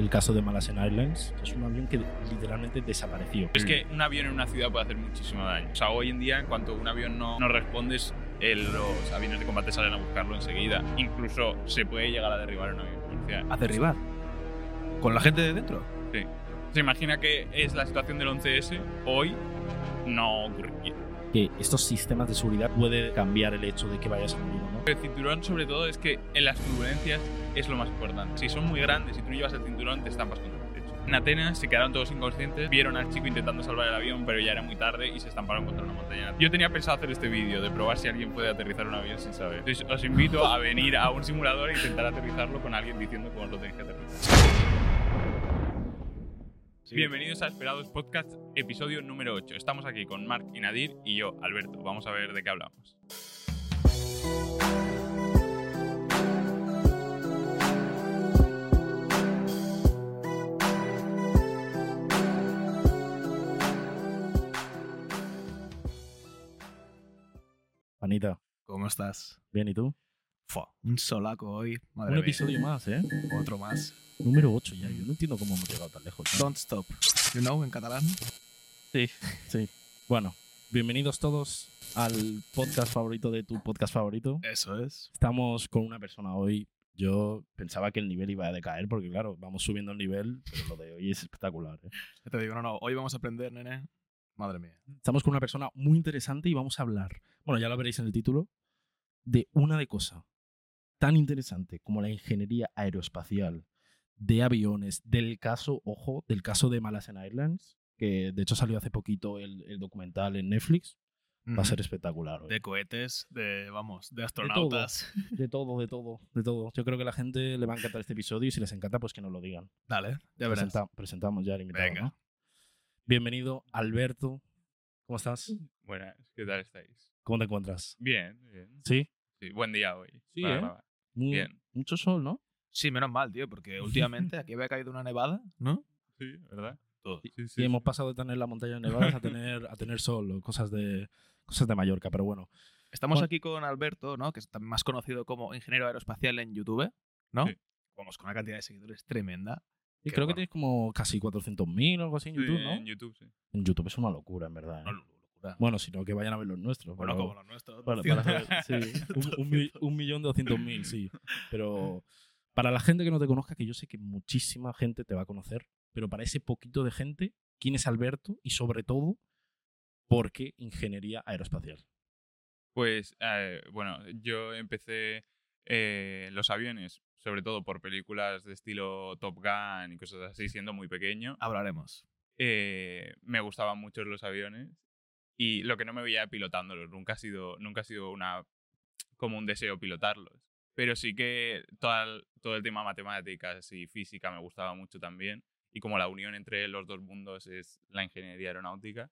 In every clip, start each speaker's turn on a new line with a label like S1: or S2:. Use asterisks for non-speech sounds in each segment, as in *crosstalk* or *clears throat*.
S1: el caso de Malaysian Airlines, que es un avión que literalmente desapareció.
S2: Es que un avión en una ciudad puede hacer muchísimo daño. O sea, hoy en día, en cuanto un avión no, no respondes, los aviones de combate salen a buscarlo enseguida. Incluso se puede llegar a derribar un avión.
S3: A derribar. ¿Con la gente de dentro?
S2: Sí. Se imagina que es la situación del 11S, hoy no ocurriría.
S1: Que estos sistemas de seguridad puede cambiar el hecho de que vayas a morir.
S2: El cinturón, sobre todo, es que en las turbulencias es lo más importante. Si son muy grandes y tú llevas el cinturón, te estampas contra el techo. En Atenas se quedaron todos inconscientes, vieron al chico intentando salvar el avión, pero ya era muy tarde y se estamparon contra una montaña. Yo tenía pensado hacer este vídeo de probar si alguien puede aterrizar un avión sin saber. Entonces, os invito a venir a un simulador e intentar aterrizarlo con alguien diciendo cómo lo tenéis que aterrizar. Bienvenidos a Esperados Podcast, episodio número 8. Estamos aquí con Marc y Nadir y yo, Alberto. Vamos a ver de qué hablamos.
S1: Panita,
S3: ¿Cómo estás?
S1: bien, ¿y tú?
S3: Fua, un solaco hoy. Madre
S1: un
S3: mía.
S1: episodio más, ¿eh?
S3: Otro más.
S1: Número 8 ya. Yo no entiendo cómo hemos llegado tan lejos. ¿no?
S3: Don't stop. You know, en catalán.
S1: Sí, sí. Bueno, bienvenidos todos al podcast favorito de tu podcast favorito.
S3: Eso es.
S1: Estamos con una persona hoy. Yo pensaba que el nivel iba a decaer porque, claro, vamos subiendo el nivel, pero lo de hoy es espectacular. ¿eh?
S3: Te digo, no, no. Hoy vamos a aprender, nene. Madre mía.
S1: Estamos con una persona muy interesante y vamos a hablar, bueno, ya lo veréis en el título, de una de cosa tan interesante como la ingeniería aeroespacial de aviones, del caso, ojo, del caso de Malaysian Airlines, que de hecho salió hace poquito el, el documental en Netflix. Va a ser espectacular. hoy.
S3: De cohetes, de, vamos, de
S1: De todo,
S3: astronautas. *laughs*
S1: de todo, de todo, de todo. Yo creo que a la gente le va a encantar este episodio y si les encanta, pues que nos lo digan.
S3: Dale, ya verás.
S1: Presenta- presentamos ya al invitado.
S3: Venga.
S1: ¿no? Bienvenido, Alberto. ¿Cómo estás?
S2: Buenas, ¿qué tal estáis?
S1: ¿Cómo te encuentras?
S2: Bien, bien.
S1: ¿Sí?
S2: Sí, buen día hoy.
S1: Sí,
S2: para
S1: ¿eh? Muy-
S2: Bien.
S1: Mucho sol, ¿no?
S3: Sí, menos mal, tío, porque últimamente *laughs* aquí había caído una nevada, ¿no?
S2: Sí, ¿verdad?
S3: Todo.
S2: Sí,
S1: Sí, hemos pasado de tener la montaña nevadas a tener, a tener sol, o cosas de, cosas de Mallorca, pero bueno.
S3: Estamos
S1: Bueno.
S3: aquí con Alberto, ¿no? Que es más conocido como ingeniero aeroespacial en YouTube, ¿no?
S2: Sí.
S3: Vamos, con una cantidad de seguidores tremenda.
S1: Y creo que
S3: bueno.
S1: tienes como casi 400.000 o algo así en
S2: Sí,
S1: YouTube, ¿no?
S2: En YouTube, sí.
S1: En YouTube es una locura, en verdad. ¿eh?
S3: No, locura.
S1: Bueno, sino que vayan a ver los nuestros.
S3: Bueno,
S1: pero-
S3: como los nuestros.
S1: Para,
S3: 200.
S1: para saber, sí, *laughs* un, un un millón doscientos mil, sí. *laughs* Pero para la gente que no te conozca, que yo sé que muchísima gente te va a conocer, pero para ese poquito de gente, ¿quién es Alberto? Y sobre todo, ¿por qué ingeniería aeroespacial?
S2: Pues, eh, bueno, yo empecé eh, los aviones, sobre todo por películas de estilo Top Gun y cosas así, siendo muy pequeño.
S3: Hablaremos.
S2: Eh, me gustaban mucho los aviones y lo que no me veía pilotándolos. Nunca ha sido, nunca ha sido una, como un deseo pilotarlos. Pero sí que toda el- todo el tema matemáticas y física me gustaba mucho también. Y como la unión entre los dos mundos es la ingeniería aeronáutica.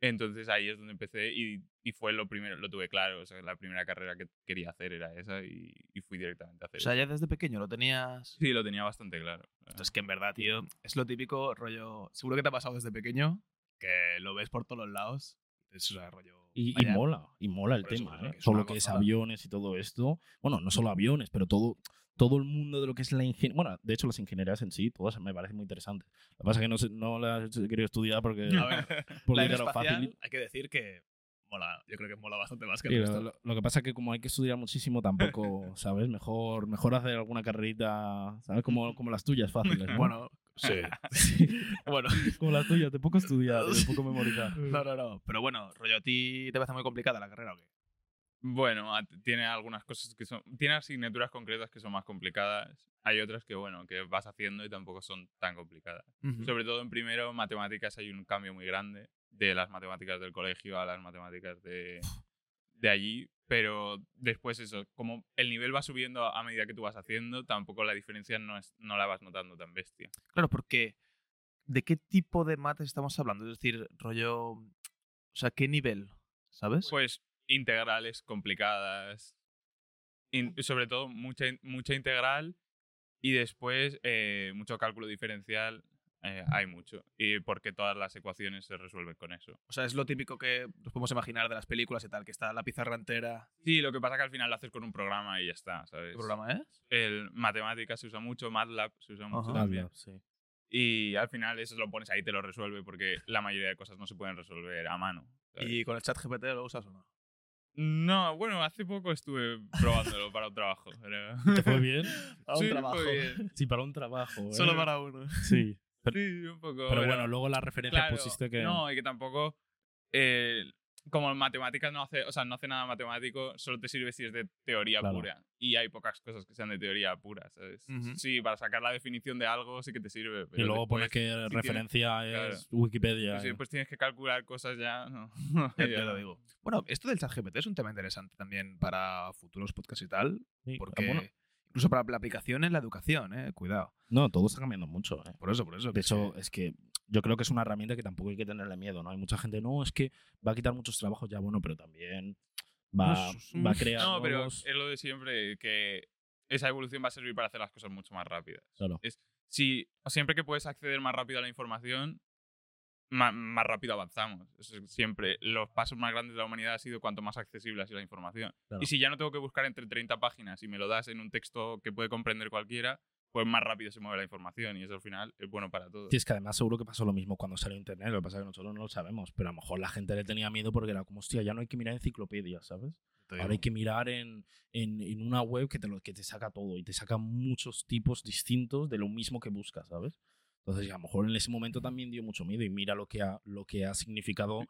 S2: Entonces ahí es donde empecé y, y fue lo primero, lo tuve claro. O sea, la primera carrera que quería hacer era esa y, y fui directamente a hacer
S3: O sea,
S2: eso.
S3: ya desde pequeño lo tenías.
S2: Sí, lo tenía bastante claro.
S3: Entonces, que en verdad, tío, es lo típico rollo. Seguro que te ha pasado desde pequeño, que lo ves por todos los lados. Es o sea, rollo.
S1: Y, y mola, y mola el
S3: Por
S1: tema,
S3: eso,
S1: ¿eh?
S3: que es
S1: Todo lo que es aviones y todo esto. Bueno, no solo aviones, pero todo, todo el mundo de lo que es la ingeniería. Bueno, de hecho, las ingenierías en sí, todas me parecen muy interesantes. Lo que pasa es que no, sé- no las he querido estudiar porque.
S3: A ver, *laughs*
S1: por
S3: la
S1: dinero
S3: aeroespacial,
S1: fácil.
S3: hay que decir que mola. Yo creo que mola bastante más que el
S1: lo,
S3: resto.
S1: lo- lo que pasa es que como hay que estudiar muchísimo, tampoco, *laughs* ¿sabes? Mejor, mejor hacer alguna carrerita, ¿sabes? Como, como las tuyas, fáciles. ¿no?
S3: Bueno, sí. *laughs* bueno,
S1: como las tuyas, te poco estudiar, te poco memorizar.
S3: no, no, no. Pero bueno, rollo, ¿a ti te parece muy complicada la carrera o qué?
S2: Bueno, tiene algunas cosas que son. Tiene asignaturas concretas que son más complicadas. Hay otras que, bueno, que vas haciendo y tampoco son tan complicadas. Sobre todo en primero, matemáticas, hay un cambio muy grande de las matemáticas del colegio a las matemáticas de, de allí. Pero después, eso, como el nivel va subiendo a medida que tú vas haciendo, tampoco la diferencia no, es, no la vas notando tan bestia.
S3: Claro, porque ¿de qué tipo de mates estamos hablando? Es decir, rollo. O sea, ¿qué nivel? ¿Sabes?
S2: Pues integrales complicadas. in- sobre todo mucha, mucha integral y después eh, mucho cálculo diferencial eh, hay mucho. Y porque todas las ecuaciones se resuelven con eso.
S3: O sea, es lo típico que nos podemos imaginar de las películas y tal, que está la pizarra entera.
S2: Sí, lo que pasa que al final lo haces con un programa y ya está, ¿sabes?
S3: ¿Qué programa es?
S2: El matemáticas se usa mucho, MATLAB se usa mucho
S3: Ajá.
S2: también.
S1: MATLAB, sí.
S2: Y al final eso lo pones ahí y te lo resuelve porque la mayoría de cosas no se pueden resolver a mano. ¿sabes?
S3: ¿Y con el chat GPT lo usas o no?
S2: No, bueno, hace poco estuve probándolo para un trabajo. pero- *laughs*
S1: ¿Te fue bien? *laughs*
S3: Para
S2: Sí,
S3: un trabajo.
S2: fue bien.
S1: Sí, para un trabajo. ¿eh?
S3: Solo para uno.
S1: Sí. Pero,
S2: Sí, un poco.
S1: pero bueno, luego la referencia
S2: claro,
S1: pusiste que...
S2: No, y que tampoco. eh, como en matemáticas no hace, o sea, no hace nada matemático, solo te sirve si es de teoría
S1: Claro.
S2: pura. Y hay pocas cosas que sean de teoría pura, ¿sabes? Sí, para sacar la definición de algo sí que te sirve.
S1: y luego pone
S2: después,
S1: que referencia es Wikipedia.
S2: pues si después tienes que calcular cosas ya. *laughs* No. *laughs*
S3: Ya lo digo. Bueno, esto del chat GPT es un tema interesante también para futuros podcasts y tal,
S1: Sí,
S3: porque
S1: bueno,
S3: incluso para la aplicación en la educación, eh, cuidado.
S1: no, todo está cambiando mucho. ¿eh?
S3: Por eso, por eso.
S1: De hecho,
S3: sí.
S1: es que yo creo que es una herramienta que tampoco hay que tenerle miedo, ¿no? Hay mucha gente, no, es que va a quitar muchos trabajos ya, bueno, pero también va,
S3: Es-
S1: va a *laughs* crear
S2: No, pero
S1: nuevos-
S2: es lo de siempre, que esa evolución va a servir para hacer las cosas mucho más rápidas.
S1: Claro.
S2: Si siempre que puedes acceder más rápido a la información, ma- más, rápido avanzamos. Es siempre. Los pasos más grandes de la humanidad ha sido cuanto más accesible ha sido la información.
S1: Claro.
S2: Y si ya no tengo que buscar entre 30 páginas y me lo das en un texto que puede comprender cualquiera, pues más rápido se mueve la información y eso al final es bueno para todos.
S1: Sí, es que además seguro que pasó lo mismo cuando salió Internet. Lo que pasa es que nosotros no lo sabemos, pero a lo mejor la gente le tenía miedo porque era como, hostia, ya no hay que mirar enciclopedias, ¿sabes? Ahora hay que mirar en, en, en una web que te, lo, que te saca todo y te saca muchos tipos distintos de lo mismo que buscas, ¿sabes? Entonces, a lo mejor en ese momento también dio mucho miedo y mira lo que ha, lo que ha significado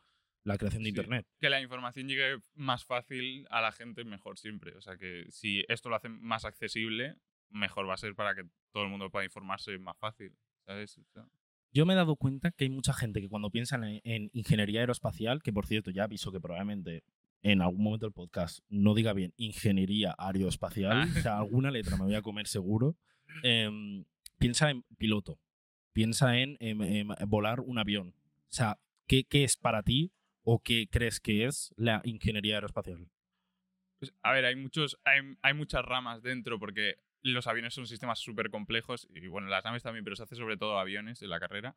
S1: la creación de
S2: Sí.
S1: Internet.
S2: que la información llegue más fácil a la gente, mejor siempre. O sea que si esto lo hace más accesible, mejor va a ser para que todo el mundo pueda informarse más fácil. ¿Sabes? O sea,
S1: Yo me he dado cuenta que hay mucha gente que cuando piensan en, en ingeniería aeroespacial, que por cierto ya aviso que probablemente en algún momento del podcast no diga bien ingeniería aeroespacial,
S2: Ah.
S1: o sea, alguna letra me voy a comer seguro, em, piensa en piloto, piensa en, em, em, volar un avión. O sea, ¿qué, ¿qué es para ti o qué crees que es la ingeniería aeroespacial?
S2: pues, a ver, hay, muchos, hay, hay muchas ramas dentro porque los aviones son sistemas súper complejos y bueno, las naves también, pero se hace sobre todo aviones en la carrera.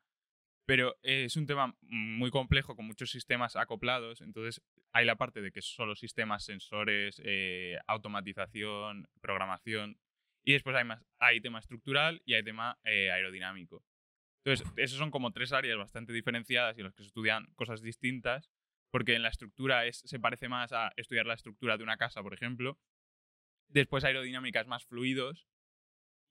S2: Pero eh, es un tema muy complejo con muchos sistemas acoplados, entonces hay la parte de que solo sistemas, sensores, eh, automatización, programación, y después hay, más, hay tema estructural y hay tema eh, aerodinámico. Entonces, esos son como tres áreas bastante diferenciadas y en las que se estudian cosas distintas, porque en la estructura es, se parece más a estudiar la estructura de una casa, por ejemplo. Después aerodinámica es más fluidos.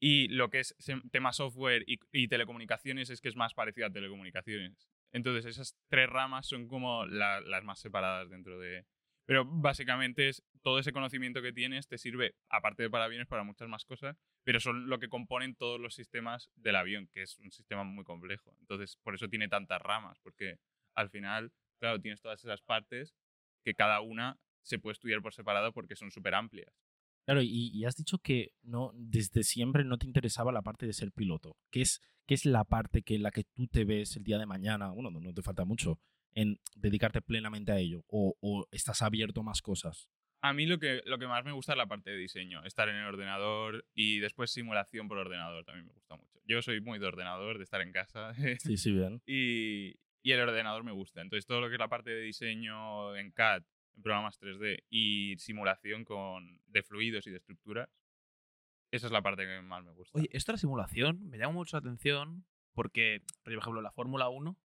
S2: Y lo que es tema software y, telecomunicaciones es que es más parecido a telecomunicaciones. Entonces esas tres ramas son como la- las más separadas dentro de... Pero básicamente es todo ese conocimiento que tienes te sirve, aparte de para aviones, para muchas más cosas, pero son lo que componen todos los sistemas del avión, que es un sistema muy complejo. Entonces por eso tiene tantas ramas, porque al final, claro, tienes todas esas partes que cada una se puede estudiar por separado porque son súper amplias.
S1: Claro, y, y has dicho que no, desde siempre no te interesaba la parte de ser piloto. ¿Qué es, qué es la parte que en la que tú te ves el día de mañana? Bueno, no, no te falta mucho en dedicarte plenamente a ello. O, o estás abierto a más cosas.
S2: A mí lo que, lo que más me gusta es la parte de diseño, estar en el ordenador y después simulación por ordenador también me gusta mucho. Yo soy muy de ordenador, de estar en casa
S1: Sí, sí, bien. *laughs*
S2: y, y el ordenador me gusta. Entonces todo lo que es la parte de diseño en CAD, en programas 3D y simulación con, de fluidos y de estructuras, esa es la parte que más me gusta.
S3: Oye, esto de la simulación me llama mucho la atención porque, por ejemplo, la Fórmula 1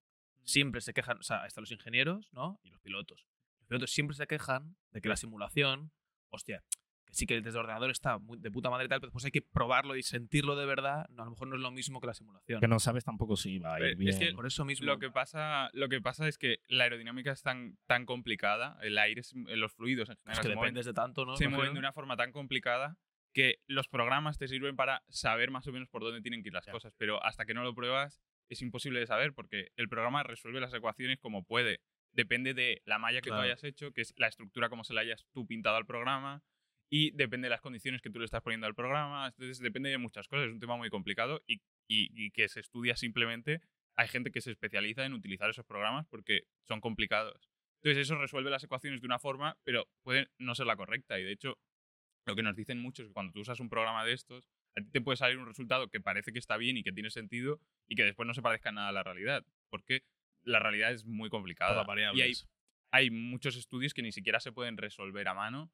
S3: siempre se quejan, o sea, están los ingenieros, ¿no? Y los pilotos. Los pilotos siempre se quejan de que la simulación, hostia, sí que desde el ordenador está muy de puta madre y tal, pero después hay que probarlo y sentirlo de verdad. No, a lo mejor no es lo mismo que la simulación.
S1: Que no sabes tampoco si va a ir
S2: Pero
S1: bien.
S2: es que
S3: Por eso mismo.
S2: Lo que, pasa, lo que pasa es que la aerodinámica es tan, tan complicada, el aire, es- los fluidos en general
S3: es que
S2: se mueven
S3: dependes de tanto, ¿no?
S2: se mueven de una forma tan complicada que los programas te sirven para saber más o menos por dónde tienen que ir las
S3: Ya.
S2: cosas, pero hasta que no lo pruebas es imposible de saber porque el programa resuelve las ecuaciones como puede. Depende de la malla que
S3: Claro.
S2: tú hayas hecho, que es la estructura como se la hayas tú pintado al programa, y depende de las condiciones que tú le estás poniendo al programa. Entonces depende de muchas cosas, es un tema muy complicado y, y- y que se estudia simplemente. Hay gente que se especializa en utilizar esos programas porque son complicados. Entonces eso resuelve las ecuaciones de una forma, pero puede no ser la correcta. Y de hecho, lo que nos dicen mucho es que cuando tú usas un programa de estos, A ti te puede salir un resultado que parece que está bien y que tiene sentido y que después no se parezca nada a la realidad. Porque la realidad es muy complicada. Y hay, hay muchos estudios que ni siquiera se pueden resolver a mano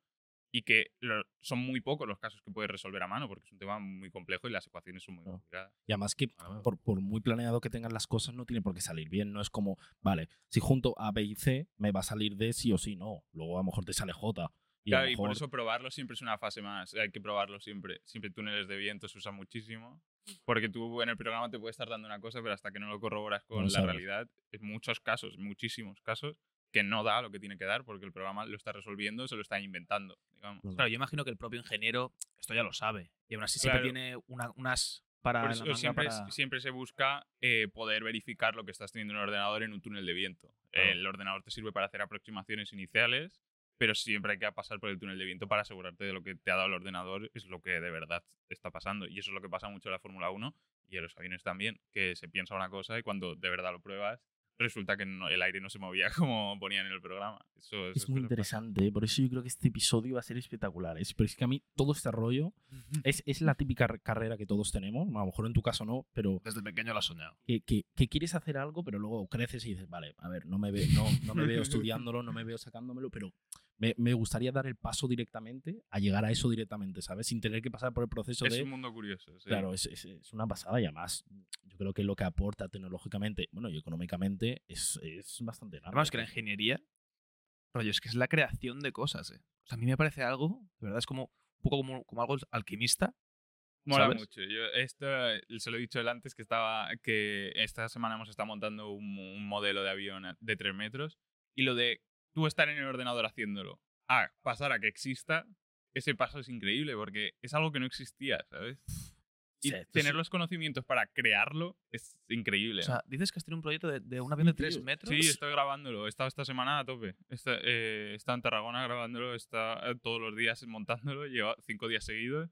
S2: y que lo- son muy pocos los casos que puedes resolver a mano porque es un tema muy complejo y las ecuaciones son muy
S1: Claro.
S2: complicadas.
S1: Y además que por, por muy planeado que tengan las cosas, no tiene por qué salir bien. No es como, vale, si junto A, B y C, me va a salir D sí o sí. No. Luego a lo mejor te sale J. Y a
S2: Claro,
S1: lo
S2: y por
S1: mejor-
S2: eso probarlo siempre es una fase más. Hay que probarlo siempre. Siempre túneles de viento se usan muchísimo. Porque tú en el programa te puede estar dando una cosa, pero hasta que no lo corroboras con
S1: lo
S2: la realidad, en muchos casos, muchísimos casos, que no da lo que tiene que dar porque el programa lo está resolviendo, se lo está inventando, digamos.
S3: Claro, yo imagino que el propio ingeniero esto ya lo sabe. Y aún así siempre tiene una- unas para
S2: Por eso siempre,
S3: para-
S2: es- siempre se busca eh, poder verificar lo que estás teniendo en el ordenador en un túnel de viento.
S1: Claro.
S2: El ordenador te sirve para hacer aproximaciones iniciales, pero siempre hay que pasar por el túnel de viento para asegurarte de lo que te ha dado el ordenador es lo que de verdad está pasando. Y eso es lo que pasa mucho en la Fórmula 1 y en los aviones también, que se piensa una cosa y cuando de verdad lo pruebas, resulta que no- el aire no se movía *laughs* como ponían en el programa. Eso,
S1: Es
S2: esas
S1: muy interesante, ¿eh? por eso yo creo que este episodio va a ser espectacular. Es, pero es que a mí todo este rollo es, es la típica re- carrera que todos tenemos. A lo mejor en tu caso no, pero
S3: Desde pequeño lo has soñado.
S1: que, que- que quieres hacer algo, pero luego creces y dices, vale, a ver, no me, ve, no, no me veo *laughs* estudiándolo, no me veo sacándomelo, pero me, me gustaría dar el paso directamente a llegar a eso directamente, ¿sabes? Sin tener que pasar por el proceso
S2: Es
S1: de...
S2: un mundo curioso. sí.
S1: Claro, es, es- es una pasada y además yo creo que lo que aporta tecnológicamente, bueno, y económicamente es, es bastante grande.
S3: Además que la ingeniería, rollo, es que es la creación de cosas, ¿eh? O sea, a mí me parece algo, de verdad, es como un poco como, como algo alquimista.
S2: Mola
S3: ¿sabes?
S2: mucho. Yo esto eh, se lo he dicho él antes que estaba que esta semana hemos estado montando un, un modelo de avión de 3 metros y lo de tú estar en el ordenador haciéndolo a pasar a que exista, ese paso es increíble porque es algo que no existía, ¿sabes? Y
S1: Sí, esto
S2: tener
S1: sí.
S2: los conocimientos para crearlo es increíble.
S3: O sea, dices que has tenido un proyecto de, de un avión de 3
S1: tío.
S3: metros.
S2: Sí, estoy grabándolo. He estado esta semana a tope. Está, eh, está en Tarragona grabándolo, está eh, todos los días montándolo, lleva cinco días seguidos.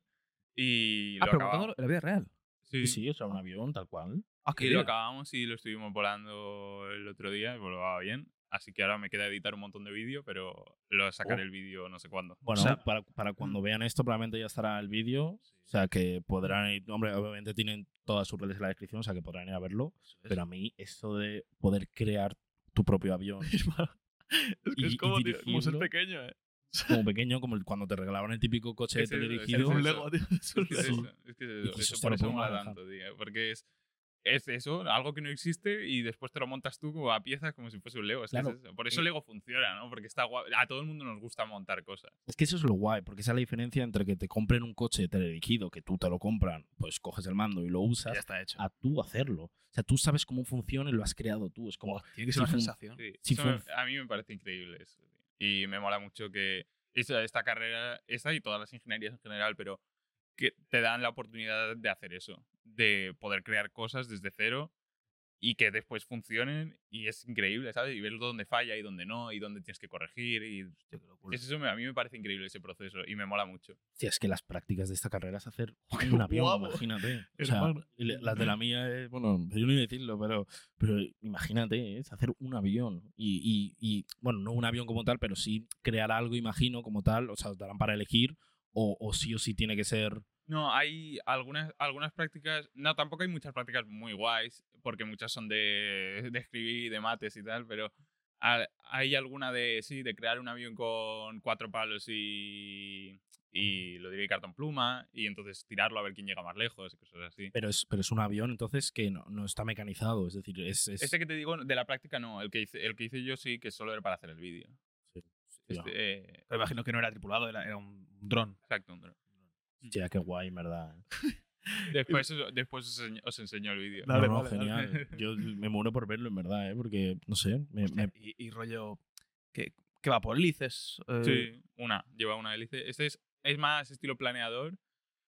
S2: Y
S3: ah,
S2: lo
S3: pero montándolo en la vida real.
S2: Sí.
S1: Sí, o sea, un avión tal cual.
S3: Ah, qué
S2: Y lo acabamos y lo estuvimos volando el otro día y volaba bien. Así que ahora me queda editar un montón de vídeo, pero lo sacaré
S1: Oh.
S2: el vídeo no sé cuándo.
S1: Bueno,
S3: O sea-
S1: para, para cuando vean esto probablemente ya estará el vídeo, o sea que podrán ir, hombre, obviamente tienen todas sus redes en la descripción, o sea que podrán ir a verlo, pero a mí eso de poder crear tu propio avión *laughs*
S3: es que
S1: Y-
S3: es como, tío, como ser pequeño, ¿eh?
S1: como pequeño, como cuando te regalaban el típico coche
S2: Es es
S1: teledirigido.
S2: eso.
S3: un Lego, tío. Es *laughs*
S2: Es que es eso, es que es eso, eso
S1: eso
S2: por eso
S1: manejar.
S2: tanto, tío. Porque es, es eso, algo que no existe y después te lo montas tú a piezas como si fuese un Lego. Es
S1: Claro.
S2: eso. Por eso Lego funciona, ¿no? Porque está guay. A todo el mundo nos gusta montar cosas.
S1: Es que eso es lo guay, porque esa es la diferencia entre que te compren un coche teledirigido, que tú te lo compran, pues coges el mando y lo usas,
S3: Ya está hecho.
S1: a tú hacerlo. O sea, tú sabes cómo funciona y lo has creado tú. Es como,
S3: tiene que ser una sensación.
S2: Sí, me- a mí me parece increíble eso. Y me mola mucho que esta, esta carrera, esta y todas las ingenierías en general, pero que te dan la oportunidad de hacer eso, de poder crear cosas desde cero y que después funcionen y es increíble, ¿sabes? Y ver dónde falla y dónde no y dónde tienes que corregir y eso, me- a mí me parece increíble ese proceso y me mola mucho.
S1: Hostia, es que las prácticas de esta carrera es hacer *laughs* un avión,
S3: guapo.
S1: imagínate. *laughs* O sea, las de la mía es, bueno, *laughs* yo no iba a decirlo, pero, pero imagínate, es hacer un avión. Y, y, y, bueno, no un avión como tal, pero sí crear algo, imagino, como tal. O sea, os darán para elegir, o, o sí o sí tiene que ser.
S2: No, hay algunas, algunas prácticas. No, tampoco hay muchas prácticas muy guays, porque muchas son de, de escribir y de mates y tal, pero ha- hay alguna de, sí, de crear un avión con cuatro palos y, y lo diré cartón pluma, y entonces tirarlo a ver quién llega más lejos y cosas así.
S1: Pero es, pero es un avión, entonces, que no, no está mecanizado. Es decir, es. es
S2: Este que te digo, de la práctica no, el que hice, el que hice yo sí, que solo era para hacer el vídeo.
S1: sí,
S2: Este, eh,
S3: Pero imagino que no era tripulado, era, era un dron.
S2: exacto, un dron.
S1: Hostia, qué guay, verdad. *laughs*
S2: Después, os- después os, enseño, os enseño el vídeo.
S3: Dale,
S1: no, no,
S3: dale, dale.
S1: genial. *laughs* Yo me muero por verlo, en verdad, ¿eh? porque, no sé, me,
S3: Hostia,
S1: me-
S3: y, y rollo. ¿Qué, qué va por hélices? Eh,
S2: Sí, una, lleva una hélice. Este es, es más estilo planeador.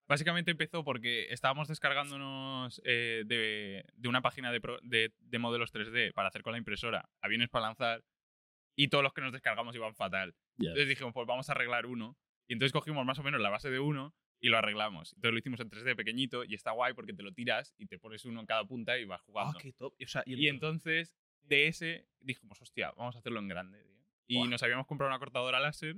S2: Básicamente empezó porque estábamos descargándonos eh, de, de una página de, pro- de- de modelos 3D para hacer con la impresora aviones para lanzar y todos los que nos descargamos iban fatal.
S1: ya.
S2: Entonces dijimos, pues vamos a arreglar uno. Y entonces cogimos más o menos la base de uno y lo arreglamos. Entonces lo hicimos en 3D pequeñito y está guay porque te lo tiras y te pones uno en cada punta y vas
S3: Ah,
S2: jugando.
S3: qué top. Y, o sea, y,
S2: Y entonces, de ese, dijimos, hostia, vamos a hacerlo en grande, tío. Y
S3: Buah.
S2: nos habíamos comprado una cortadora láser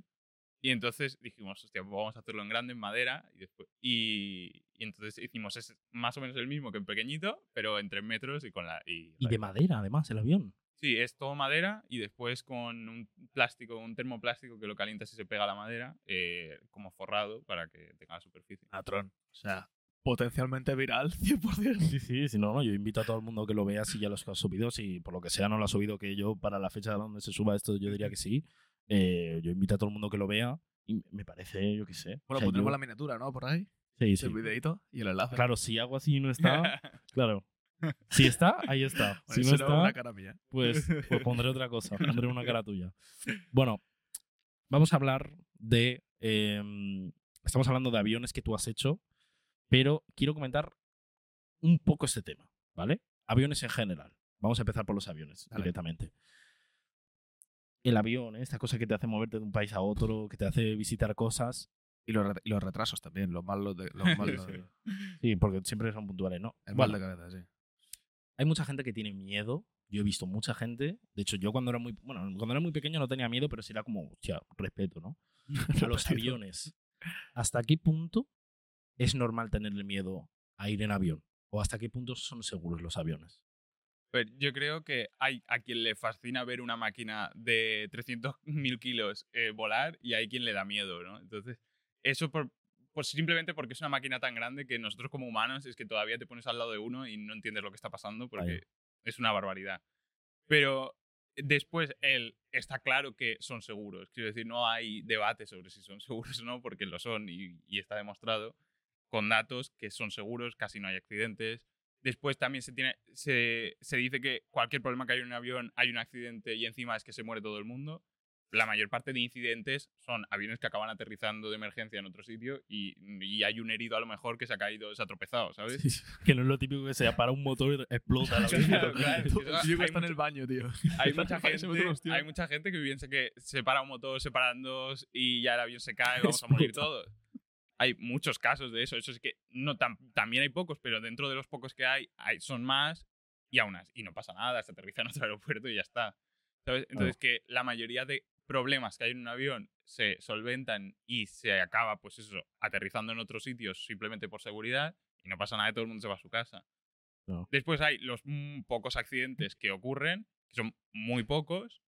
S2: Y entonces dijimos, hostia, pues vamos a hacerlo en grande, en madera. Y, después, y, y entonces hicimos, es más o menos el mismo que en pequeñito, pero en 3 metros y con la... Y,
S1: Y de madera, además, el avión.
S2: Sí, es todo madera y después con un plástico, un termoplástico que lo calientas y se pega a la madera, eh, como forrado para que tenga la superficie.
S3: Natron. O sea, potencialmente viral, *laughs* 100%.
S1: Sí, sí, si no, no, yo invito a todo el mundo que lo vea si ya los has subido, si por lo que sea no lo ha subido, que yo para la fecha donde se suba esto yo diría que sí. Eh, yo invito a todo el mundo que lo vea y me parece, yo qué sé.
S3: Bueno,
S1: O sea,
S3: pondremos
S1: yo-
S3: la miniatura, ¿no? Por ahí.
S1: Sí, sí.
S3: El videito y el enlace.
S1: Claro, si hago así y no está, *laughs* claro. Si está, ahí está. Si no
S3: era una
S1: está,
S3: cara mía.
S1: pues, pues pondré otra cosa, pondré una cara tuya. Bueno, vamos a hablar de... eh, estamos hablando de aviones que tú has hecho, pero quiero comentar un poco este tema, ¿vale? Aviones en general. Vamos a empezar por los aviones
S3: Dale.
S1: directamente. El avión, ¿eh? esta cosa que te hace moverte de un país a otro, que te hace visitar cosas.
S3: Y los, re- y los retrasos también, los malos de. Los *laughs* malos de-
S1: Sí, porque siempre son puntuales, ¿no?
S3: el
S1: Bueno,
S3: mal de cabeza, sí.
S1: Hay mucha gente que tiene miedo. Yo he visto mucha gente. De hecho, yo cuando era muy, bueno, cuando era muy pequeño no tenía miedo, pero sí era como, hostia, respeto, ¿no? *laughs* A los aviones. ¿Hasta qué punto es normal tenerle miedo a ir en avión? ¿O hasta qué punto son seguros los aviones?
S2: Pero yo creo que hay a quien le fascina ver una máquina de 300.000 kilos eh, volar y hay quien le da miedo, ¿no? Entonces, eso por, pues simplemente porque es una máquina tan grande que nosotros como humanos es que todavía te pones al lado de uno y no entiendes lo que está pasando porque es una barbaridad. Pero después, él está claro que son seguros. Quiero decir, no hay debate sobre si son *laughs* seguros o no, porque lo son y, y está demostrado con datos que son seguros, casi no hay accidentes. Después también se, tiene, se, se dice que cualquier problema que hay en un avión hay un accidente y encima es que se muere todo el mundo. La mayor parte de incidentes son aviones que acaban aterrizando de emergencia en otro sitio y, y hay un herido a lo mejor que se ha caído, se ha tropezado, ¿sabes?
S1: Que no es lo típico que se para un motor y explota la *laughs*
S2: Claro, claro. *laughs*
S3: Está en el baño, tío.
S2: hay *laughs* mucha, gente, hay mucha gente que piensa que se para un motor, se paran dos y ya el avión se cae, vamos a morir todos. Hay muchos casos de eso. Eso es que no tam- también hay pocos, pero dentro de los pocos que hay, hay son más y aún así, y no pasa nada, se aterriza en otro aeropuerto y ya está. ¿Sabes? Entonces que la mayoría de problemas que hay en un avión se solventan y se acaba, pues eso, aterrizando en otros sitios simplemente por seguridad y no pasa nada y todo el mundo se va a su casa.
S1: No.
S2: Después hay los pocos accidentes que ocurren, que son muy pocos,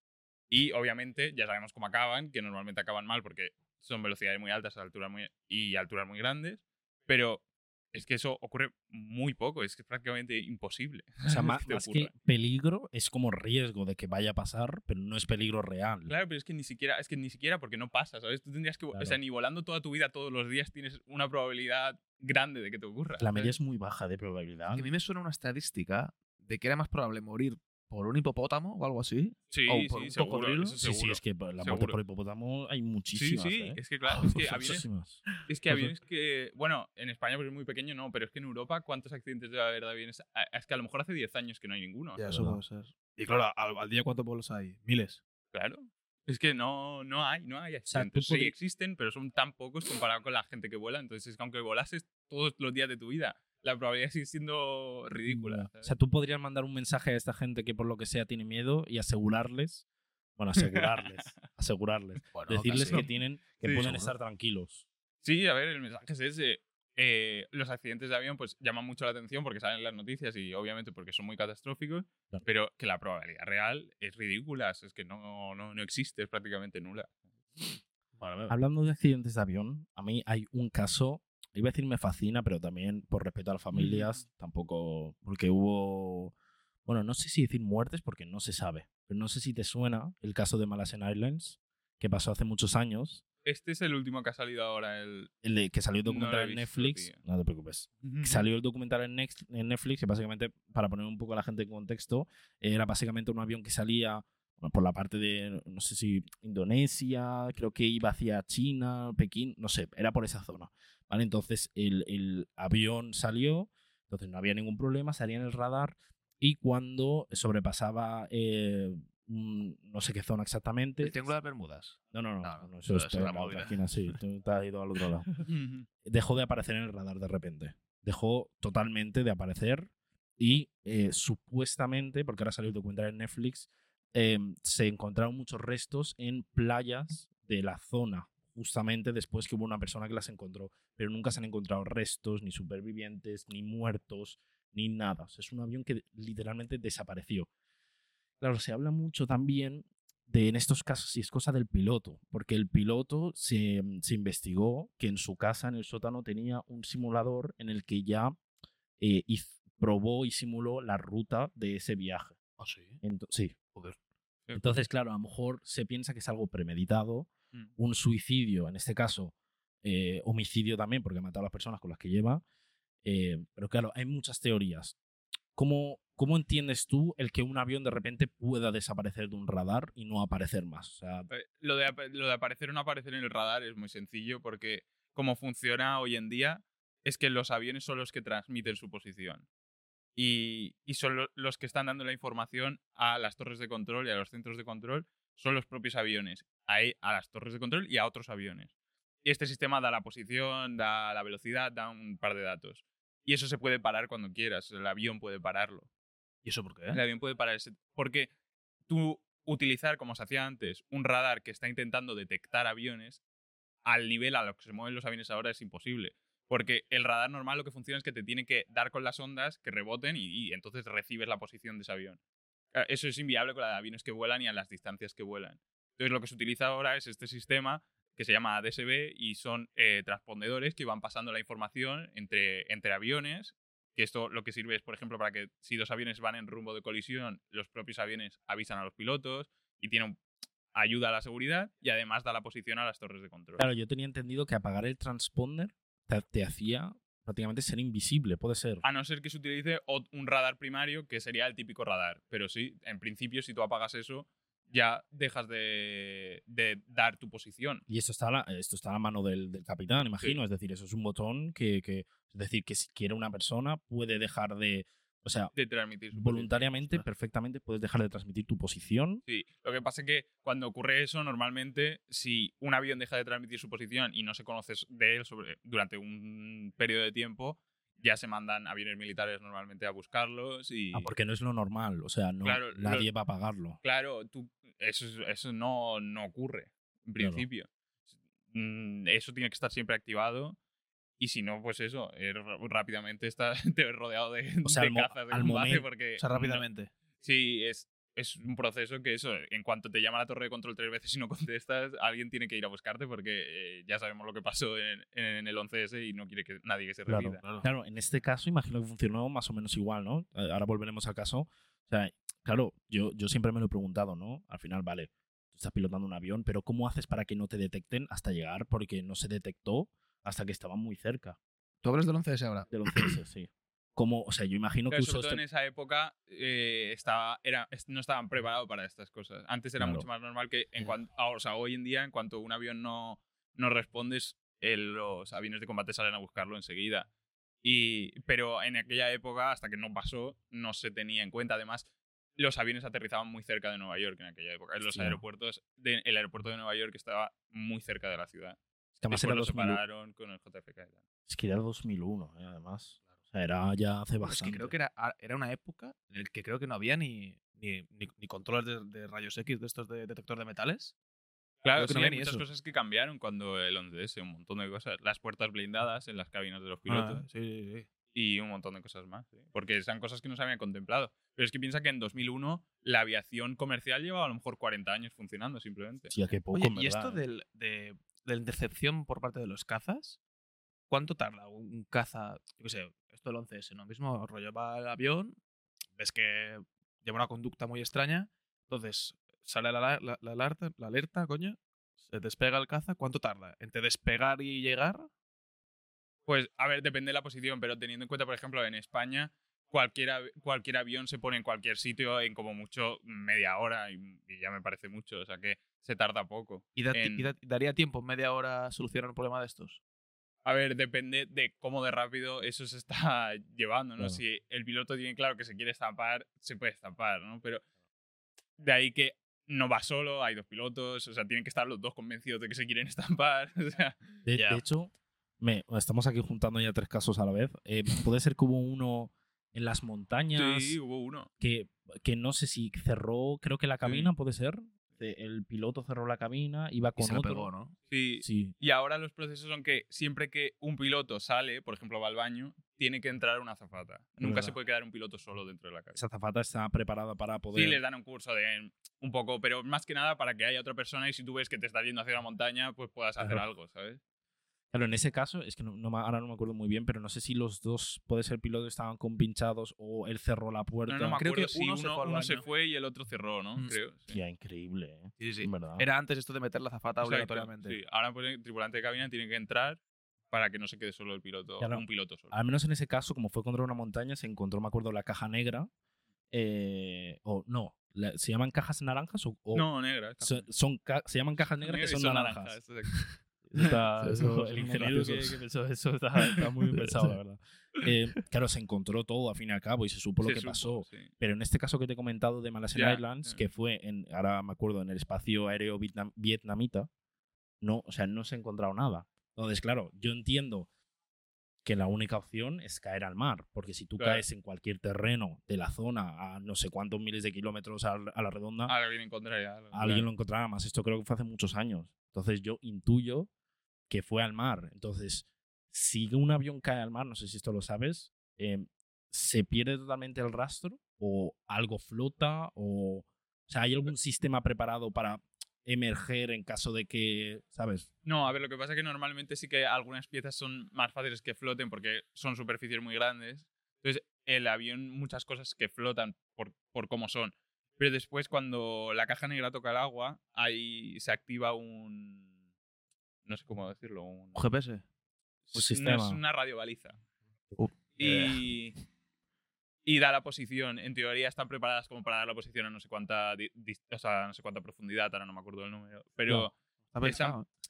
S2: y obviamente ya sabemos cómo acaban, que normalmente acaban mal porque son velocidades muy altas alturas muy, y alturas muy grandes, pero es que eso ocurre muy poco, es que es prácticamente imposible. *laughs*
S1: O sea, más,
S2: que te
S1: más que peligro es como riesgo de que vaya a pasar, pero no es peligro real.
S2: Claro, pero es que ni siquiera, es que ni siquiera porque no pasa, ¿sabes? Tú tendrías que, o sea, ni volando toda tu vida todos los días tienes una probabilidad grande de que te ocurra.
S1: La media
S2: ¿sabes?
S1: es muy baja de probabilidad.
S3: A mí me suena una estadística de que era más probable morir por un hipopótamo o algo así.
S2: Sí,
S3: o por
S2: sí,
S3: un
S2: seguro,
S3: cocodrilo.
S2: eso
S1: Sí, sí,
S2: seguro.
S1: es que la muerte
S2: Seguro.
S1: por hipopótamo hay
S2: Sí,
S1: muchísimas.
S2: sí,
S1: ¿eh?
S2: es que claro, es que aviones,
S1: Muchísimas. *laughs*
S2: es que aviones que, bueno, en España porque es muy pequeño no, pero es que en Europa ¿cuántos accidentes debe haber de aviones? Ah, Es que a lo mejor hace 10 años que no hay ninguno.
S3: Ya,
S1: es
S3: eso
S1: verdad.
S3: puede ser. Y claro, al, al día cuántos vuelos hay? Miles.
S2: Claro. Es que no, no hay, no hay
S1: sea,
S2: accidentes.
S1: tú
S2: Sí
S1: podri-
S2: existen, pero son tan pocos comparado con la gente que vuela. Entonces, es que aunque volases todos los días de tu vida, la probabilidad sigue siendo ridícula.
S1: O
S2: ¿sabes?
S1: sea, tú podrías mandar un mensaje a esta gente que por lo que sea tiene miedo y asegurarles, bueno, asegurarles, *laughs* asegurarles,
S3: Bueno,
S1: decirles
S3: casi.
S1: que tienen, que
S2: Sí,
S1: pueden
S2: seguro.
S1: estar tranquilos.
S2: Sí, a ver, el mensaje es ese. Eh, los accidentes de avión pues llaman mucho la atención porque salen en las noticias y obviamente porque son muy catastróficos,
S1: Claro.
S2: pero que la probabilidad real es ridícula, es que no, no, no existe, es prácticamente nula.
S1: Hablando de accidentes de avión, a mí hay un caso, iba a decir me fascina, pero también por respeto a las familias, tampoco, porque hubo, bueno, no sé si decir muertes porque no se sabe, pero no sé si te suena el caso de Malaysian Airlines, que pasó hace muchos años,
S2: Este es el último que ha salido ahora, el...
S1: el de que salió el
S2: No
S1: documental
S2: he
S1: en Netflix,
S2: tío.
S1: no te preocupes, salió el documental en, Next- en Netflix, que básicamente, para poner un poco a la gente en contexto, era básicamente un avión que salía por la parte de, no sé si Indonesia, creo que iba hacia China, Pekín, no sé, era por esa zona. ¿Vale? Entonces el, el avión salió, entonces no había ningún problema, salía en el radar y cuando sobrepasaba eh, no sé qué zona exactamente.
S3: ¿El Triángulo de Bermudas?
S1: No, no, no,
S3: No,
S1: no,
S3: no,
S1: eso es
S3: la
S1: esquina, sí, tú te has ido al otro lado *laughs* dejó de aparecer en el radar de repente. Dejó totalmente de aparecer y eh, supuestamente, porque ahora salió el documental en Netflix, eh, se encontraron muchos restos en playas de la zona justamente después que hubo una persona que las encontró, pero nunca se han encontrado restos, ni supervivientes, ni muertos, ni nada. O sea, es un avión que literalmente desapareció. Claro, se habla mucho también de en estos casos si es cosa del piloto, porque el piloto se, se investigó que en su casa, en el sótano, tenía un simulador en el que ya eh, probó y simuló la ruta de ese viaje.
S3: Ah, sí.
S1: Ento- sí.
S3: Joder.
S1: Entonces, claro, a lo mejor se piensa que es algo premeditado,
S2: Mm.
S1: un suicidio, en este caso, eh, homicidio también, porque ha matado a las personas con las que lleva. eh, pero claro, hay muchas teorías. ¿Cómo, ¿Cómo entiendes tú el que un avión de repente pueda desaparecer de un radar y no aparecer más? O sea,
S2: Eh, Lo de, lo de aparecer o no aparecer en el radar es muy sencillo porque como funciona hoy en día es que los aviones son los que transmiten su posición. Y, y son lo- los que están dando la información a las torres de control y a los centros de control, son los propios aviones, a, a las torres de control y a otros aviones. Y este sistema da la posición, da la velocidad, da un par de datos. Y eso se puede parar cuando quieras, el avión puede pararlo.
S3: ¿Y eso por qué?
S2: El avión puede parar ese. Porque tú utilizar, como se hacía antes, un radar que está intentando detectar aviones al nivel a lo que se mueven los aviones ahora es imposible. Porque el radar normal lo que funciona es que te tiene que dar con las ondas que reboten y, y entonces recibes la posición de ese avión. Claro, Eso es inviable con la de aviones que vuelan y a las distancias que vuelan. Entonces lo que se utiliza ahora es este sistema que se llama ADSB y son eh, transpondedores que van pasando la información entre, entre aviones que esto lo que sirve es, por ejemplo, para que si dos aviones van en rumbo de colisión, los propios aviones avisan a los pilotos y tiene un- ayuda a la seguridad y además da la posición a las torres de control.
S1: claro, yo tenía entendido que apagar el transponder te, te hacía prácticamente ser invisible, puede ser.
S2: A no ser que se utilice un radar primario, que sería el típico radar. Pero sí, en principio, si tú apagas eso, ya dejas de, de dar tu posición.
S1: Y esto está a la, esto está a la mano del, del capitán, imagino. Es decir, eso es un botón que, que- Es decir, que si quiere una persona puede dejar de. O sea,
S2: De transmitir su posición.
S1: voluntariamente, perfectamente puedes dejar de transmitir tu posición.
S2: Sí, lo que pasa es que cuando ocurre eso, normalmente, si un avión deja de transmitir su posición y no se conoce de él sobre, durante un periodo de tiempo, ya se mandan aviones militares normalmente a buscarlos y...
S1: Ah, porque no es lo normal. O sea, no,
S2: Claro, lo-
S1: nadie va a pagarlo.
S2: Claro, tú, eso, es- eso no, no ocurre, en principio. Mm, Eso tiene que estar siempre activado. Y si no, pues eso, eh, r- rápidamente estás *laughs* te ves rodeado de,
S1: O sea,
S2: de
S1: al mo-
S2: cazas de
S1: al
S2: combate
S1: momen-
S2: porque
S3: O sea,
S2: no-
S3: rápidamente.
S2: Sí, es, es un proceso que eso, en cuanto te llama la torre de control tres veces y no *laughs* contestas, alguien tiene que ir a buscarte porque eh, ya sabemos lo que pasó en, en el 11S y no quiere que nadie que se
S1: Claro,
S2: repita.
S3: Claro.
S1: Claro, en este caso imagino que funcionó más o menos igual, ¿no? Ahora volveremos al caso. O sea, claro, yo, yo siempre me lo he preguntado, ¿no? Al final, vale, tú estás pilotando un avión, pero ¿cómo haces para que no te detecten hasta llegar? Porque no se detectó hasta que estaban muy cerca
S3: Tú hablas del 11S ahora.
S1: del 11S, sí. Como, o sea, yo imagino que
S2: sobre todo
S1: este-
S2: en esa época eh, estaba, era, no estaban preparados para estas cosas. Antes era
S1: Claro.
S2: mucho más normal que, en cuanto, o sea, hoy en día, en cuanto un avión no, no respondes, el- los aviones de combate salen a buscarlo enseguida. Y, pero en aquella época, hasta que no pasó, no se tenía en cuenta. Además, los aviones aterrizaban muy cerca de Nueva York en aquella época. Los aeropuertos, de- el aeropuerto de Nueva York estaba muy cerca de la ciudad.
S1: Es que además
S2: Después
S1: era,
S2: lo
S1: 2001,
S2: separaron con el JFK.
S1: es que era 2001, eh, además. Sea, era ya hace
S3: Es
S1: bastante.
S3: que creo que era, era una época en la que creo que no había ni, ni, ni, ni controles de, de rayos X de estos de detector de metales.
S2: Claro,
S3: Creo que
S2: sí,
S3: no
S2: hay
S3: había ni
S2: muchas
S3: eso.
S2: cosas que cambiaron cuando el 11S, un montón de cosas. Las puertas blindadas en las cabinas de los
S3: Ah,
S2: pilotos
S3: sí, sí, sí.
S2: y un montón de cosas más. sí. Porque son cosas que no se habían contemplado. Pero es que piensa que en 2001 la aviación comercial llevaba a lo mejor 40 años funcionando simplemente.
S1: Sí, a qué poco,
S3: Oye, ¿y esto
S1: verdad, eh.
S3: del, de, de la intercepción por parte de los cazas? ¿Cuánto tarda un caza? Yo qué sé, esto del 11S, ¿no? Mismo rollo va el avión, ves que lleva una conducta muy extraña, entonces sale la, la- la- la alerta, la alerta, coño, se despega el caza, ¿cuánto tarda? ¿Entre despegar y llegar?
S2: Pues, a ver, depende de la posición, pero teniendo en cuenta, por ejemplo, en España, cualquier, av- cualquier avión se pone en cualquier sitio en como mucho media hora y, y ya me parece mucho. O sea que se tarda poco.
S3: ¿Y, da-
S2: En-
S3: y da- daría tiempo media hora a solucionar un problema de estos?
S2: A ver, depende de cómo de rápido eso se está *laughs* llevando, ¿no?
S1: Claro.
S2: Si el piloto tiene claro que se quiere estampar, se puede estampar, ¿no? Pero de ahí que no va solo, hay dos pilotos, o sea, tienen que estar los dos convencidos de que se quieren *laughs* estampar, o sea,
S1: De,
S3: Ya.
S1: de hecho, me, estamos aquí juntando ya tres casos a la vez. Eh, puede ser que hubo uno en las montañas
S2: sí, hubo uno.
S1: que, que no sé si cerró, creo que la cabina puede ser. Ce- el piloto cerró la cabina, iba
S3: Y
S1: con
S3: se lo
S1: otro.
S3: pegó, ¿no?
S2: Sí.
S1: Sí,
S2: Y ahora los procesos son que siempre que un piloto sale, por ejemplo, va al baño, tiene que entrar una azafata. Nunca se puede quedar un piloto solo dentro de la cabina.
S1: esa zafata está preparada para poder.
S2: Sí, les dan un curso de un poco, pero más que nada para que haya otra persona y si tú ves que te estás yendo hacia la montaña, pues puedas hacer algo, ¿sabes?
S1: Claro, en ese caso, es que no, ahora no me acuerdo muy bien, pero no sé si los dos, puede ser pilotos, estaban compinchados o él cerró la puerta.
S2: No, no me
S3: Creo
S2: acuerdo
S3: que
S2: si
S3: uno
S2: uno,
S3: se fue al
S2: uno se
S3: baño.
S2: fue y el otro cerró, ¿no?
S3: Mm.
S2: Creo. sí.
S1: Tía, increíble, ¿eh?
S3: Sí, sí.
S1: En verdad.
S3: Era antes esto de meter la zafata obligatoriamente.
S2: sí. Ahora pues, el tripulante de cabina tiene que entrar para que no se quede solo el piloto,
S1: Claro.
S2: un piloto solo.
S1: Al menos en ese caso, como fue contra una montaña, se encontró, me acuerdo, la caja negra. eh, o no, ¿se llaman cajas naranjas o, o
S2: no, negra. está
S1: son, son se llaman cajas negras que son,
S2: naranjas,
S1: naranjas? *laughs* Está- eso- *laughs* el ingeniero que, que pensó eso está, está muy *laughs* bien pensado, la verdad. Eh, claro, se encontró todo al fin y al cabo y se supo lo
S2: Se
S1: que
S2: supo,
S1: pasó.
S2: sí.
S1: Pero en este caso que te he comentado de Malaysian
S2: Ya,
S1: Airlines,
S2: ya.
S1: que fue en, ahora me acuerdo, en el espacio aéreo vietnam- vietnamita, no, o sea, no se ha encontrado nada. Entonces, claro, yo entiendo que la única opción es caer al mar, porque si tú
S2: Claro.
S1: caes en cualquier terreno de la zona a no sé cuántos miles de kilómetros a, la redonda,
S2: Ahora viene en contra ya. algo,
S1: alguien
S2: claro.
S1: lo encontrará más. Esto creo que fue hace muchos años. Entonces yo intuyo que fue al mar. Entonces, si un avión cae al mar, no sé si esto lo sabes, eh, ¿se pierde totalmente el rastro? ¿O algo flota? ¿O, o sea, hay algún sistema preparado para emerger en caso de que, ¿sabes?
S2: No, a ver, lo que pasa es que normalmente sí que algunas piezas son más fáciles que floten porque son superficies muy grandes. Entonces, el avión, muchas cosas que flotan por, por cómo son. Pero después, cuando la caja negra toca el agua, ahí se activa un. No sé cómo decirlo. Un,
S3: ¿Un GPS?
S1: Un
S2: no
S1: sistema.
S2: es una radiobaliza.
S3: Uh,
S2: y, y da la posición. En teoría están preparadas como para dar la posición a no sé cuánta, di- o sea, no sé cuánta profundidad, ahora no me acuerdo del número. Pero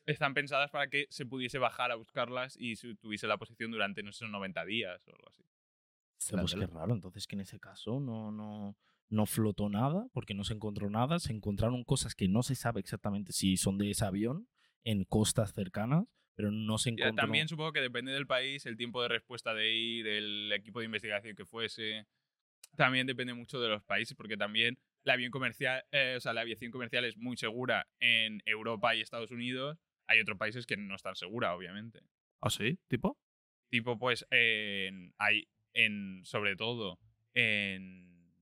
S2: están pensadas para que se pudiese bajar a buscarlas y se tuviese la posición durante, no sé, 90 días o algo así.
S1: Pues qué raro. Entonces que en ese caso no, no, no flotó nada porque no se encontró nada. Se encontraron cosas que no se sabe exactamente si son de ese avión en costas cercanas, pero no se
S2: Ya,
S1: encontró.
S2: También supongo que depende del país, el tiempo de respuesta de ir, el equipo de investigación que fuese. También depende mucho de los países, porque también la avión comercial, eh, o sea, la aviación comercial es muy segura en Europa y Estados Unidos. Hay otros países que no están segura, obviamente.
S3: ¿Ah, sí? ¿Tipo?
S2: Tipo, pues, en, hay en, sobre todo en,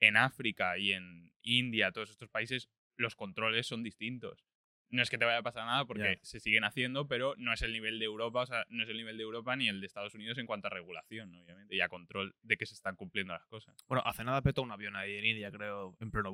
S2: en África y en India, todos estos países, los controles son distintos. No es que te vaya a pasar nada porque se siguen haciendo, pero no es el nivel de Europa, o sea, no es el nivel de Europa ni el de Estados Unidos en cuanto a regulación, obviamente, y a control de que se están cumpliendo las cosas.
S3: Bueno, hace nada petó un avión ahí en India, creo, en pleno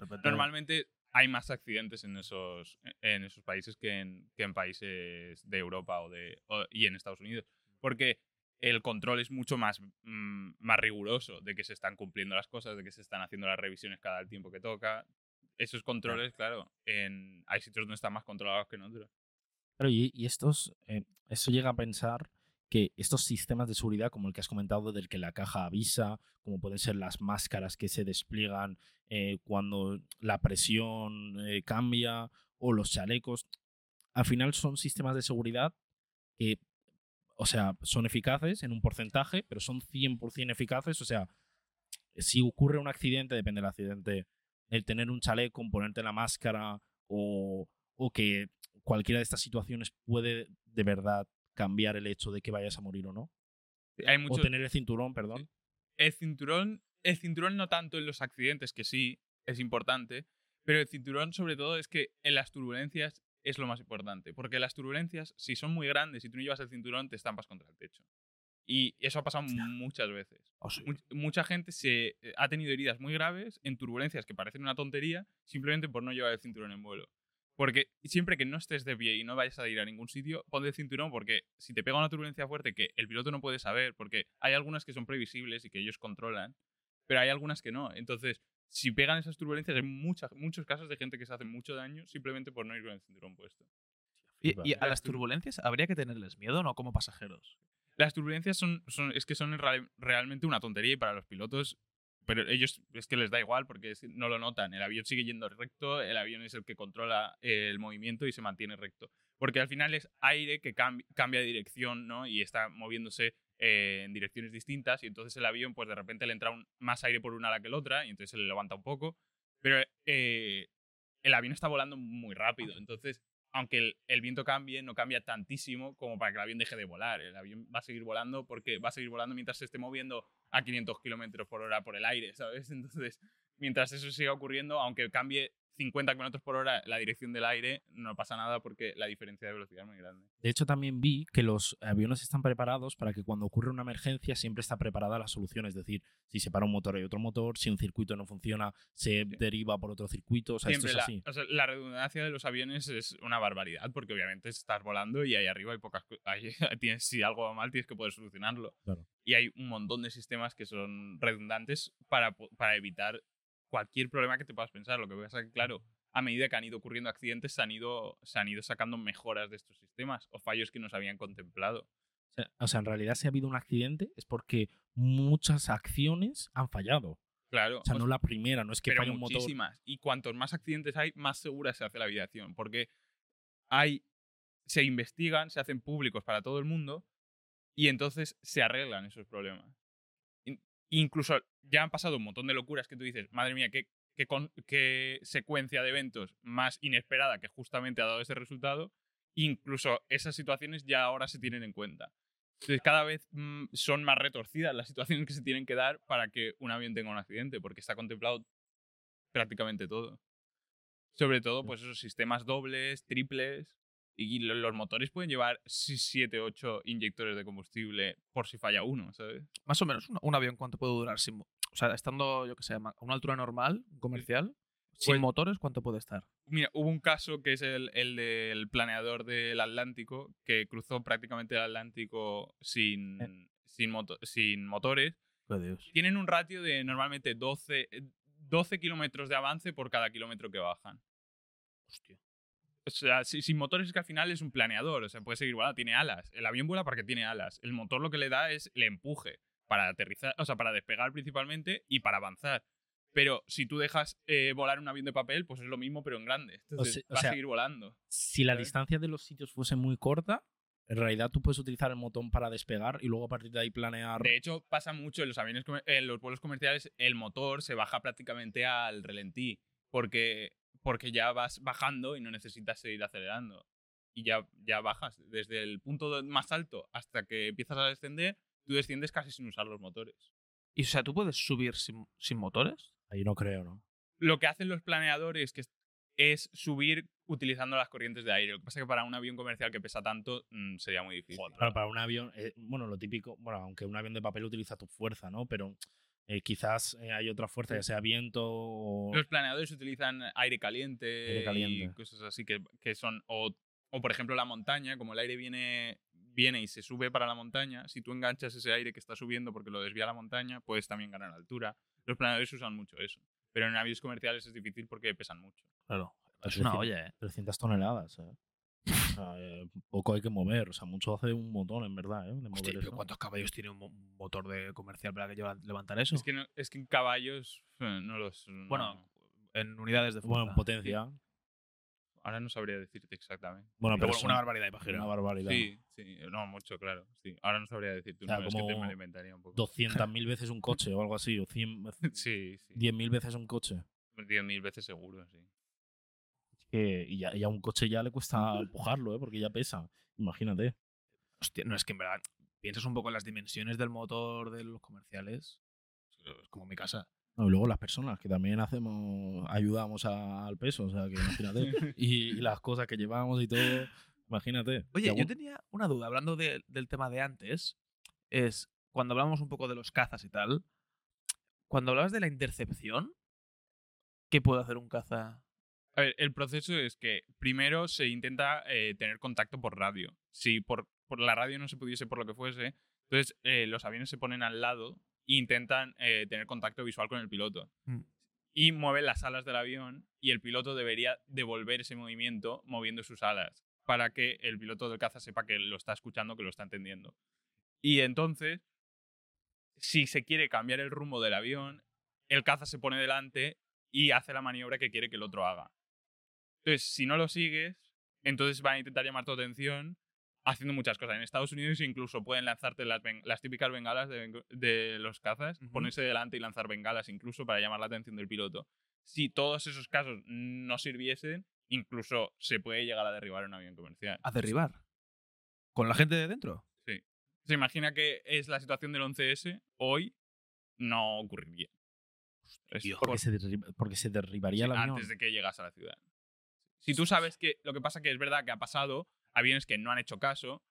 S3: repente-
S2: Normalmente hay más accidentes en esos, en esos países que en, que en países de Europa o de, o- y en Estados Unidos. Porque el control es mucho más, mm, más riguroso de que se están cumpliendo las cosas, de que se están haciendo las revisiones cada tiempo que toca. Esos controles, claro, en, hay sitios donde están más controlados que en otros.
S1: Claro, y, y estos, eh, esto llega a pensar que estos sistemas de seguridad, como el que has comentado, del que la caja avisa, como pueden ser las máscaras que se despliegan eh, cuando la presión eh, cambia, o los chalecos, al final son sistemas de seguridad que, o sea, son eficaces en un porcentaje, pero son 100% eficaces, o sea, si ocurre un accidente, depende del accidente, el tener un chaleco, ponerte la máscara o, o que cualquiera de estas situaciones puede de verdad cambiar el hecho de que vayas a morir o no.
S2: Hay
S1: O tener el cinturón, perdón.
S2: El cinturón, el cinturón no tanto en los accidentes, que sí, es importante, pero el cinturón sobre todo es que en las turbulencias es lo más importante, porque las turbulencias, si son muy grandes y tú no llevas el cinturón, te estampas contra el techo. Y eso ha pasado muchas veces.
S3: ¿Ah, sí?
S2: Much- mucha gente se eh, ha tenido heridas muy graves en turbulencias que parecen una tontería simplemente por no llevar el cinturón en vuelo. Porque siempre que no estés de pie y no vayas a ir a ningún sitio, ponte el cinturón porque si te pega una turbulencia fuerte que el piloto no puede saber, porque hay algunas que son previsibles y que ellos controlan, pero hay algunas que no. Entonces, si pegan esas turbulencias, hay mucha- muchos casos de gente que se hace mucho daño simplemente por no ir con el cinturón puesto.
S3: ¿Y, y a las turbulencias habría que tenerles miedo, no como pasajeros?
S2: Las turbulencias son, son- es que son real- realmente una tontería y para los pilotos, pero ellos es que les da igual porque es- no lo notan. El avión sigue yendo recto, el avión es el que controla el movimiento y se mantiene recto. Porque al final es aire que cambi- cambia de dirección ¿no? y está moviéndose eh, en direcciones distintas y entonces el avión pues de repente le entra un- más aire por una ala que la otra y entonces se le levanta un poco. Pero eh, el avión está volando muy rápido. Entonces, aunque el, viento cambie, no cambia tantísimo como para que el avión deje de volar. El avión va a seguir volando porque va a seguir volando mientras se esté moviendo a 500 kilómetros por hora por el aire, ¿sabes? *laughs* Entonces, mientras eso siga ocurriendo, aunque cambie 50 kilómetros por hora la dirección del aire, no pasa nada porque la diferencia de velocidad es muy grande.
S1: De hecho, también vi que los aviones están preparados para que cuando ocurre una emergencia siempre está preparada la solución. Es decir, si se para un motor hay otro motor, si un circuito no funciona, se deriva por otro circuito. O sea, esto
S2: Siempre
S1: es
S2: la,
S1: así.
S2: o sea, la redundancia de los aviones es una barbaridad porque obviamente estás volando y ahí arriba hay pocas *laughs* tienes si algo va mal tienes que poder solucionarlo.
S1: Claro.
S2: Y hay un montón de sistemas que son redundantes para, para evitar cualquier problema que te puedas pensar. Lo que pasa es que, claro, a medida que han ido ocurriendo accidentes, se han ido, se han ido sacando mejoras de estos sistemas o fallos que no se habían contemplado.
S1: O sea, en realidad, si ha habido un accidente es porque muchas acciones han fallado.
S2: Claro.
S1: O sea,
S2: o
S1: no la primera, no es que
S2: pero
S1: falle un motor.
S2: muchísimas. Y cuantos más accidentes hay, más segura se hace la aviación. Porque hay. Se investigan, se hacen públicos para todo el mundo y entonces se arreglan esos problemas. In- Incluso ya han pasado un montón de locuras que tú dices, madre mía, qué, qué, con- qué secuencia de eventos más inesperada que justamente ha dado ese resultado. Incluso esas situaciones ya ahora se tienen en cuenta. Entonces, cada vez mm, son más retorcidas las situaciones que se tienen que dar para que un avión tenga un accidente, porque está contemplado prácticamente todo. Sobre todo, pues esos sistemas dobles, triples, y lo- los motores pueden llevar 7, 8 inyectores de combustible por si falla uno, ¿sabes?
S3: Más o menos, un, un avión, ¿cuánto puede durar? Sin, o sea, estando, yo que sé, a una altura normal, comercial, sin
S2: Pues-
S3: motores, ¿cuánto puede estar?
S2: Mira, hubo un caso que es el, el del planeador del Atlántico, que cruzó prácticamente el Atlántico sin, sin, moto- sin motores.
S3: Dios.
S2: Tienen un ratio de normalmente 12, eh, 12 kilómetros de avance por cada kilómetro que bajan.
S3: Hostia.
S2: O sea, si- sin motores es que al final es un planeador, o sea, puede seguir volando, tiene alas. El avión vuela porque tiene alas. El motor lo que le da es el empuje para aterrizar, o sea, para despegar principalmente y para avanzar. Pero si tú dejas eh, volar un avión de papel, pues es lo mismo, pero en grande. Entonces
S1: o
S2: va
S1: sea,
S2: a seguir volando.
S1: Si la
S2: ¿sabes?
S1: distancia de los sitios fuese muy corta, en realidad tú puedes utilizar el botón para despegar y luego a partir de ahí planear.
S2: De hecho, pasa mucho en los aviones, en los vuelos comerciales, el motor se baja prácticamente al relentí, porque, porque ya vas bajando y no necesitas seguir acelerando. Y ya, ya bajas. Desde el punto más alto hasta que empiezas a descender, tú desciendes casi sin usar los motores.
S3: Y o sea, ¿tú puedes subir sin, sin motores?
S1: Ahí no creo, ¿no?
S2: Lo que hacen los planeadores que es, es subir utilizando las corrientes de aire. Lo que pasa es que para un avión comercial que pesa tanto mm, sería muy difícil.
S1: Claro, para un avión, eh, bueno, lo típico, bueno, aunque un avión de papel utiliza tu fuerza, ¿no? Pero eh, quizás eh, hay otra fuerza, ya sea viento o...
S2: Los planeadores utilizan aire caliente,
S1: Aire caliente.
S2: y cosas así que, que son. O, o, por ejemplo, la montaña, como el aire viene, viene y se sube para la montaña, si tú enganchas ese aire que está subiendo porque lo desvía la montaña, puedes también ganar altura. Los planeadores usan mucho eso. Pero en aviones comerciales es difícil porque pesan mucho.
S3: Claro. Es una olla, ¿eh?
S1: 300 toneladas, ¿eh? O sea, eh, poco hay que mover, o sea, mucho hace un montón, en verdad, ¿eh? De mover
S3: Hostia, pero
S1: eso.
S3: ¿cuántos caballos tiene un mo- un motor de comercial para que yo levantar eso?
S2: Es que, no- es que en caballos eh, no los. no-
S3: Bueno, en unidades de fuerza.
S1: Bueno, en potencia.
S2: ahora no sabría decirte exactamente.
S1: Bueno,
S3: Pero
S1: pero
S3: bueno, una barbaridad, imagino.
S1: una barbaridad.
S2: Sí, sí, no mucho, claro. Sí. Ahora no sabría decirte un
S1: O sea,
S2: número, es que te
S1: como
S2: me lo inventaría un poco.
S1: 200.000 *laughs* veces un coche o algo así, o 100,
S2: Sí, sí.
S1: 10.000 veces un coche.
S2: 10.000 veces seguro, sí.
S1: Que, y, ya, y a un coche ya le cuesta empujarlo, ¿eh? Porque ya pesa. Imagínate.
S3: Hostia, no es que en verdad piensas un poco en las dimensiones del motor de los comerciales. Es como mi casa.
S1: No, y luego las personas, que también hacemos, ayudamos a- al peso, o sea, que imagínate. *laughs* y, y las cosas que llevamos y todo, imagínate.
S3: Oye, yo tenía una duda, hablando de- del tema de antes, es cuando hablamos un poco de los cazas y tal, cuando hablabas de la intercepción, ¿qué puede hacer un caza?
S2: A ver, el proceso es que primero se intenta eh, tener contacto por radio. Si por, por la radio no se pudiese por lo que fuese, entonces eh, los aviones se ponen al lado e intentan eh, tener contacto visual con el piloto.
S3: Mm.
S2: Y mueven las alas del avión y el piloto debería devolver ese movimiento moviendo sus alas para que el piloto del caza sepa que lo está escuchando, que lo está entendiendo. Y entonces, si se quiere cambiar el rumbo del avión, el caza se pone delante y hace la maniobra que quiere que el otro haga. Entonces, si no lo sigues, entonces van a intentar llamar tu atención haciendo muchas cosas. En Estados Unidos incluso pueden lanzarte las, típicas bengalas de, los cazas, ponerse delante y lanzar bengalas incluso para llamar la atención del piloto. si todos esos casos no sirviesen, incluso se puede llegar a derribar un avión comercial.
S3: A derribar. ¿Con la gente de dentro?
S2: Se imagina que es la situación del 11S, hoy no ocurriría. Es
S3: Tío,
S2: por-
S1: Porque se, derriba- porque se derribaría el
S2: sí,
S1: avión.
S2: antes de que llegas a la ciudad. Si tú sabes que lo que pasa que es verdad que ha pasado aviones que no han hecho caso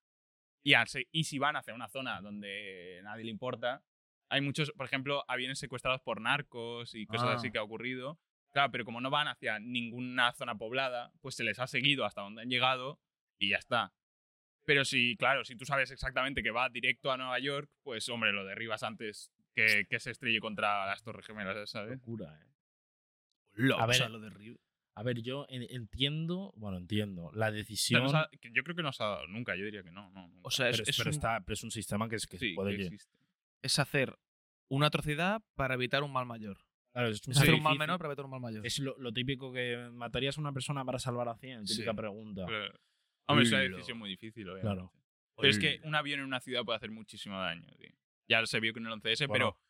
S2: y, al y si van hacia una zona donde nadie le importa, hay muchos, por ejemplo, aviones secuestrados por narcos y cosas
S3: Ah.
S2: así que ha ocurrido. Claro, pero como no van hacia ninguna zona poblada, pues se les ha seguido hasta donde han llegado y ya está. Pero si, claro, si tú sabes exactamente que va directo a Nueva York, pues hombre, lo derribas antes que, que se estrelle contra las Torres Gemelas, ¿sabes?
S1: Locura, ¿eh?
S3: Lo,
S1: A
S3: o sea,
S1: ver,
S3: lo derriba.
S1: A ver, yo en- entiendo, bueno, entiendo, la
S2: O sea,
S1: decisión.
S2: yo creo que no se ha dado nunca, yo diría que no. no nunca.
S3: O sea, es,
S1: pero,
S3: es
S1: pero
S3: un-
S1: está, pero es un sistema que, es, que
S2: sí,
S1: puede
S2: que existe.
S3: es hacer una atrocidad para evitar un mal mayor.
S1: Claro, es, un
S3: Es hacer un mal menor para evitar un mal mayor.
S1: Es lo, lo típico que matarías a una persona para salvar a 100, típica
S3: Sí.
S1: pregunta.
S2: Hombre, es una
S3: Lo-
S2: decisión muy difícil, obviamente.
S1: Claro.
S2: Pero es que un avión en una ciudad puede hacer muchísimo daño, tío. Ya se vio con el 11S,
S1: Bueno.
S2: pero,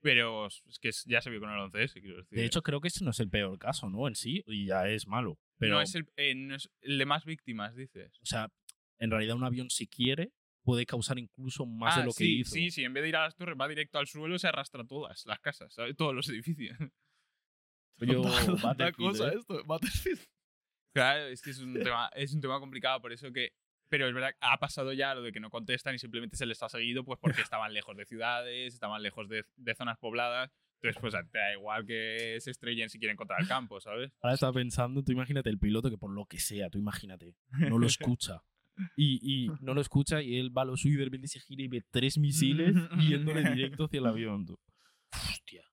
S2: pero es que ya se vio con el 11S, quiero decir.
S1: De hecho, creo que ese no es el peor caso, ¿no? En sí, y ya es malo. Pero,
S2: no, es el, eh, no es el de más víctimas, dices.
S1: o sea, en realidad un avión, si quiere, puede causar incluso más
S2: ah,
S1: de lo que hizo.
S2: sí, sí, en vez de ir a las torres, va directo al suelo, se arrastra todas las casas, ¿sabes? Todos los edificios. *laughs*
S1: Yo, Battlefield, *laughs*
S3: cosa
S1: ¿eh?
S3: esto. Battlefield. *laughs*
S2: Claro, es que es un tema, es un tema complicado, por eso que. Pero es verdad, ha pasado ya lo de que no contestan y simplemente se les ha seguido, pues porque *laughs* estaban lejos de ciudades, estaban lejos de, de zonas pobladas. Entonces, pues te da igual que se estrellen si quieren contra el campo, ¿sabes?
S1: Ahora estaba pensando, tú imagínate el piloto que por lo que sea, tú imagínate, no lo escucha. *laughs* Y, y no lo escucha y él va a lo suyo y de repente se gira y ve tres misiles *laughs* yéndole directo hacia el avión. tú. Hostia.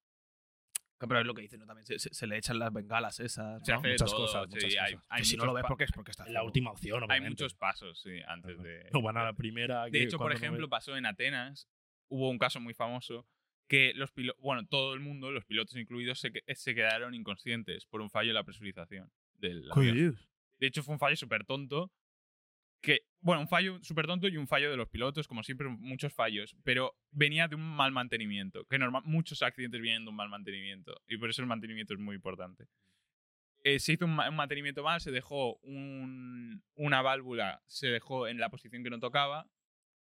S3: Pero es lo que dicen, ¿no? También se, se- se le echan las bengalas esas.
S2: Se
S3: ¿no?
S2: hace
S1: Muchas
S2: todo,
S1: cosas,
S2: sí,
S1: muchas
S2: hay-
S1: cosas.
S2: hay
S3: si no lo ves porque es porque está
S1: la última opción,
S2: Hay
S1: obviamente.
S2: muchos pasos, sí, antes de.
S1: No van a la primera.
S2: De
S1: que
S2: hecho, por
S1: no
S2: ejemplo, pasó en Atenas, hubo un caso muy famoso que los pilotos, bueno, todo el mundo, los pilotos incluidos, se, que- se quedaron inconscientes por un fallo en la presurización del avión. De hecho, fue un fallo súper tonto. Que, bueno, un fallo súper tonto y un fallo de los pilotos, como siempre, muchos fallos. Pero venía de un mal mantenimiento. Que normal, muchos accidentes vienen de un mal mantenimiento. Y por eso el mantenimiento es muy importante. Eh, se hizo un, ma- un mantenimiento mal, se dejó un- una válvula, se dejó en la posición que no tocaba.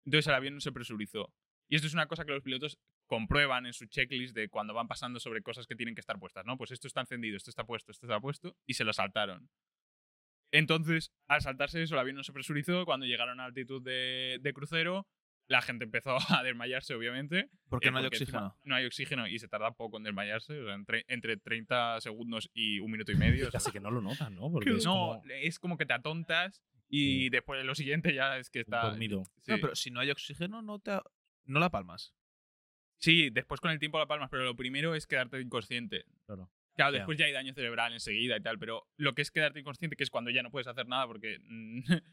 S2: Entonces el avión no se presurizó. Y esto es una cosa que los pilotos comprueban en su checklist de cuando van pasando sobre cosas que tienen que estar puestas, ¿no? Pues esto está encendido, esto está puesto, esto está puesto, y se lo saltaron. Entonces, al saltarse eso, el avión no se presurizó. Cuando llegaron a altitud de, de crucero, la gente empezó *laughs* a desmayarse, obviamente.
S3: Porque
S2: eh,
S3: no hay
S2: porque
S3: oxígeno.
S2: No hay oxígeno y se tarda poco en desmayarse, o sea, entre, entre 30 segundos y un minuto y medio. o sea,
S1: Casi que no lo notas, ¿no? Porque es
S2: no,
S1: como
S2: es como que te atontas y después lo siguiente ya es que está...
S1: dormido.
S2: Sí.
S3: No, pero si no hay oxígeno, no, te, no la palmas.
S2: Sí, después con el tiempo la palmas, pero lo primero es quedarte inconsciente.
S1: Claro.
S2: Claro, después ya hay daño cerebral enseguida y tal, pero lo que es quedarte inconsciente, que es cuando ya no puedes hacer nada, porque mm, *laughs*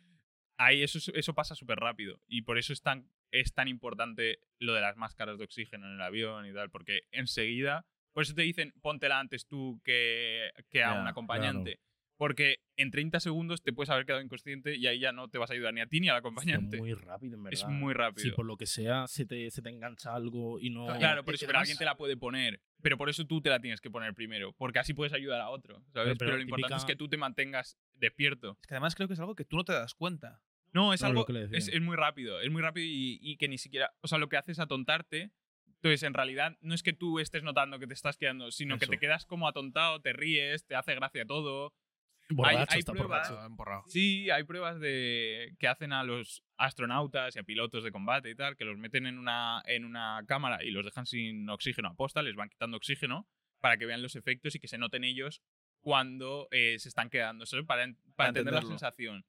S2: ahí eso, es- eso pasa súper rápido. Y por eso es tan, es tan importante lo de las máscaras de oxígeno en el avión y tal, porque enseguida, por eso te dicen, póntela antes tú que, que a un acompañante. Porque en 30 segundos te puedes haber quedado inconsciente y ahí ya no te vas a ayudar ni a ti ni al
S1: Es
S2: acompañante.
S1: muy rápido, en verdad.
S2: Es muy rápido.
S1: Si por lo que sea se te, se te engancha algo y no.
S2: Claro, por eso, pero alguien te la puede poner. Pero por eso tú te la tienes que poner primero. Porque así puedes ayudar a otro. ¿sabes?
S1: Pero-
S2: Pero,
S1: pero
S2: lo importante es que tú te mantengas despierto.
S3: Es que además creo que es algo que tú no te das cuenta.
S2: No, es algo.
S1: que.
S2: Es, es muy rápido. Es muy rápido y, y que ni siquiera. O sea, lo que hace es atontarte. Entonces, en realidad, no es que tú estés notando que te estás quedando, sino que te quedas como atontado, te ríes, te hace gracia todo.
S1: Borracho, *laughs*
S2: hay
S1: está
S2: pruebas-
S1: borracho.
S2: Sí, hay pruebas de que hacen a los astronautas y a pilotos de combate y tal, que los meten en una, en una cámara y los dejan sin oxígeno a posta, les van quitando oxígeno para que vean los efectos y que se noten ellos cuando eh, se están quedando, ¿sabes? Para, en- para
S3: Para
S2: entender la sensación.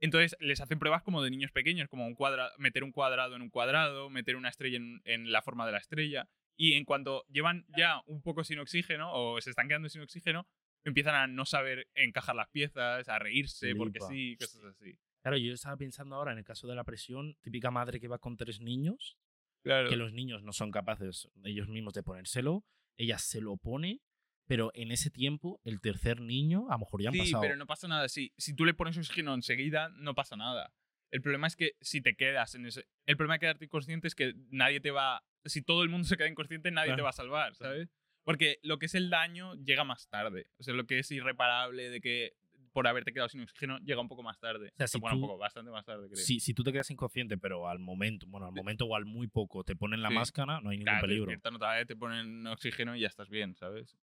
S2: Entonces les hacen pruebas como de niños pequeños, como un cuadra meter un cuadrado en un cuadrado, meter una estrella en, en la forma de la estrella. Y en cuanto llevan ya un poco sin oxígeno o se están quedando sin oxígeno, empiezan a no saber encajar las piezas, a reírse porque sí, cosas así.
S1: Claro, yo estaba pensando ahora en el caso de la presión, típica madre que va con tres niños,
S2: Claro.
S1: que los niños no son capaces ellos mismos de ponérselo, ella se lo pone, pero en ese tiempo el tercer niño a lo mejor ya han
S2: Sí,
S1: pasado.
S2: pero no pasa nada. Si, si tú le pones oxígeno enseguida, no pasa nada. El problema es que si te quedas en ese... El problema de quedarte inconsciente es que nadie te va... Si todo el mundo se queda inconsciente, nadie te va a salvar, ¿sabes? Porque lo que es el daño llega más tarde. O sea, lo que es irreparable de que por haberte quedado sin oxígeno llega un poco más tarde.
S1: sea, si
S2: bueno, un
S1: tú-
S2: poco, bastante más tarde, creo.
S1: Si, si tú te quedas inconsciente, pero al momento, bueno, al momento o al muy poco te ponen la
S2: Sí.
S1: máscara, no hay ningún
S2: Claro, te
S1: peligro.
S2: despiertan otra vez, te ponen oxígeno y ya estás bien, ¿sabes?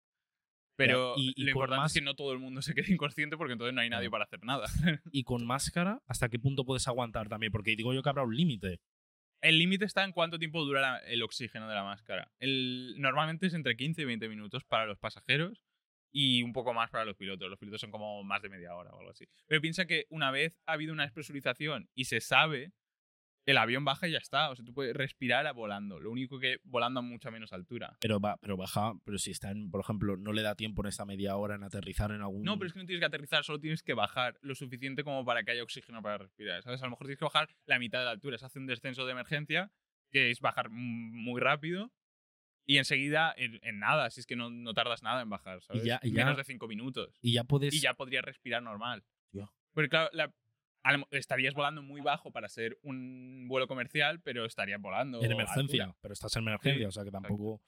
S2: Pero
S1: y- y
S2: lo importante
S1: más-
S2: es que no todo el mundo se quede inconsciente porque entonces no hay nadie para hacer nada.
S1: Y con máscara, ¿hasta qué punto puedes aguantar también? Porque digo yo que habrá un límite.
S2: El límite está en cuánto tiempo dura el oxígeno de la máscara. El, normalmente es entre 15 y 20 minutos para los pasajeros y un poco más para los pilotos. Los pilotos son como más de media hora o algo así. Pero piensa que una vez ha habido una despresurización y se sabe, el avión baja y ya está. O sea, tú puedes respirar a volando. Lo único que volando a mucha menos altura.
S1: Pero, va, pero baja, pero si está en, por ejemplo, no le da tiempo en esa media hora en aterrizar en algún.
S2: No, pero es que no tienes que aterrizar, solo tienes que bajar lo suficiente como para que haya oxígeno para respirar. ¿Sabes? A lo mejor tienes que bajar la mitad de la altura. Se hace un descenso de emergencia, que es bajar muy rápido. Y enseguida, en, en nada, si es que no, no tardas nada en bajar, ¿sabes?
S1: ya- y ya-
S2: Menos de cinco minutos.
S1: Y ya puedes.
S2: Y ya podrías respirar normal.
S1: Tío.
S2: Porque claro, la- estarías volando muy bajo para ser un vuelo comercial, pero estarías volando.
S1: en emergencia.
S2: altura.
S1: Pero estás en emergencia, o sea que tampoco.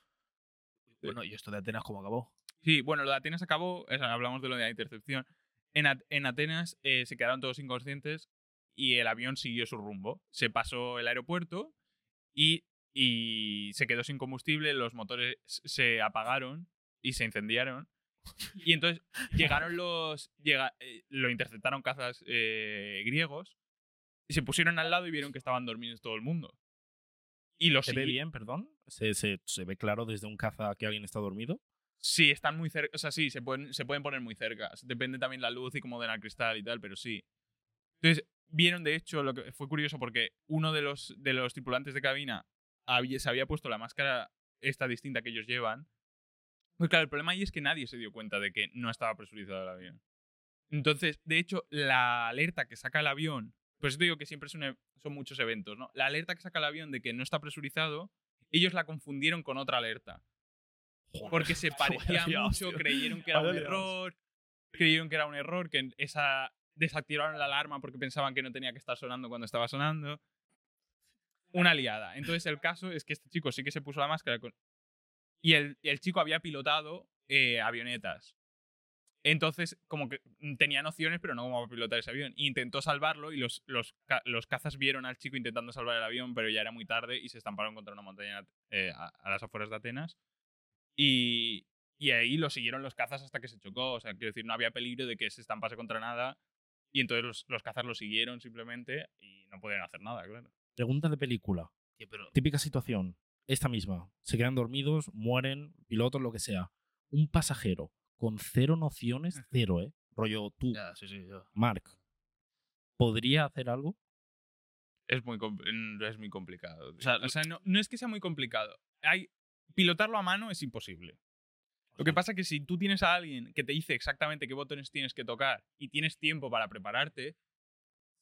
S3: Bueno, ¿y esto de Atenas cómo acabó?
S2: Sí, bueno, lo de Atenas acabó, o sea, hablamos de lo de la intercepción. En, At- en Atenas eh, se quedaron todos inconscientes y el avión siguió su rumbo. Se pasó el aeropuerto y, y se quedó sin combustible, los motores se apagaron y se incendiaron. Y entonces llegaron los. llega- eh, lo interceptaron cazas eh, griegos y se pusieron al lado y vieron que estaban dormidos todo el mundo. Y los
S1: ¿Se ve bien, perdón? ¿Se, se, se ve claro desde un caza que alguien está dormido?
S2: Sí, están muy cerca. O sea, sí, se pueden, se pueden poner muy cerca. Depende también la luz y cómo den al cristal y tal, pero sí. Entonces, vieron de hecho, lo que fue curioso porque uno de los, de los tripulantes de cabina había- se había puesto la máscara esta distinta que ellos llevan. Pues claro, el problema ahí es que nadie se dio cuenta de que no estaba presurizado el avión. Entonces, de hecho, la alerta que saca el avión, pues te digo que siempre son, son muchos eventos, ¿no? La alerta que saca el avión de que no está presurizado, ellos la confundieron con otra alerta. Porque se *laughs* parecía mucho, creyeron que era un error, creyeron que era un error, que esa desactivaron la alarma porque pensaban que no tenía que estar sonando cuando estaba sonando. Una liada. Entonces el caso es que este chico sí que se puso la máscara con- y el, el chico había pilotado eh, avionetas. Entonces, como que mm, tenía nociones, pero no cómo pilotar ese avión. Intentó salvarlo y los, los, los cazas vieron al chico intentando salvar el avión, pero ya era muy tarde y se estamparon contra una montaña eh, a, a las afueras de Atenas. Y, y ahí lo siguieron los cazas hasta que se chocó. O sea, quiero decir, no había peligro de que se estampase contra nada. Y entonces los, los cazas lo siguieron simplemente y no podían hacer nada, claro.
S1: Pregunta de película.
S3: Pero
S1: Típica situación. Esta misma. Se quedan dormidos, mueren, pilotos, lo que sea. Un pasajero con cero nociones, cero, ¿eh? Rollo tú,
S3: ya, sí, sí, yo.
S1: Mark. ¿Podría hacer algo?
S2: Es muy, es muy complicado. tío.
S3: sea,
S2: O sea, no, no es que sea muy complicado. Hay, pilotarlo a mano es imposible. Lo que pasa es que si tú tienes a alguien que te dice exactamente qué botones tienes que tocar y tienes tiempo para prepararte,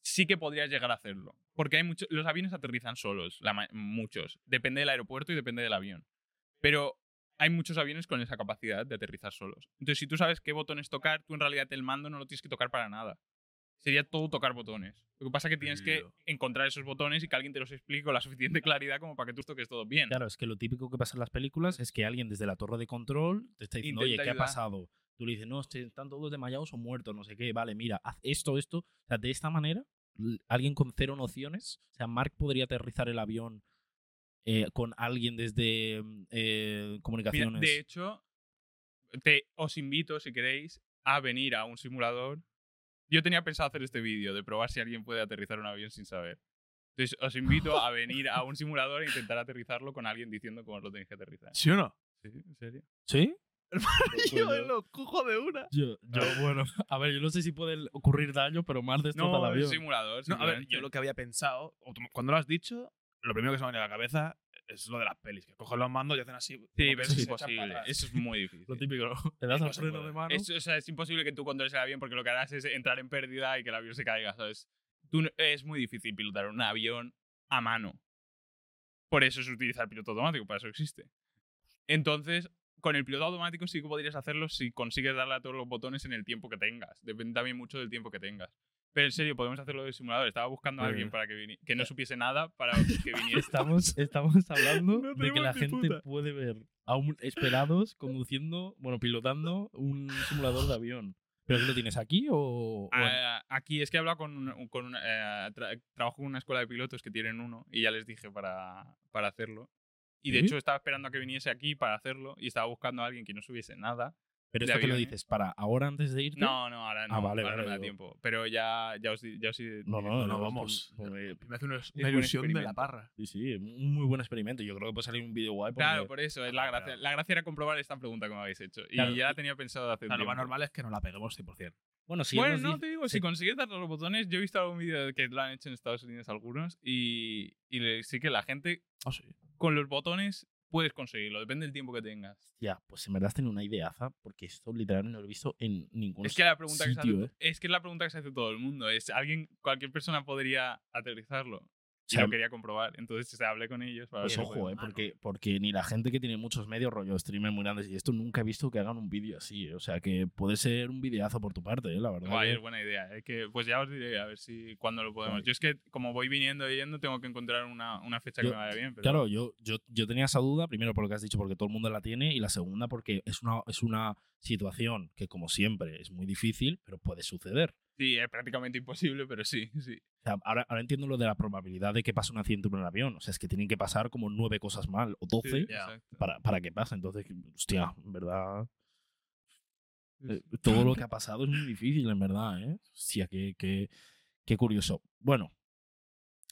S2: sí que podrías llegar a hacerlo. Porque hay muchos, los aviones aterrizan solos, muchos. Depende del aeropuerto y depende del avión. Pero hay muchos aviones con esa capacidad de aterrizar solos. Entonces, si tú sabes qué botones tocar, tú en realidad el mando no lo tienes que tocar para nada. Sería todo tocar botones. Lo que pasa es que tienes que encontrar esos botones y que alguien te los explique con la suficiente *laughs* claridad como para que tú toques todo bien.
S1: Claro, es que lo típico que pasa en las películas es que alguien desde la torre de control te está diciendo, oye, ¿qué ha pasado? Tú le dices, no, este- están todos desmayados o muertos, no sé qué. Vale, mira, haz esto, esto. O sea, de esta manera, l- alguien con cero nociones, o sea, Mark podría aterrizar el avión eh, con alguien desde mm, eh,
S2: Mira,
S1: comunicaciones.
S2: de hecho, te, os invito, si queréis, a venir a un simulador. Yo tenía pensado hacer este vídeo de probar si alguien puede aterrizar un avión sin saber. Entonces, os invito a *laughs* venir a un simulador e intentar aterrizarlo con alguien diciendo cómo lo tenéis que aterrizar.
S3: ¿Sí o no?
S2: ¿Sí? ¿En serio?
S1: ¿Sí? *laughs*
S3: yo
S1: yo-
S3: lo cojo de una.
S1: Yo, yo, *laughs* bueno, a ver, yo no sé si puede ocurrir daño, pero más destroza el
S2: No, es
S1: avión.
S2: simulador.
S3: No, a ver, yo lo que había pensado, cuando lo has dicho, lo primero que se me ha venido a la cabeza es lo de las pelis, que cogen los mandos y hacen así.
S2: Sí, pero es imposible. Eso es muy difícil.
S1: Lo típico, ¿no? Le das
S3: No
S1: al
S3: se
S1: freno
S3: puede.
S1: de mano.
S2: Es, o sea, es imposible que tú controles el avión porque lo que harás es entrar en pérdida y que el avión se caiga, ¿sabes? Tú es muy difícil pilotar un avión a mano. Por eso se utiliza el piloto automático, para eso existe. Entonces, con el piloto automático sí que podrías hacerlo si consigues darle a todos los botones en el tiempo que tengas. Depende también mucho del tiempo que tengas. Pero en serio, podemos hacerlo de simulador. Estaba buscando a
S1: Eh,
S2: alguien para que, vini- que no supiese nada para que viniese.
S1: Estamos, *laughs* estamos hablando
S2: No
S1: de que
S2: tenemos
S1: la
S2: ni
S1: gente
S2: puta.
S1: puede ver a un esperados conduciendo, bueno, pilotando un simulador de avión. ¿Pero qué lo tienes aquí o...? o
S2: Ah, aquí es que he hablado con, un- con una- eh, tra- trabajo con una escuela de pilotos que tienen uno y ya les dije para, para hacerlo. Y de
S1: ¿Sí?
S2: hecho estaba esperando a que viniese aquí para hacerlo y estaba buscando a alguien que no subiese nada.
S1: ¿Pero esto que lo dices para ahora antes de irte?
S2: No, no, ahora no,
S1: Ah, vale,
S2: ahora
S1: vale,
S2: no me da tiempo. Pero ya, ya os, ya os
S1: No, no, no,
S3: no, vamos.
S1: pues,
S3: Me hace una, una ilusión de la parra.
S1: sí, sí, un muy buen experimento. Yo creo que puede salir un vídeo guay. Porque,
S2: Claro, por eso, es la
S3: Ah,
S2: gracia.
S3: claro.
S2: La gracia era comprobar esta pregunta que me habéis hecho. Y
S1: Claro,
S2: ya la tenía pensado hace
S3: O sea, lo más normal es que nos la peguemos 100%.
S1: Bueno, si
S2: bueno, no
S1: dice-
S2: te digo,
S1: sí.
S2: si consigues dar los botones, yo he visto algún vídeo que lo han hecho en Estados Unidos algunos y, y sí que la gente
S3: Ah, sí.
S2: con los botones puedes conseguirlo, depende del tiempo que tengas.
S1: Ya, pues en verdad has tenido una ideaza, porque esto literalmente no lo he visto en ningún
S2: Es que la pregunta que se hace,
S1: ¿eh?
S2: es que es la pregunta que se hace todo el mundo, es alguien cualquier persona podría aterrizarlo. Y
S1: sea,
S2: lo quería comprobar, entonces se hablé con ellos para
S1: Pues
S2: ver
S1: ojo, eh, porque, porque ni la gente que tiene muchos medios, rollo streamers muy grandes y esto, nunca he visto que hagan un vídeo así. eh. O sea, que puede ser un videazo por tu parte, eh, la verdad.
S2: Guay,
S1: que-
S2: es buena idea. eh, que, pues ya os diré a ver si cuándo lo podemos. Yo es que como voy viniendo y yendo, tengo que encontrar una, una fecha
S1: Yo-
S2: que me vaya bien. Pero
S1: Claro, yo, yo, yo tenía esa duda, primero por lo que has dicho, porque todo el mundo la tiene, y la segunda porque es una, es una situación que, como siempre, es muy difícil, pero puede suceder.
S2: Sí, es prácticamente imposible, pero sí, sí.
S1: O sea, ahora, ahora entiendo lo de la probabilidad de que pase un accidente en un avión. O sea, es que tienen que pasar como nueve cosas mal, o doce,
S2: Sí,
S1: para, para que pase. Entonces, hostia, en verdad. eh, todo lo que *laughs* ha pasado es muy difícil, en verdad, ¿eh? Hostia, qué, qué, qué curioso. Bueno,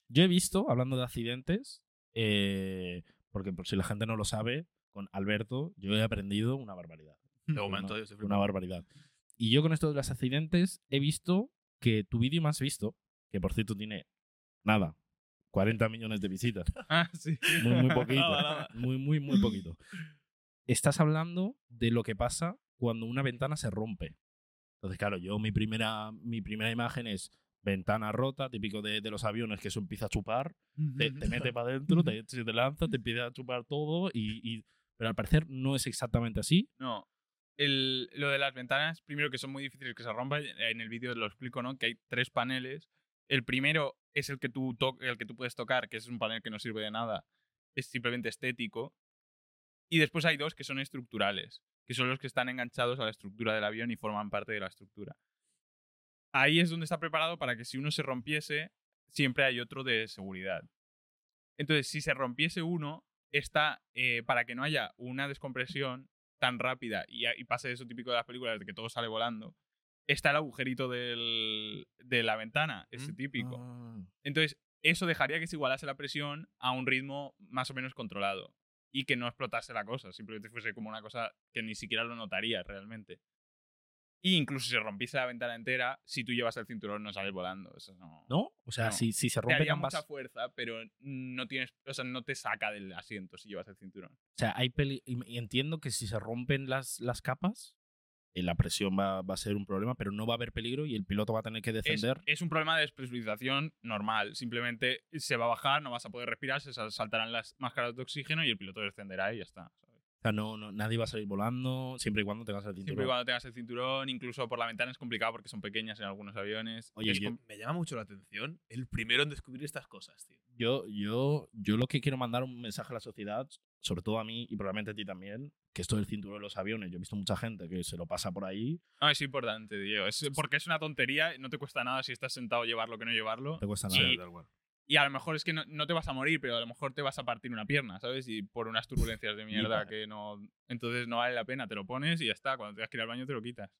S1: yo he visto, hablando de accidentes, eh, porque por si la gente no lo sabe, con Alberto yo he aprendido una barbaridad.
S3: De
S1: Una-
S3: momento, yo
S1: Una barbaridad. Y yo con esto de los accidentes he visto que tu vídeo más visto, que por cierto tiene nada, 40 millones de visitas, *laughs*
S2: Ah, sí.
S1: muy, muy *laughs* poquito,
S3: Nada, nada.
S1: muy, muy, muy poquito. Estás hablando de lo que pasa cuando una ventana se rompe. Entonces, claro, yo mi primera, mi primera imagen es ventana rota, típico de, de los aviones que eso empieza a chupar, te, te mete para adentro, te, te lanza, te empieza a chupar todo, y, y- pero al parecer no es exactamente así.
S2: No. El, lo de las ventanas, primero que son muy difíciles que se rompan, en el vídeo lo explico, ¿no? Que hay tres paneles. El primero es el que tú el que tú puedes tocar, que es un panel que no sirve de nada, es simplemente estético. Y después hay dos que son estructurales, que son los que están enganchados a la estructura del avión y forman parte de la estructura. Ahí es donde está preparado para que si uno se rompiese, siempre hay otro de seguridad. Entonces, si se rompiese uno, está eh, para que no haya una descompresión tan rápida y, y pase eso típico de las películas de que todo sale volando, está el agujerito del- de la ventana, ese
S3: Mm.
S2: típico.
S1: Ah.
S2: Entonces, eso dejaría que se igualase la presión a un ritmo más o menos controlado y que no explotase la cosa, simplemente fuese como una cosa que ni siquiera lo notarías realmente. Y incluso si se rompiese la ventana entera, si tú llevas el cinturón no sales volando. Eso no.
S1: ¿No? O sea,
S2: No.
S1: si, si se
S2: Te
S1: rompen
S2: haría mucha fuerza, pero no tienes, o sea, no te saca del asiento si llevas el cinturón.
S1: O sea, hay peli entiendo que si se rompen las, las capas, eh, la presión va, va a ser un problema, pero no va a haber peligro y el piloto va a tener que
S2: Es,
S1: defender.
S2: es un problema de despresurización normal. Simplemente se va a bajar, no vas a poder respirar, se sal- saltarán las máscaras de oxígeno y el piloto descenderá y ya está.
S1: Sea, no, no, nadie va a salir volando siempre y cuando tengas el cinturón.
S2: Siempre y cuando tengas el cinturón, incluso por la ventana es complicado porque son pequeñas en algunos aviones.
S1: Oye,
S2: Es
S1: yo-
S3: Me llama mucho la atención el primero en descubrir estas cosas, tío.
S1: Yo, yo, yo lo que quiero mandar un mensaje a la sociedad, sobre todo a mí y probablemente a ti también, que esto del cinturón de los aviones, yo he visto mucha gente que se lo pasa por ahí,
S2: No, es importante, Diego. Es, porque es una tontería, no te cuesta nada si estás sentado llevarlo que no llevarlo.
S1: no te cuesta
S2: Sí.
S1: nada.
S3: tal cual.
S2: Y a lo mejor es que no, no te vas a morir, pero a lo mejor te vas a partir una pierna, ¿sabes? Y por unas turbulencias de mierda que no. Entonces no vale la pena, te lo pones y ya está. Cuando tengas que ir al baño te lo quitas.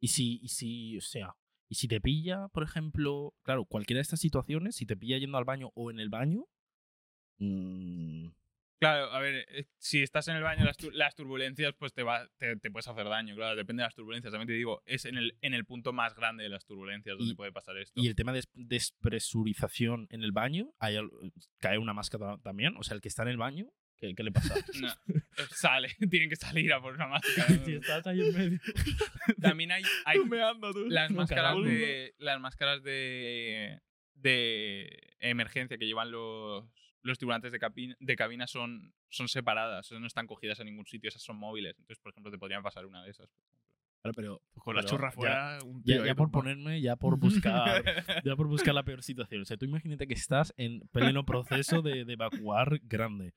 S1: Y si, y si, o sea, y si te pilla, por ejemplo, claro, cualquiera de estas situaciones, si te pilla yendo al baño o en el baño, mm,
S2: Claro, a ver, eh, si estás en el baño, las, tu- las turbulencias, pues te, va, te, te puedes hacer daño, claro, depende de las turbulencias. También te digo, es en el, en el punto más grande de las turbulencias donde
S1: Y-
S2: puede pasar esto.
S1: y el tema de des- despresurización en el baño, hay cae una máscara también, o sea, el que está en el baño, ¿qué, qué le pasa? *laughs*
S2: No, eh, sale, *laughs* tienen que salir a por una máscara. *laughs*
S1: si estás ahí en medio.
S2: También hay, hay
S3: ando, tú.
S2: las máscaras de las máscaras de de emergencia que llevan los los tripulantes de, cabina, de cabina son, son separadas, no están cogidas a ningún sitio, esas son móviles. Entonces, por ejemplo, te podrían pasar una de esas. por ejemplo.
S1: Claro, pero
S3: Con la
S1: pero
S3: churra
S1: ya-
S3: fuera, un
S1: Ya,
S3: tío
S1: ya
S3: ahí
S1: por ponerme, ya *laughs* por buscar, ya por buscar la peor situación. O sea, tú imagínate que estás en pleno proceso de, de evacuar grande.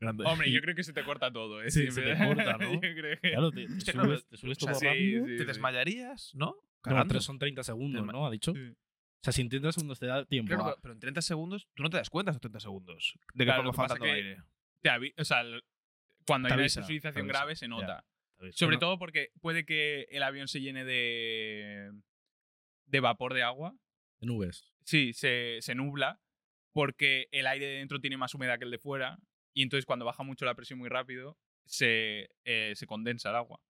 S3: Grande.
S2: Hombre, yo creo que se te corta todo, ¿eh?
S1: Sí, se te corta, ¿no? *laughs*
S2: yo creo que...
S1: Claro, te, te *laughs* subes, te subes
S3: o sea,
S1: todo
S2: sí,
S1: rápido.
S2: sí,
S3: te desmayarías, ¿no?
S1: No,
S3: Cagando.
S1: tres son 30 segundos, ¿no? Ha dicho.
S2: Sí.
S1: O sea, si en 30 segundos te da tiempo.
S3: Claro,
S1: a-
S3: pero- pero en 30 segundos, tú no te das cuenta esos 30 segundos de que
S2: Claro, lo que pasa
S3: faltando
S2: que-
S3: aire.
S2: Te o sea, el- cuando
S3: Te
S2: hay una
S3: avisa, avisa,
S2: grave se nota. Sobre
S3: Bueno,
S2: todo porque puede que el avión se llene de, de vapor de agua.
S1: de nubes.
S2: Sí, se, se nubla porque el aire de dentro tiene más humedad que el de fuera y entonces cuando baja mucho la presión muy rápido se, eh, se condensa el agua.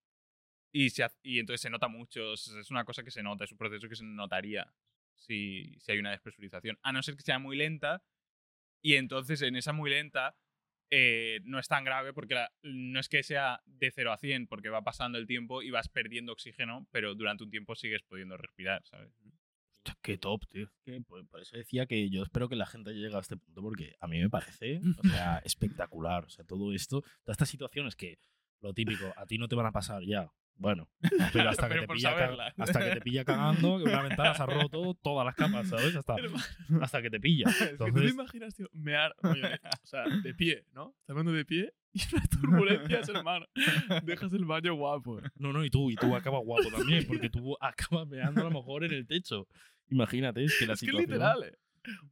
S2: Y, se, y entonces se nota mucho, es una cosa que se nota, es un proceso que se notaría si, si hay una despresurización. A no ser que sea muy lenta y entonces en esa muy lenta eh, no es tan grave porque la- no es que sea de 0 a 100 porque va pasando el tiempo y vas perdiendo oxígeno, pero durante un tiempo sigues pudiendo respirar, ¿sabes?
S3: hostia, qué top, tío.
S1: Que por, por eso decía que yo espero que la gente llegue a este punto porque a mí me parece, *laughs* o sea, espectacular. O sea, todo esto, todas estas situaciones que, lo típico, a ti no te van a pasar ya. Bueno, *laughs* pero hasta,
S2: Pero
S1: que, te pilla,
S2: saberla. *laughs*
S1: hasta que te pilla cagando, que una ventana se ha roto todas las capas, ¿sabes? Hasta, *laughs* hasta que te pilla.
S3: Es que tú te
S1: Entonces,
S3: imaginas, tío, mear, o sea, de pie, ¿no? Estás hablando de pie y una turbulencia, hermano. Dejas el baño guapo.
S1: no, no, y tú, y tú acabas guapo también, porque tú acabas meando a lo mejor en el techo. Imagínate, es que la
S3: Es que
S1: situación...
S3: literal, eh.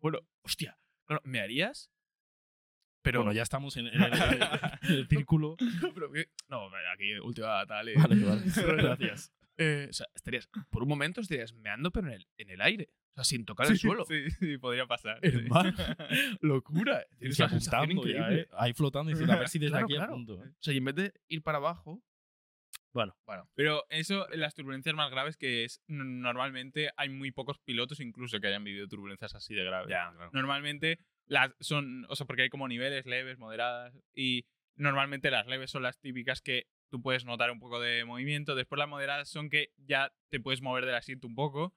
S3: Bueno, hostia, claro, ¿me harías? Pero,
S1: Bueno, ya estamos en, en el, *laughs* en el círculo.
S3: pero que- no, aquí última tal.
S1: Vale, *laughs* vale. Gracias.
S3: Eh, o sea, estarías, por un momento estarías meando, pero en el, en el aire. O sea, sin tocar el suelo.
S2: Sí, sí, podría pasar.
S3: Hermano, *laughs* locura. Tienes una sensación
S1: ya. ¿eh? Ahí flotando y diciendo, a ver si desde
S3: Claro,
S1: aquí
S3: claro.
S1: apunto.
S3: O sea, y en vez de ir para abajo,
S1: Bueno,
S3: bueno,
S2: Pero eso, las turbulencias más graves que es, normalmente hay muy pocos pilotos incluso que hayan vivido turbulencias así de graves.
S3: ya, claro.
S2: Normalmente las son, o sea, porque hay como niveles leves, moderadas, y normalmente las leves son las típicas que tú puedes notar un poco de movimiento, después las moderadas son que ya te puedes mover del asiento un poco,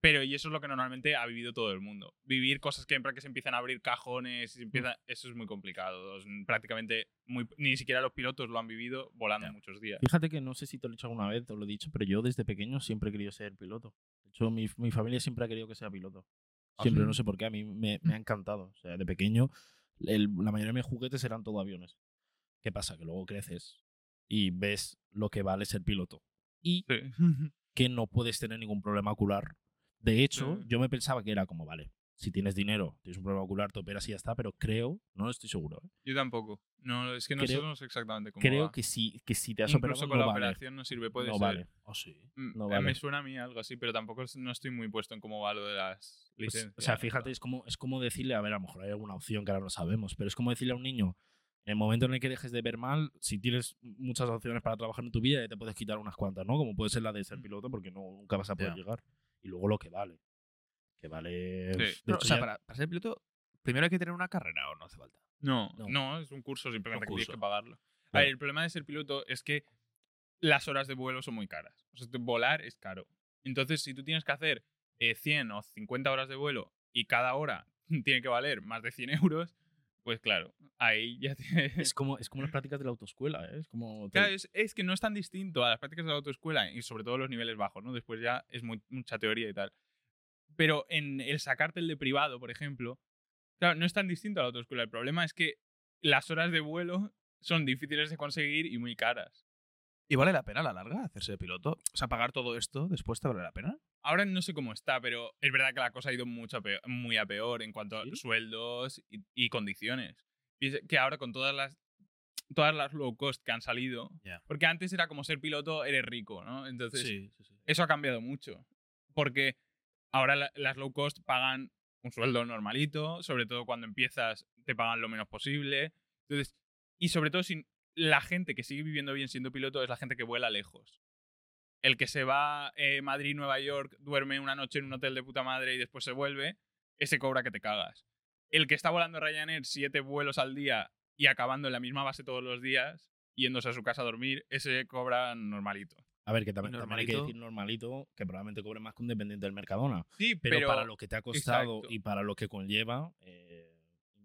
S2: pero y eso es lo que normalmente ha vivido todo el mundo. Vivir cosas que, que se empiezan a abrir cajones, se eso es muy complicado. Prácticamente muy, ni siquiera los pilotos lo han vivido volando
S3: Ya.
S2: muchos días.
S1: fíjate que no sé si te lo he dicho alguna vez, te lo he dicho, pero yo desde pequeño siempre he querido ser piloto. De hecho, mi, mi familia siempre ha querido que sea piloto.
S3: ¿Ah,
S1: Siempre,
S3: sí?
S1: no sé por qué, a mí me, me ha encantado. O sea, de pequeño, el- la mayoría de mis juguetes eran todo aviones. ¿Qué pasa? Que luego creces y ves lo que vale ser piloto. Y
S2: Sí.
S1: que no puedes tener ningún problema ocular. De hecho,
S2: Sí.
S1: yo me pensaba que era como, vale, si tienes dinero, tienes un problema ocular, te operas y ya está, pero creo, no estoy seguro, ¿eh?
S2: Yo tampoco. No, es que no, sé exactamente cómo
S1: creo
S2: va.
S1: que si, que si te has
S2: Incluso
S1: operado
S2: con
S1: no
S2: la
S1: vale.
S2: operación no sirve, puede
S1: no
S2: ser.
S1: vale.
S3: Oh, sí.
S2: Mm,
S1: no vale.
S2: Me suena a mí algo así, pero tampoco no estoy muy puesto en cómo va lo de las
S1: Pues,
S2: licencias.
S1: o sea, fíjate, es como, es como decirle, a ver, a lo mejor hay alguna opción que ahora no sabemos, pero es como decirle a un niño, en el momento en el que dejes de ver mal, si tienes muchas opciones para trabajar en tu vida, ya te puedes quitar unas cuantas, ¿no? Como puede ser la de ser
S2: Mm.
S1: piloto, porque no, nunca vas a poder llegar. Y luego lo que vale. Que vale.
S2: Sí.
S1: de
S3: No,
S1: hecho,
S3: o sea,
S1: ya-
S3: para, para ser piloto, primero hay que tener una carrera o no hace falta.
S2: No,
S1: No.
S2: no, es un curso simplemente
S3: Un
S2: que tienes que pagarlo. A ver, el problema de ser piloto es que las horas de vuelo son muy caras. O sea, volar es caro. Entonces, si tú tienes que hacer eh, 100 o 50 horas de vuelo y cada hora *laughs* tiene que valer más de 100 euros, pues claro, ahí ya *laughs* tienes...
S1: es, como, es como las prácticas de la autoescuela, ¿eh? Es como.
S2: Claro, es, es que no es tan distinto a las prácticas de la autoescuela y sobre todo los niveles bajos, ¿no? Después ya es muy- mucha teoría y tal. Pero en el sacarte el de privado, por ejemplo, claro, no es tan distinto a la autoescuela. El problema es que las horas de vuelo son difíciles de conseguir y muy caras.
S3: ¿Y vale la pena a la larga hacerse piloto? O sea, pagar todo esto después te vale la pena.
S2: Ahora no sé cómo está, pero es verdad que la cosa ha ido mucho a peor- muy a peor en cuanto
S3: ¿Sí?
S2: a sueldos y, y condiciones. Y que ahora con todas las todas las low cost que han salido,
S3: Ya.
S2: porque antes era como ser piloto, eres rico, ¿no? Entonces
S3: sí, sí, sí.
S2: eso ha cambiado mucho. Porque ahora la- las low cost pagan un sueldo normalito, sobre todo cuando empiezas te pagan lo menos posible. Entonces, y sobre todo la gente que sigue viviendo bien siendo piloto es la gente que vuela lejos. El que se va eh, Madrid, Nueva York, duerme una noche en un hotel de puta madre y después se vuelve, ese cobra que te cagas. El que está volando Ryanair siete vuelos al día y acabando en la misma base todos los días, yéndose a su casa a dormir, ese cobra normalito.
S1: A ver, que también, también hay que decir normalito, que probablemente cobre más que un dependiente del Mercadona.
S2: Sí,
S1: Pero, para lo que te ha costado
S2: Exacto.
S1: y para lo que conlleva, eh,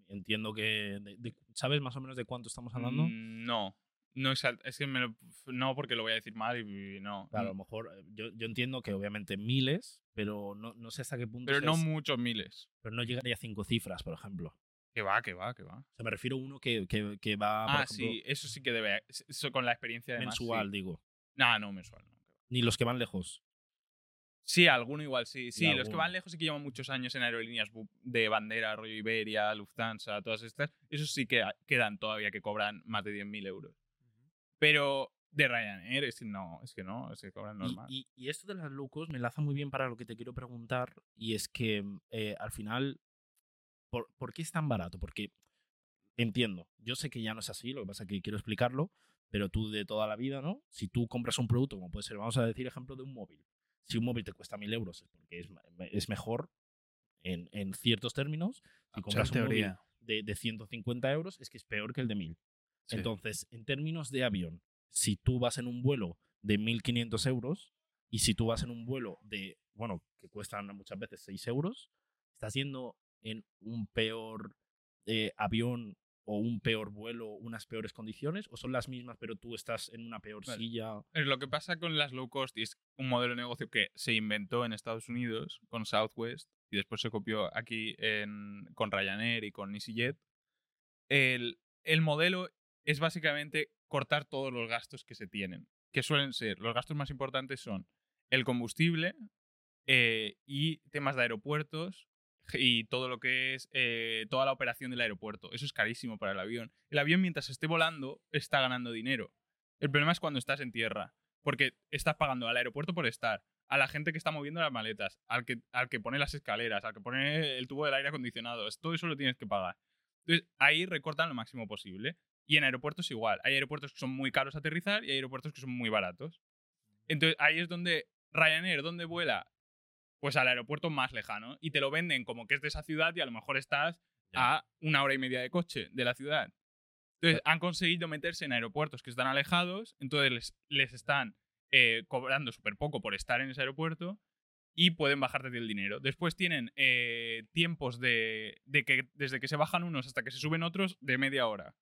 S1: entiendo que. de- de- ¿Sabes más o menos de cuánto estamos hablando?
S2: Mm, No, No al- es que me lo- no porque lo voy a decir mal y, y no.
S1: Claro, a lo mejor eh, yo, yo entiendo que obviamente miles, pero no, no sé hasta qué punto.
S2: Pero no muchos miles.
S1: pero no llegaría a cinco cifras, por ejemplo.
S2: Que va, que va, que va.
S1: O sea, me refiero a uno que, que, que va, por
S2: Ah,
S1: ejemplo,
S2: sí, eso sí que debe. Eso con la experiencia de
S1: mensual, digo.
S2: No, no, mensual. No.
S1: Ni los que van lejos.
S2: Sí, alguno igual, sí. Sí, los que van lejos sí que llevan muchos años en aerolíneas de bandera, rollo Iberia, Lufthansa, todas estas. Esos sí que quedan todavía que cobran más de 10.000 euros. Pero de Ryanair es que no, es que no, es que cobran
S1: Y,
S2: normal.
S1: y- y esto de las low cost me enlaza muy bien para lo que te quiero preguntar. Y es que eh, al final, ¿por, por qué es tan barato? Porque entiendo, yo sé que ya no es así, lo que pasa es que quiero explicarlo, pero tú de toda la vida, ¿no? Si tú compras un producto, como puede ser, vamos a decir ejemplo de un móvil. Si un móvil te cuesta mil euros es porque es, es mejor en, en ciertos términos. Si compras un móvil de, de 150 euros es que es peor que el de 1000.
S3: Sí.
S1: Entonces, en términos de avión, si tú vas en un vuelo de 1.500 euros y si tú vas en un vuelo de, bueno, que cuestan muchas veces 6 euros, estás yendo en un peor eh, avión o un peor vuelo, unas peores condiciones, o son las mismas, pero tú estás en una peor
S2: Vale.
S1: silla.
S2: Lo que pasa con las low cost es un modelo de negocio que se inventó en Estados Unidos con Southwest y después se copió aquí en, con Ryanair y con EasyJet. El, el modelo es básicamente cortar todos los gastos que se tienen, que suelen ser, los gastos más importantes son el combustible eh, y temas de aeropuertos y todo lo que es eh, toda la operación del aeropuerto. Eso es carísimo para el avión. El avión mientras esté volando está ganando dinero. El problema es cuando estás en tierra, porque estás pagando al aeropuerto por estar, a la gente que está moviendo las maletas, al que, al que pone las escaleras, al que pone el tubo del aire acondicionado, todo eso lo tienes que pagar. Entonces ahí recortan lo máximo posible. Y en aeropuertos igual. Hay aeropuertos que son muy caros aterrizar y hay aeropuertos que son muy baratos. Entonces ahí es donde Ryanair, ¿dónde vuela? Pues al aeropuerto más lejano. Y te lo venden como que es de esa ciudad y a lo mejor estás a una hora y media de coche de la ciudad. Entonces han conseguido meterse en aeropuertos que están alejados, entonces les, les están eh, cobrando súper poco por estar en ese aeropuerto y pueden bajarte el dinero. Después tienen eh, tiempos de, de que desde que se bajan unos hasta que se suben otros de media hora.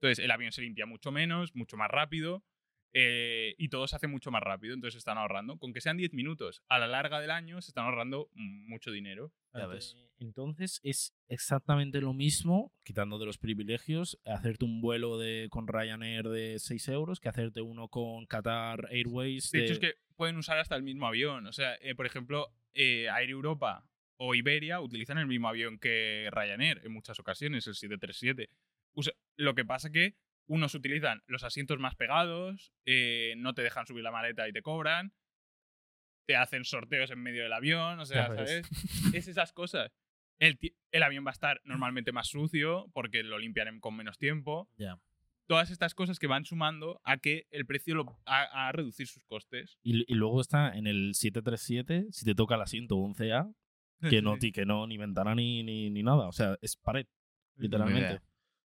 S2: Entonces el avión se limpia mucho menos, mucho más rápido eh, y todo se hace mucho más rápido, entonces se están ahorrando. Con que sean 10 minutos a la larga del año se están ahorrando mucho dinero.
S3: Ya ves.
S1: Entonces es exactamente lo mismo, quitando de los privilegios, hacerte un vuelo de, con Ryanair de 6 euros que hacerte uno con Qatar Airways.
S2: De hecho, es que pueden usar hasta el mismo avión. O sea, eh, por ejemplo, eh, Air Europa o Iberia utilizan el mismo avión que Ryanair en muchas ocasiones, el 737. Usa- lo que pasa que unos utilizan los asientos más pegados, eh, no te dejan subir la maleta y te cobran, te hacen sorteos en medio del avión, o sea,
S1: Ya ves.
S2: ¿sabes? *laughs* Es esas cosas. El, avión va a estar normalmente más sucio porque lo limpian en- con menos tiempo
S3: Ya.
S2: todas estas cosas que van sumando a que el precio lo, a, a reducir sus costes.
S1: Y, y luego está en el 737, si te toca el asiento 11A, que no,
S2: Sí.
S1: que no ni ventana ni, ni, ni nada. O sea, es pared, literalmente.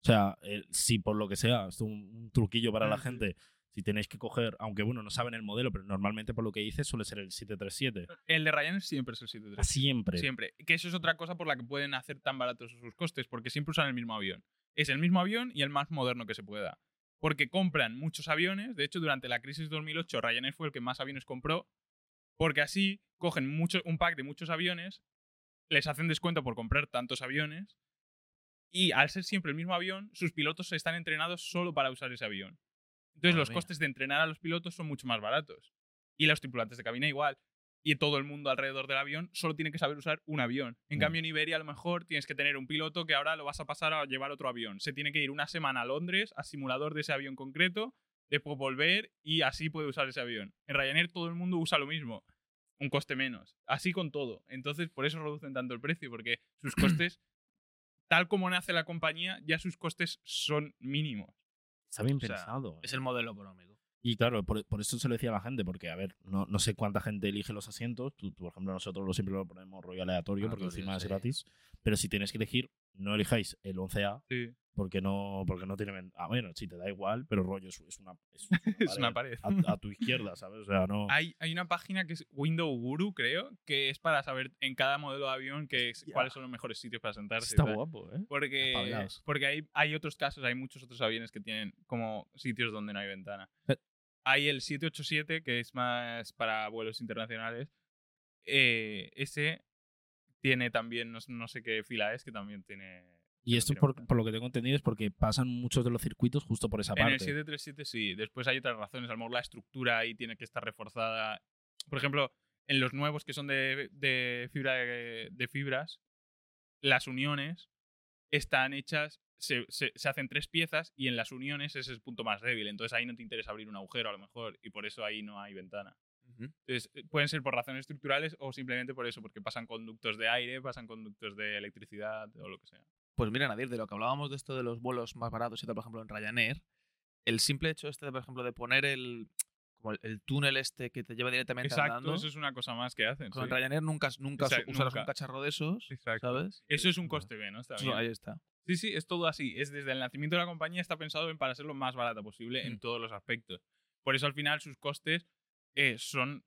S1: O sea, si por lo que sea, esto es un, un truquillo para la
S2: Sí.
S1: gente, si tenéis que coger, aunque bueno, no saben el modelo, pero normalmente por lo que dice suele ser el 737.
S2: El de Ryanair siempre es el 737.
S1: Siempre.
S2: Siempre. Que eso es otra cosa por la que pueden hacer tan baratos sus costes, porque siempre usan el mismo avión. Es el mismo avión y el más moderno que se pueda. Porque compran muchos aviones. De hecho, durante la crisis 2008, Ryanair fue el que más aviones compró. Porque así cogen mucho, un pack de muchos aviones, les hacen descuento por comprar tantos aviones. Y al ser siempre el mismo avión, sus pilotos están entrenados solo para usar ese avión. Entonces,
S3: Madre
S2: los
S3: mía.
S2: costes de entrenar a los pilotos son mucho más baratos. Y los tripulantes de cabina igual y todo el mundo alrededor del avión solo tiene que saber usar un avión. En
S1: Mm.
S2: cambio, en Iberia a lo mejor tienes que tener un piloto que ahora lo vas a pasar a llevar otro avión. Se tiene que ir una semana a Londres a simulador de ese avión concreto, después volver y así puede usar ese avión. En Ryanair todo el mundo usa lo mismo, un coste menos. Así con todo. Entonces, por eso reducen tanto el precio, porque sus *clears throat* costes, tal como nace la compañía, ya sus costes son mínimos.
S1: Está bien
S3: O sea,
S1: pensado.
S3: Es el modelo económico.
S1: Y claro, por, por eso se lo decía a la gente, porque, a ver, no, no sé cuánta gente elige los asientos. Tú, tú, por ejemplo, nosotros lo siempre lo ponemos rollo aleatorio, porque encima es gratis. Pero si tenéis que elegir, no elijáis el 11A,
S2: Sí.
S1: Porque no, porque no tiene. Ah, bueno, sí, te da igual, pero rollo es, es una. Es *laughs* una
S2: Es una pared.
S1: A, a tu izquierda, ¿sabes? O sea, no.
S2: Hay, hay una página que es Window Guru, creo, que es para saber en cada modelo de avión que es-
S1: Hostia.
S2: cuáles son los mejores sitios para sentarse.
S1: Está guapo, ¿eh?
S2: Porque, porque hay, hay otros casos, hay muchos otros aviones que tienen como sitios donde no hay ventana.
S1: Eh.
S2: Hay el 787, que es más para vuelos internacionales. Eh, ese tiene también, no, no sé qué fila es, que también tiene...
S1: Y esto, por, por lo que tengo entendido, es porque pasan muchos de los circuitos justo por esa
S2: En el
S1: parte.
S2: 737 sí. Después hay otras razones. A lo mejor la estructura ahí tiene que estar reforzada. Por ejemplo, en los nuevos que son de, de fibra de, de fibras, las uniones están hechas, se, se- se hacen tres piezas y en las uniones ese es el punto más débil. Entonces ahí no te interesa abrir un agujero a lo mejor y por eso ahí no hay ventana. Entonces eh, pueden ser por razones estructurales o simplemente por eso, porque pasan conductos de aire, pasan conductos de electricidad o lo que sea.
S3: Pues mira, Nadir, de lo que hablábamos de esto de los vuelos más baratos y tal, por ejemplo, en Ryanair, el simple hecho este, de, por ejemplo, de poner el, como el, el túnel este que te lleva directamente
S2: Exacto,
S3: andando,
S2: eso es una cosa más que hacen.
S3: con
S2: sí.
S3: Ryanair nunca, nunca
S2: Exacto,
S3: usarás
S2: nunca.
S3: un cacharro de esos,
S2: Exacto.
S3: ¿sabes?
S2: Eso es un coste B, ¿no? Está bien.
S3: ahí está.
S2: Sí, sí, es todo así. Es desde el nacimiento de la compañía está pensado en para ser lo más barata posible
S3: Mm.
S2: en todos los aspectos. Por eso al final sus costes eh, son,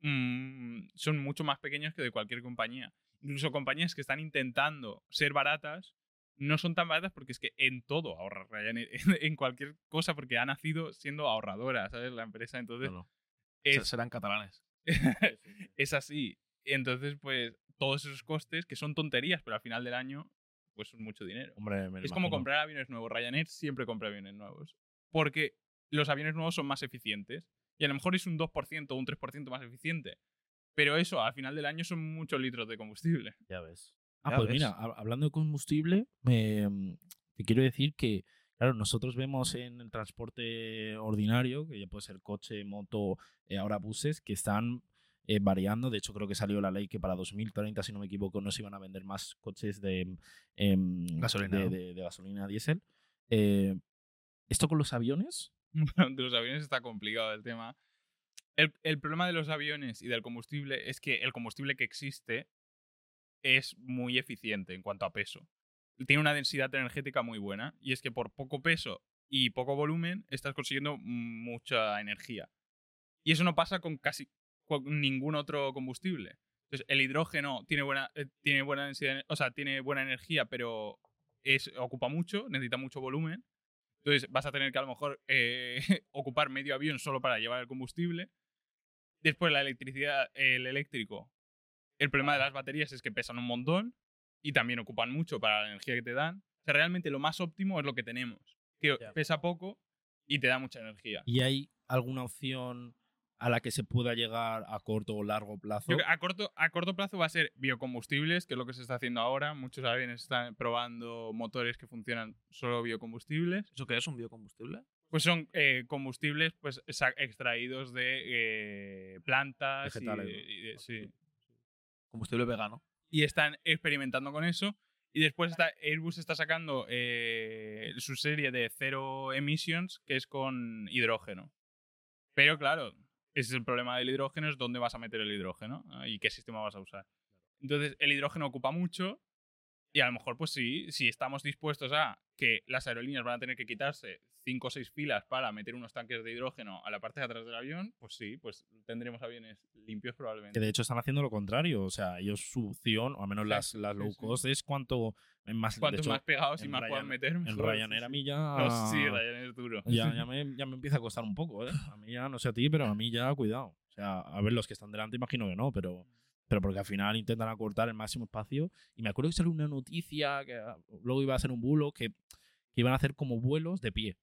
S2: mm, son mucho más pequeños que de cualquier compañía. Incluso compañías que están intentando ser baratas no son tan baratas porque es que en todo ahorra Ryanair, *laughs* en cualquier cosa porque ha nacido siendo ahorradora, ¿sabes? La empresa. Entonces
S1: Claro.
S3: Se-
S2: es,
S3: Serán catalanes. *laughs*
S2: es así. Entonces, pues todos esos costes que son tonterías, pero al final del año, pues son mucho dinero.
S1: Hombre,
S2: Es como
S1: imagino.
S2: comprar aviones nuevos. Ryanair siempre compra aviones nuevos. Porque los aviones nuevos son más eficientes. Y a lo mejor es un 2% o un 3% más eficiente. Pero eso, al final del año, son muchos litros de combustible.
S1: Ya ves. Ah,
S3: Ya
S1: pues
S3: ves.
S1: mira, hab- hablando de combustible, me, mm, te quiero decir que, claro, nosotros vemos en el transporte ordinario, que ya puede ser coche, moto, eh, ahora buses, que están eh, variando. De hecho, creo que salió la ley que para 2030, si no me equivoco, no se iban a vender más coches de, em,
S3: Gasolina,
S1: de,
S3: ¿no?
S1: de- de gasolina diésel. Eh, ¿Esto con los aviones? *laughs*
S2: de los aviones está complicado el tema. El, problema de los aviones y del combustible es que el combustible que existe es muy eficiente en cuanto a peso. Tiene una densidad energética muy buena y es que por poco peso y poco volumen estás consiguiendo mucha energía. Y eso no pasa con casi ningún otro combustible. Entonces, el hidrógeno tiene buena, eh, tiene buena densidad, o sea, tiene buena energía, pero ocupa mucho, necesita mucho volumen. Entonces vas a tener que a lo mejor eh, *laughs* ocupar medio avión solo para llevar el combustible. Después la electricidad, el eléctrico. El problema de las baterías es que pesan un montón y también ocupan mucho para la energía que te dan. O sea, realmente lo más óptimo es lo que tenemos, que pesa poco y te da mucha energía.
S1: ¿Y hay alguna opción a la que se pueda llegar a corto o largo plazo?
S2: Yo a corto, a corto plazo va a ser biocombustibles, que es lo que se está haciendo ahora. Muchos aviones están probando motores que funcionan solo biocombustibles.
S3: ¿Eso qué es un biocombustible?
S2: Pues son eh, combustibles pues, extraídos de eh, plantas.
S1: Vegetales,
S2: y de- sí.
S3: Combustible vegano.
S2: Y están experimentando con eso. Y después está, Airbus está sacando eh, su serie de cero emissions, que es con hidrógeno. Pero claro, ese es el problema del hidrógeno, es dónde vas a meter el hidrógeno ¿no? y qué sistema vas a usar. Entonces, el hidrógeno ocupa mucho y a lo mejor, pues sí, si estamos dispuestos a que las aerolíneas van a tener que quitarse cinco o seis filas para meter unos tanques de hidrógeno a la parte de atrás del avión, pues sí, pues tendremos aviones limpios probablemente.
S1: Que de hecho están haciendo lo contrario. O sea, ellos su opción, o al menos las, las low cost, es cuanto más. de
S2: Cuantos
S1: hecho,
S2: más pegados y
S1: en
S2: más puedan
S1: Ryan-
S2: meter,
S1: En
S2: mejor, sí,
S1: Ryanair a mí ya.
S2: No, sí, Ryanair es duro.
S1: ya, *laughs* ya, me, ya me empieza a costar un poco, ¿eh? A mí ya, no sé a ti, pero a mí ya, cuidado. O sea, a ver, los que están delante imagino que no, pero, pero porque al final intentan acortar el máximo espacio. Y me acuerdo que salió una noticia que ah, luego iba a ser un bulo que, que iban a hacer como vuelos de pie.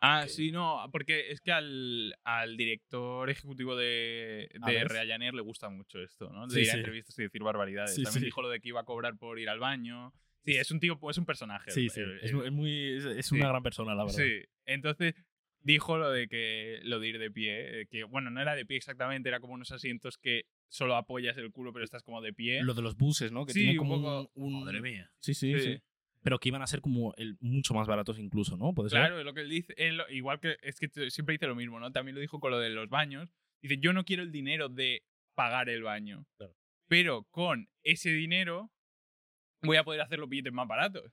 S2: Ah, sí, no, porque es que al, al director ejecutivo de,
S1: Ah,
S2: de. Ryanair le gusta mucho esto, ¿no? De
S1: Sí,
S2: ir a
S1: sí.
S2: entrevistas y decir barbaridades.
S1: Sí,
S2: También
S1: sí.
S2: dijo lo de que iba a cobrar por ir al baño. Sí, es un tío, es un personaje.
S1: Sí, sí. Es, muy, es, una gran persona, la verdad.
S2: Sí, entonces dijo lo de que lo de ir de pie, eh, que bueno, no era de pie exactamente, era como unos asientos que solo apoyas el culo pero estás como de pie.
S1: Lo de los buses, ¿no? Que
S2: Sí,
S1: tienen
S2: un
S1: como
S2: poco-
S1: un, un-
S3: Madre mía.
S1: Sí, sí, sí,
S2: Sí.
S1: Pero que iban a ser como el, mucho más baratos incluso, ¿no? ¿Puede ser?
S2: Claro, es lo que él dice, él- igual que es que siempre dice lo mismo, ¿no? También lo dijo con lo de los baños. Dice, yo no quiero el dinero de pagar el baño.
S1: Claro.
S2: Pero con ese dinero voy a poder hacer los billetes más baratos.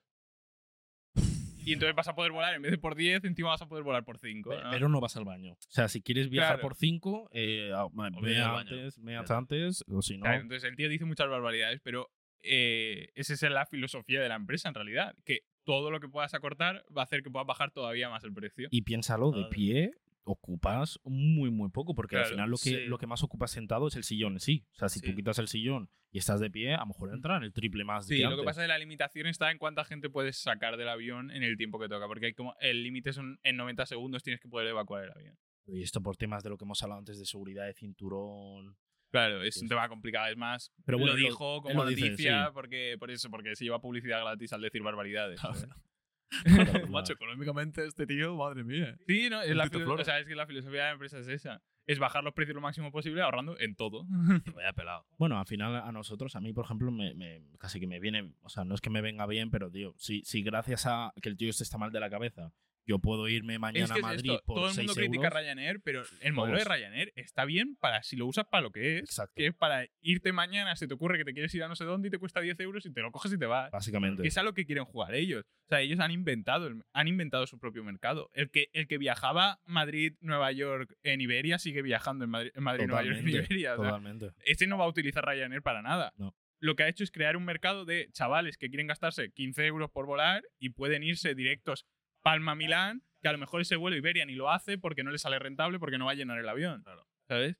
S2: Y entonces vas a poder volar, en vez de por 10, encima vas a poder volar por 5.
S1: Pe- Pero no vas al baño. O sea, si quieres viajar
S2: Claro.
S1: por 5, eh, ah, ve antes, ve
S3: Ya.
S1: antes, o si no.
S2: Claro, entonces el tío dice muchas barbaridades, pero eh, esa es la filosofía de la empresa en realidad. Que todo lo que puedas acortar va a hacer que puedas bajar todavía más el precio.
S1: Y piénsalo, de pie ocupas muy, muy poco, porque al final lo que,
S3: sí.
S1: lo que más ocupas sentado es el sillón en sí. O sea, si tú quitas el sillón y estás de pie, a lo mejor entra en el triple más
S2: Sí,
S1: que
S2: lo que pasa es que la limitación está en cuánta gente puedes sacar del avión en el tiempo que toca, porque hay como el límite son en 90 segundos tienes que poder evacuar el avión.
S1: Y esto por temas de lo que hemos hablado antes de seguridad de cinturón.
S2: Claro, es un tema complicado. Es más,
S1: Pero bueno,
S2: lo dijo como
S1: lo dice,
S2: noticia
S1: sí.
S2: porque, por eso, porque se lleva publicidad gratis al decir barbaridades. *laughs* *laughs* *laughs*
S3: Macho, económicamente este tío, madre mía.
S2: Sí, no, es la, o sea, es que la filosofía de la empresa es esa. Es bajar los precios lo máximo posible ahorrando en todo. *laughs*
S3: Vaya pelado.
S1: Bueno, al final a nosotros, a mí, por ejemplo, me, me- casi que me viene, o sea, no es que me venga bien, pero, tío, si, si gracias a que el tío este está mal de la cabeza, yo puedo irme mañana
S2: es que
S1: a Madrid
S2: esto,
S1: por
S2: todo el
S1: 6
S2: mundo critica a. Ryanair, pero el modelo de. Ryanair está bien para si lo usas para lo que es.
S1: Exacto,
S2: Que es para irte mañana, se te ocurre que te quieres ir a no sé dónde y te cuesta 10 euros y te lo coges y te vas.
S1: básicamente.
S2: Que es a lo que quieren jugar ellos. O sea, ellos han inventado, han inventado su propio mercado. El que, el que viajaba Madrid-Nueva York en Iberia sigue viajando en Madrid- en Madrid-Nueva York en Iberia. o sea,
S1: Totalmente.
S2: este no va a utilizar Ryanair para nada.
S1: No.
S2: Lo que ha hecho es crear un mercado de chavales que quieren gastarse 15 euros por volar y pueden irse directos Palma-Milán, que a lo mejor ese vuelo Iberia ni lo hace porque no le sale rentable porque no va a llenar el avión. ¿Sabes?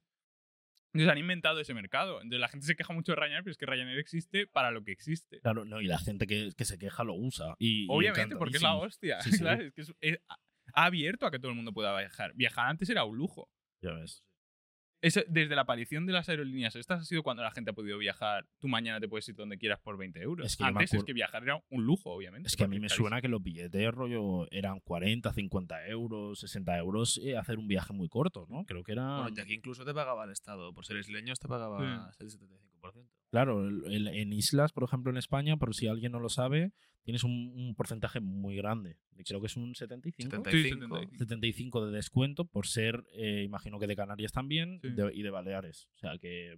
S2: Entonces han inventado ese mercado. Entonces la gente se queja mucho de Ryanair, pero es que Ryanair existe para lo que existe.
S1: Claro, no, y la gente que, que se queja lo usa. Y, y
S2: Obviamente, porque es la hostia.
S1: Sí, *laughs*
S2: es que es- es- ha abierto a que todo el mundo pueda viajar. Viajar antes era un lujo.
S1: Ya ves.
S2: Eso, desde la aparición de las aerolíneas estas ha sido cuando la gente ha podido viajar. Tú mañana te puedes ir donde quieras por 20 euros.
S1: Es que
S2: Antes es que viajar era un lujo, obviamente.
S1: Es que a mí me
S2: carísimo.
S1: suena que los billetes rollo eran 40, 50 euros, 60 euros eh, hacer un viaje muy corto, ¿no? Creo que era...
S3: Bueno, y aquí incluso te pagaba el Estado. Por ser isleños te pagaba el 75%.
S1: Claro, el- el- en islas, por ejemplo, en España, por si alguien no lo sabe, tienes un, un porcentaje muy grande. Creo que es un 75.
S3: 75.
S2: 75.
S1: 75 de descuento por ser, eh, imagino que de Canarias también
S2: Sí.
S1: de- y de Baleares. O sea que,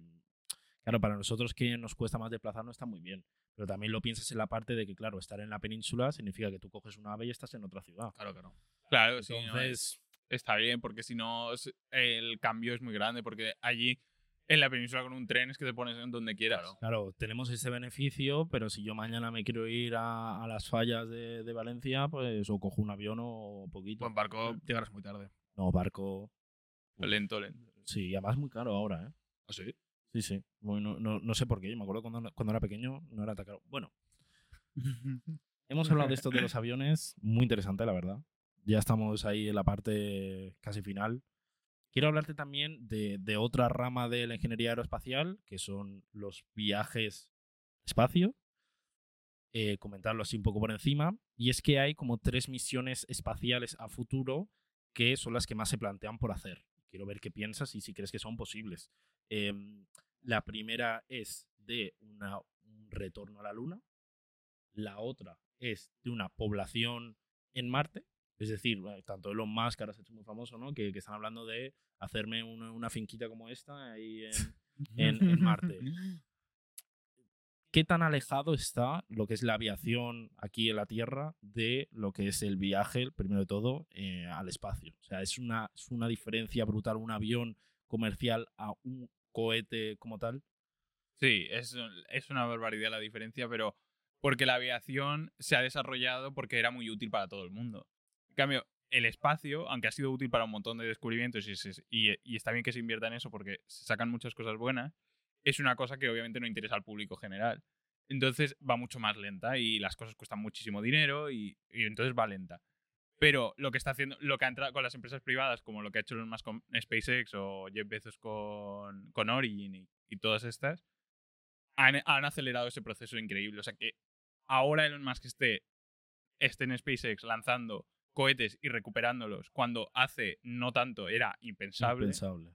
S1: claro, para nosotros que nos cuesta más desplazarnos está muy bien. Pero también lo piensas en la parte de que, claro, estar en la península significa que tú coges una ave y estás en otra ciudad.
S3: Claro que no.
S2: Claro, sí, no,
S1: Entonces,
S2: está bien, porque si no, es- el cambio es muy grande. Porque allí, en la península con un tren, es que te pones en donde quieras.
S1: claro, tenemos ese beneficio, pero si yo mañana me quiero ir a, a las fallas de, de Valencia, pues o cojo un avión o poquito.
S3: En barco llegarás muy tarde.
S1: No, barco.
S2: Lento, lento.
S1: Sí, además muy caro ahora, ¿eh?
S3: ¿Ah, sí?
S1: Sí, sí. Bueno, no, no, no sé por qué. Yo me acuerdo cuando, cuando era pequeño no era tan caro. Bueno, *laughs* hemos hablado de esto de los aviones. Muy interesante, la verdad. Ya estamos ahí en la parte casi final. Quiero hablarte también de, otra rama de la ingeniería aeroespacial, que son los viajes espacio. Eh, comentarlo así un poco por encima. Y es que hay como tres misiones espaciales a futuro que son las que más se plantean por hacer. Quiero ver qué piensas y si crees que son posibles. Em, la primera es de un retorno a la Luna. La otra es de una población en Marte. Es decir, bueno, tanto Elon Musk, ahora se ha hecho muy famoso, ¿no? Que, que están hablando de hacerme una, una finquita como esta ahí en, en- en Marte. *laughs* ¿Qué tan alejado está lo que es la aviación aquí en la Tierra de lo que es el viaje, primero de todo, eh, al espacio? O sea, es una, es una diferencia brutal un avión comercial a un cohete como tal.
S2: Sí, es, es una barbaridad la diferencia, pero porque la aviación se ha desarrollado porque era muy útil para todo el mundo. Cambio, el espacio, aunque ha sido útil para un montón de descubrimientos y, está bien que se invierta en eso porque se sacan muchas cosas buenas, es una cosa que obviamente no interesa al público general. Entonces va mucho más lenta y las cosas cuestan muchísimo dinero y, entonces va lenta. Pero lo que está haciendo, lo que ha entrado con las empresas privadas, como lo que ha hecho Elon Musk con SpaceX o Jeff Bezos con, con Origin y, y todas estas, han, han acelerado ese proceso increíble. O sea que ahora Elon Musk esté, esté en SpaceX lanzando cohetes y recuperándolos cuando hace no tanto era impensable,
S1: Impensable.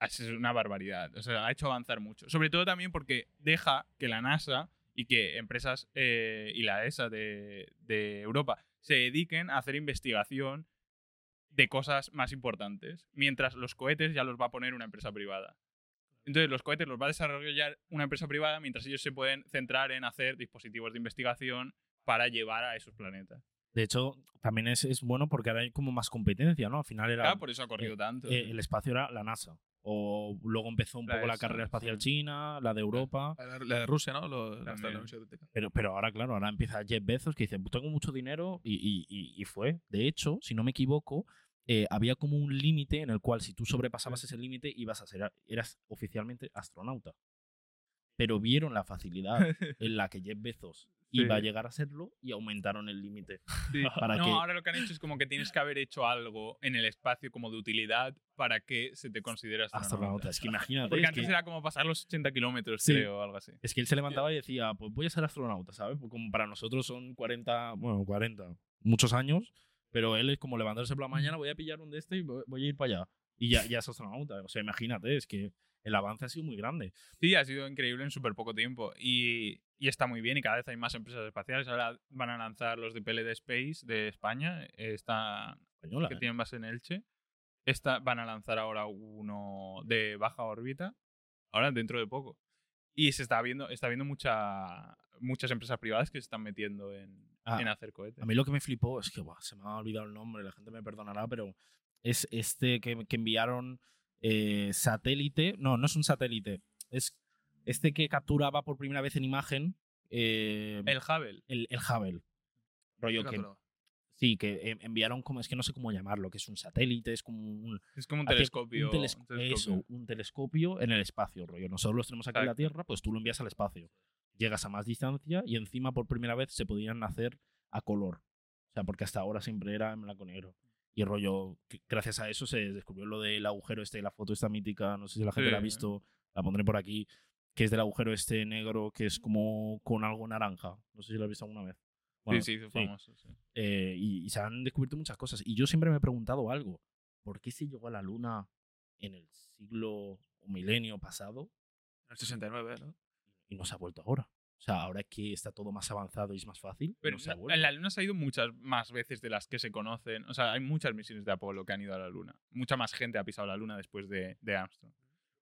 S2: es una barbaridad. O sea, ha hecho avanzar mucho. Sobre todo también porque deja que la NASA y que empresas eh, y la ESA de, de Europa se dediquen a hacer investigación de cosas más importantes, mientras los cohetes ya los va a poner una empresa privada. Entonces los cohetes los va a desarrollar una empresa privada mientras ellos se pueden centrar en hacer dispositivos de investigación para llevar a esos planetas.
S1: De hecho, también es, es bueno porque ahora hay como más competencia, ¿no? Al final era.
S2: Claro, por eso ha corrido tanto.
S1: eh, el espacio era la NASA. O luego empezó un
S2: La
S1: poco la carrera espacial
S2: sí.
S1: china, la de Europa.
S3: La, la de Rusia, ¿no? Lo, la.
S1: Pero, pero ahora, claro, ahora empieza Jeff Bezos que dice, "Pues tengo mucho dinero y, y- y- y fue. De hecho, si no me equivoco, eh, había como un límite en el cual si tú sobrepasabas ese límite ibas a ser, eras oficialmente astronauta. Pero vieron la facilidad *laughs* en la que Jeff Bezos iba a llegar a serlo y aumentaron el límite. *laughs* Para
S2: no,
S1: que-
S2: ahora lo que han hecho es como que tienes que haber hecho algo en el espacio como de utilidad para que se te considere astronauta.
S1: Astronauta. Es que imagínate.
S2: Porque
S1: es
S2: antes
S1: que-
S2: era como pasar los 80 kilómetros,
S1: Sí.
S2: creo, o algo así.
S1: Es que él se levantaba y decía, pues voy a ser astronauta, ¿sabes? Pues como para nosotros son 40, bueno, 40, muchos años, pero él es como levantarse por la mañana, voy a pillar un de este y voy voy a ir para allá. Y ya, ya es astronauta. O sea, imagínate, es que el avance ha sido muy grande.
S2: Sí, ha sido increíble en súper poco tiempo. Y, y está muy bien y cada vez hay más empresas espaciales. Ahora van a lanzar los de PLD Space de España. Esta,
S1: Española,
S2: que
S1: ¿eh?
S2: tienen base en Elche. Esta, van a lanzar ahora uno de baja órbita, ahora dentro de poco. Y se está viendo, está viendo mucha, muchas empresas privadas que se están metiendo en,
S1: Ah,
S2: en hacer cohetes.
S1: A mí lo que me flipó es que, buah, se me ha olvidado el nombre, la gente me perdonará, pero es este que, que enviaron eh, satélite. No, no es un satélite. Es este que capturaba por primera vez en imagen eh,
S2: El Hubble.
S1: el, el Hubble. Rollo que, Sí, que enviaron como, es que no sé cómo llamarlo, que es un satélite, es como un,
S2: Es como un telescopio.
S1: un teles-
S2: un telescopio.
S1: Eso, un telescopio en el espacio, rollo. Nosotros los tenemos aquí en la. Tierra, pues tú lo envías al espacio. Llegas a más distancia y encima por primera vez se podían hacer a color. O sea, porque hasta ahora siempre era en blanco y negro. Y rollo, que gracias a eso se descubrió lo del agujero este, la foto esta mítica, no sé si la gente la ha visto, la pondré por aquí, que es del agujero este negro que es como con algo naranja. No sé si lo has visto alguna vez. Bueno,
S2: sí, sí. famoso. sí.
S1: Eh, y, y se han descubierto muchas cosas. Y yo siempre me he preguntado algo. ¿Por qué se llegó a la Luna en el siglo o milenio pasado
S3: En el 69, ¿no?
S1: y no se ha vuelto ahora? O sea, ahora que está todo más avanzado y es más fácil,
S2: Pero
S1: no se ha
S2: la- la Luna se ha ido muchas más veces de las que se conocen. O sea, hay muchas misiones de Apolo que han ido a la Luna. Mucha más gente ha pisado la Luna después de, de Armstrong.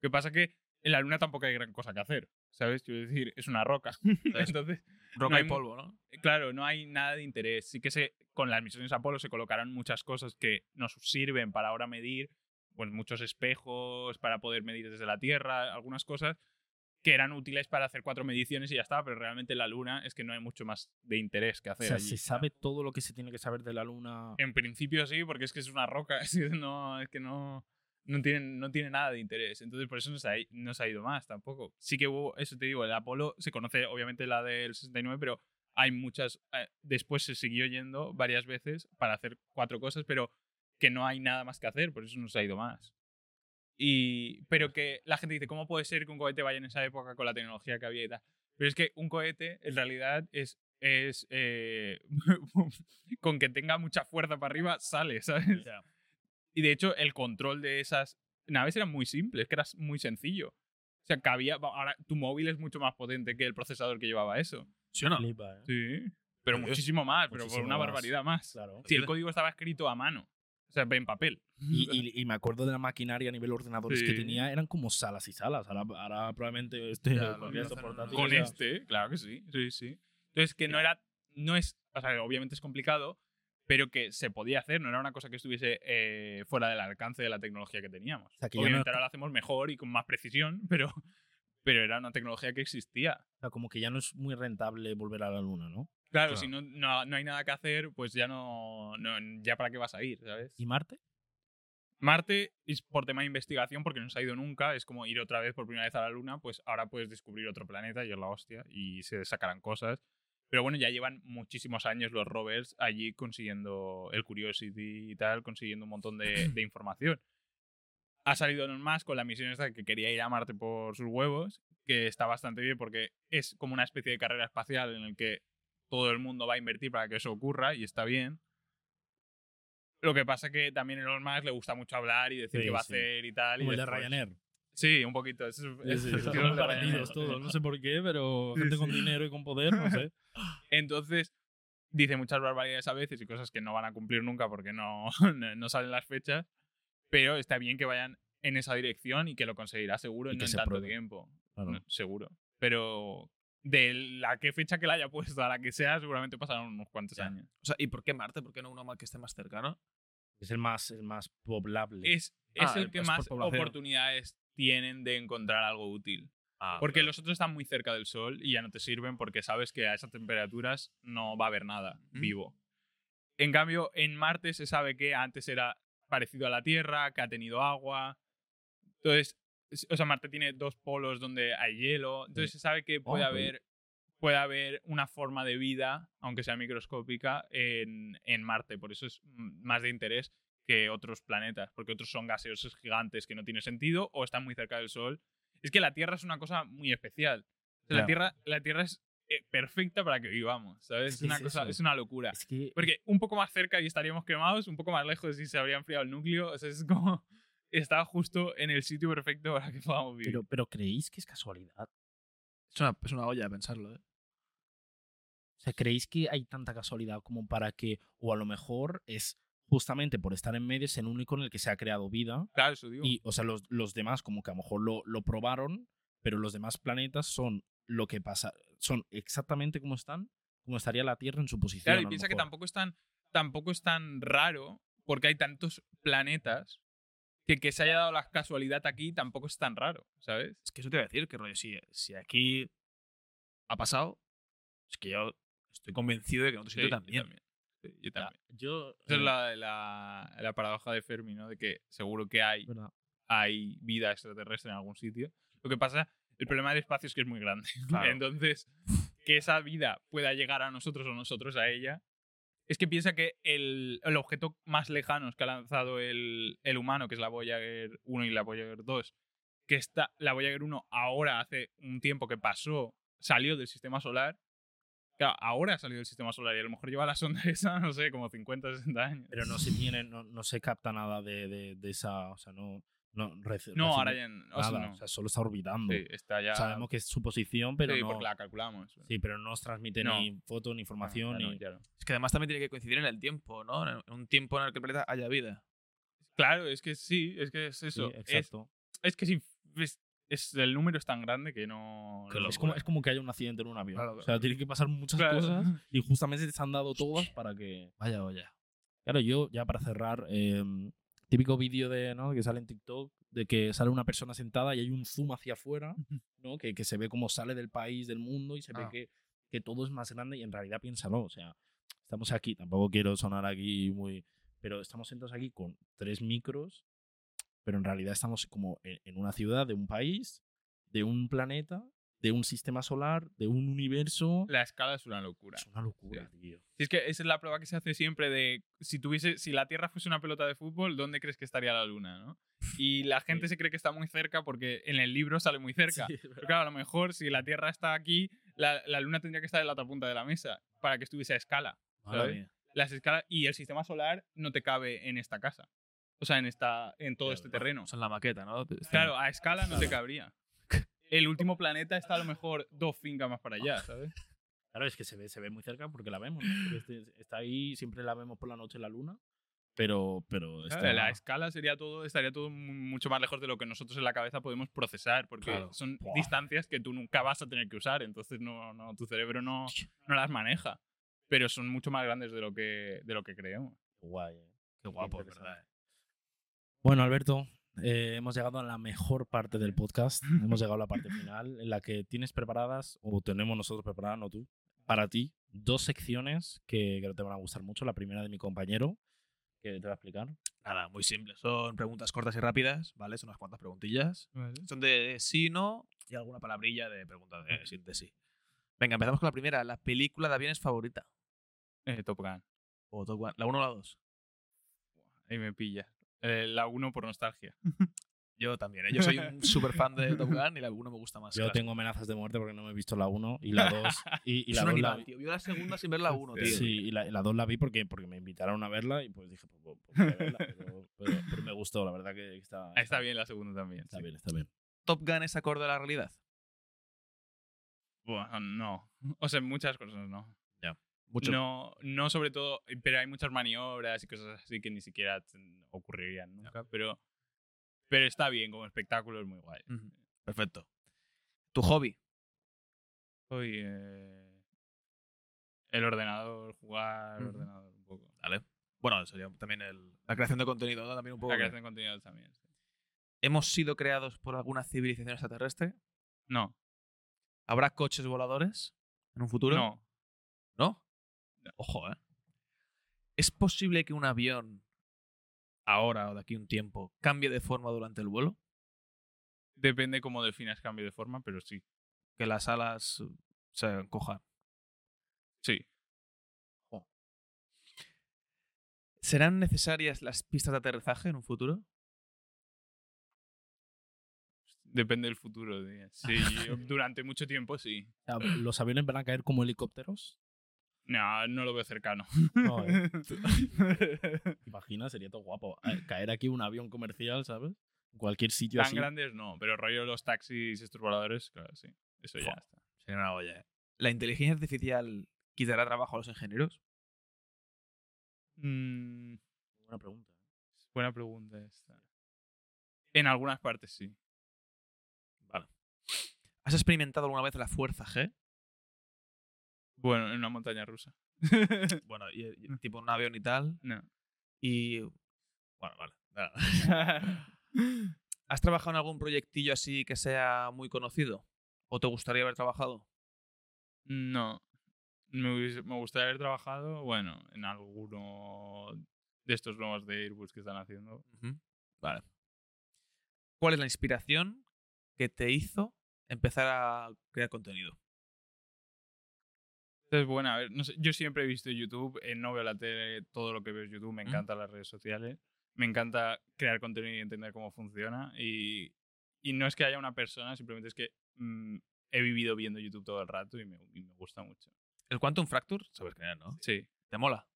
S2: Lo que pasa que en la Luna tampoco hay gran cosa que hacer. ¿Sabes? Quiero decir, es una roca. *laughs* Entonces,
S3: Roca
S2: No hay
S3: y polvo, ¿no?
S2: claro, no hay nada de interés. Sí que se, con las misiones Apolo se colocaron muchas cosas que nos sirven para ahora medir, pues muchos espejos para poder medir desde la Tierra, algunas cosas que eran útiles para hacer cuatro mediciones y ya está, pero realmente en la Luna es que no hay mucho más de interés que
S1: o
S2: hacer.
S1: sea,
S2: allí.
S1: se sabe todo lo que se tiene que saber de la Luna.
S2: En principio sí, porque es que es una roca, *laughs* es que no, es que no, no, tiene, no tiene nada de interés. Entonces por eso no se, ha, no se ha ido más tampoco. Sí que hubo, eso te digo, el Apolo se conoce obviamente la del 69, pero hay muchas, eh, después se siguió yendo varias veces para hacer cuatro cosas, pero que no hay nada más que hacer, por eso no se ha ido más. Y, pero que la gente dice, ¿cómo puede ser que un cohete vaya en esa época con la tecnología que había y tal? Pero es que un cohete en realidad es, es eh, *laughs* con que tenga mucha fuerza para arriba, sale, ¿sabes? Y de hecho, el control de esas naves era muy simple, es que era muy sencillo. O sea, cabía. Ahora, tu móvil es mucho más potente que el procesador que llevaba eso.
S3: ¿Sí o no?
S1: Flipa, ¿eh?
S2: Sí. Pero
S3: Dios.
S2: muchísimo más, pero por una
S1: más.
S2: barbaridad más.
S1: Claro.
S2: Si el código estaba escrito a mano, o sea, en papel.
S1: Y, *laughs* y- y me acuerdo de la maquinaria a nivel ordenadores que
S2: Sí.
S1: tenía, eran como salas y salas. Ahora, ahora probablemente este
S3: Ya,
S1: con portátil
S2: Con
S1: ya-
S2: este, claro que sí. Sí, sí. Entonces, que no era. No es. O sea, obviamente es complicado, pero que se podía hacer, no era una cosa que estuviese eh, fuera del alcance de la tecnología que teníamos.
S1: sea, que ya no-
S2: obviamente ahora lo hacemos mejor y con más precisión, *laughs* pero, pero era una tecnología que existía.
S1: o sea, como que ya no es muy rentable volver a la Luna, ¿no?
S2: Claro,
S3: Claro.
S2: si no, no, no hay nada que hacer, pues ya no, no. ¿Ya para qué vas a ir, sabes?
S1: ¿Y Marte?
S2: Marte es por tema de investigación, porque no se ha ido nunca, es como ir otra vez por primera vez a la Luna, pues ahora puedes descubrir otro planeta y es la hostia, y se sacarán cosas. Pero bueno, ya llevan muchísimos años los rovers allí consiguiendo el Curiosity y tal, consiguiendo un montón de, de *coughs* información. Ha salido Elon Musk con la misión esta que quería ir a Marte por sus huevos, que está bastante bien porque es como una especie de carrera espacial en el que todo el mundo va a invertir para que eso ocurra y está bien. Lo que pasa que también a Elon Musk le gusta mucho hablar y decir
S1: Sí,
S2: qué va a
S1: sí.
S2: hacer y tal. y
S1: Como el de
S2: después-
S1: Ryanair.
S2: Sí, un poquito. Es, es- es el de
S1: parecidos todos, no sé por qué, pero *laughs*
S2: Sí,
S1: gente con
S2: sí.
S1: dinero y con poder, no sé. *laughs*
S2: Entonces, dice muchas barbaridades a veces y cosas que no van a cumplir nunca porque *laughs* no, no- salen las fechas. Pero está bien que vayan en esa dirección y que lo conseguirá seguro
S1: Y
S2: no en
S1: se
S2: tanto
S1: pruebe.
S2: tiempo.
S1: Claro.
S2: No, seguro. Pero de la que fecha que la haya puesto a la que sea, seguramente pasarán unos cuantos
S3: Ya.
S2: años.
S3: O sea, ¿y por qué Marte? ¿Por qué no uno más que esté más cercano?
S1: Es el más, el más poblable.
S2: Es, es
S3: Ah,
S2: el que
S3: es
S2: más oportunidades tienen de encontrar algo útil.
S3: Ah,
S2: Porque
S3: claro.
S2: los otros están muy cerca del sol y ya no te sirven porque sabes que a esas temperaturas no va a haber nada
S3: Mm.
S2: vivo. En cambio, en Marte se sabe que antes era parecido a la Tierra, que ha tenido agua. Entonces, es- o sea, Marte tiene dos polos donde hay hielo. Entonces se sabe que puede
S1: pues-
S2: haber puede haber una forma de vida, aunque sea microscópica, en, en Marte. Por eso es más de interés que otros planetas, porque otros son gaseosos gigantes que no tiene sentido o están muy cerca del Sol. Es que la Tierra es una cosa muy especial. O sea, la, tierra, la Tierra es eh, perfecta para que vivamos, ¿sabes?
S1: Es
S2: una
S1: es
S2: cosa,
S1: eso.
S2: es una locura.
S1: Es que
S2: Porque un poco más cerca y estaríamos quemados, un poco más lejos y se habría enfriado el núcleo. O sea, es como. Está justo en el sitio perfecto para que podamos vivir.
S1: pero, pero ¿creéis que es casualidad?
S3: Es una, es una olla pensarlo, ¿eh?
S1: O sea, ¿creéis que hay tanta casualidad como para que, o a lo mejor es justamente por estar en medio, es el único en el que se ha creado vida?
S2: claro, eso digo.
S1: Y, o sea, los, los demás como que a lo mejor lo, lo probaron, pero los demás planetas son lo que pasa, son exactamente como están, como estaría la Tierra en su posición.
S2: Claro, y piensa que tampoco es, tan, tampoco es tan raro porque hay tantos planetas que que se haya dado la casualidad aquí tampoco es tan raro, ¿sabes?
S3: Es que eso te iba a decir, que rollo, si, si aquí ha pasado, es que yo estoy convencido de que en otro sitio
S2: Sí, yo
S3: también.
S2: Sí, yo también.
S1: yo...
S2: Esa es
S1: eh,
S2: la, la, la paradoja de Fermi, ¿no? De que seguro que hay,
S1: verdad.
S2: hay vida extraterrestre en algún sitio. Lo que pasa, el problema del espacio es que es muy grande.
S3: Claro. *laughs*
S2: Entonces, que esa vida pueda llegar a nosotros o nosotros a ella. Es que piensa que el, el objeto más lejano que ha lanzado el, el humano, que es la Voyager 1 y la Voyager 2, que está, la Voyager 1 ahora hace un tiempo que pasó, salió del sistema solar. Claro, ahora ha salido del sistema solar y a lo mejor lleva la sonda *laughs* esa, no sé, como 50, 60 años.
S1: Pero no se tiene, no, no se capta nada de, de, de esa, o sea, no... No, reci-
S2: no, ahora ya o sea, no.
S1: o sea, solo está orbitando.
S2: Sí, está ya.
S1: Sabemos que es su posición, pero
S2: sí,
S1: no...
S2: porque la calculamos.
S1: Sí, pero no nos transmite
S2: No.
S1: ni foto, ni información,
S2: Ya no,
S1: ni...
S3: Es que además también tiene que coincidir en el tiempo, ¿no? En un tiempo en el que el planeta haya vida.
S2: Claro, es que sí, es que es eso. es,
S1: exacto.
S2: es que si es, es- el número es tan grande que no.
S1: Es, como, es como que haya un accidente en un avión.
S3: Claro,
S1: O sea, tiene que pasar muchas
S2: Claro.
S1: cosas *laughs* y justamente se han dado todas para que...
S3: Vaya olla.
S1: Claro, yo ya para cerrar, eh, típico vídeo de, ¿no? que sale en TikTok de que sale una persona sentada y hay un zoom hacia afuera, ¿no? que, que se ve como sale del país, del mundo y se ve
S3: Ah.
S1: que, que todo es más grande y en realidad piénsalo, o sea, estamos aquí, tampoco quiero sonar aquí muy... Pero estamos sentados aquí con tres micros, pero en realidad estamos como en, en una ciudad de un país, de un planeta, de un sistema solar, de un universo.
S2: La escala es una locura.
S1: Es una locura, tío.
S2: Si es que esa es la prueba que se hace siempre de si tuviese, si la Tierra fuese una pelota de fútbol, ¿dónde crees que estaría la Luna, no? *laughs* Y la gente se cree que está muy cerca porque en el libro sale muy cerca.
S1: Sí,
S2: Pero claro, a lo mejor si la Tierra está aquí, la, la Luna tendría que estar en la otra punta de la mesa para que estuviese a escala. Las escalas y el sistema solar no te cabe en esta casa. O sea, en esta en todo este terreno.
S3: O sea, en la maqueta, ¿no?
S2: Claro, a escala no te cabría. El último planeta está a lo mejor dos fincas más para allá, ¿sabes?
S1: Claro, es que se ve, se ve muy cerca porque la vemos. este- está ahí, siempre la vemos por la noche en la luna, pero, pero está...
S2: Claro, La escala sería todo, estaría todo mu- mucho más lejos de lo que nosotros en la cabeza podemos procesar, porque
S3: Claro.
S2: son
S1: Buah.
S2: distancias que tú nunca vas a tener que usar, entonces no, no, tu cerebro no, no las maneja. Pero son mucho más grandes de lo que, de lo que creemos.
S1: Guay, eh.
S3: Qué guapo. ¿verdad?
S1: Bueno, Alberto, eh, hemos llegado a la mejor parte del podcast. *laughs* hemos llegado a la parte final en la que tienes preparadas, o tenemos nosotros preparadas, no tú, para ti, dos secciones que creo que te van a gustar mucho. La primera de mi compañero, que te va a explicar.
S3: Nada, muy simple. Son preguntas cortas y rápidas, ¿vale? Son unas cuantas preguntillas. Son de sí, no y alguna palabrilla de pregunta de sí, de sí. Venga, empezamos con la primera. La película de aviones favorita.
S2: Eh, Top Gun.
S3: O Top Gun. ¿La 1 o la 2?
S2: Ahí me pilla. Eh, la 1 por nostalgia.
S3: Yo también, ¿eh? Yo soy un *laughs* súper fan de Top Gun y la 1 me gusta más.
S1: Yo
S3: claro.
S1: tengo amenazas de muerte porque no me he visto la 1 y la 2. *laughs* Y, y
S3: Es
S1: la
S3: un
S1: 2 la vi.
S3: tío. Vio la segunda sin ver la 1, tío.
S1: Sí, y la, y la 2 la vi porque, porque me invitaron a verla y pues dije, pues, pues, pues voy a verla, *laughs* pero, pero- pero me gustó, la verdad que está,
S2: Ah, Está bien la segunda también.
S1: Está
S2: sí.
S1: bien, está bien.
S3: Top Gun es acorde a la realidad.
S2: Bueno, no. O sea, muchas cosas no.
S3: Mucho.
S2: No, no sobre todo, pero hay muchas maniobras y cosas así que ni siquiera ocurrirían nunca, pero, pero está bien como espectáculo, es muy guay.
S3: Perfecto. ¿Tu hobby?
S2: Hoy eh, el ordenador, jugar ordenador un poco.
S3: Vale. Bueno, sería también el, la creación de contenido, ¿no? También un poco.
S2: La
S3: que-
S2: creación de contenido también. sí.
S3: ¿Hemos sido creados por alguna civilización extraterrestre?
S2: No,
S3: ¿Habrá coches voladores en un futuro?
S2: ¿No?
S3: Ojo, ¿eh? ¿Es posible que un avión, ahora o de aquí a un tiempo, cambie de forma durante el vuelo?
S2: Depende cómo definas cambio de forma, pero sí.
S3: Que las alas se encojan.
S2: Sí.
S3: ¿Serán necesarias las pistas de aterrizaje en un futuro?
S2: Depende del futuro. Sí, *laughs* durante mucho tiempo sí.
S1: ¿Los aviones van a caer como helicópteros?
S2: No, no lo veo cercano.
S1: No, ¿eh? *laughs* ¿Te imaginas? Sería todo guapo. Eh, Caer aquí un avión comercial, ¿sabes? En cualquier sitio
S2: Tan
S1: así.
S2: grandes no, pero rollo los taxis y estos voladores, claro, sí. Eso ya
S3: Fua.
S2: está.
S3: Sería una olla. ¿eh? ¿La inteligencia artificial quitará trabajo a los ingenieros?
S2: Mm,
S1: Buena pregunta. ¿eh?
S2: buena pregunta esta. En algunas partes sí.
S3: Vale. ¿Has experimentado alguna vez la fuerza G?
S2: Bueno, en una montaña rusa. *laughs*
S3: Bueno, y- y- tipo un avión y tal.
S2: no.
S3: Y. Bueno, vale. nada. *laughs* *laughs* ¿Has trabajado en algún proyectillo así que sea muy conocido? ¿O te gustaría haber trabajado?
S2: No. Me, me gustaría haber trabajado, bueno, en alguno de estos nuevos de Airbus que están haciendo.
S3: Vale. ¿Cuál es la inspiración que te hizo empezar a crear contenido?
S2: Es buena, a ver, no sé, yo siempre he visto YouTube, eh, no veo la tele, todo lo que veo es YouTube, me
S3: ¿Mm?
S2: encantan las redes sociales, me encanta crear contenido y entender cómo funciona y, y no es que haya una persona, simplemente es que mm, he vivido viendo YouTube todo el rato y me, y me gusta mucho.
S3: ¿El Quantum Fracture? Sabes crear, ¿no?
S2: Sí.
S3: ¿Te mola?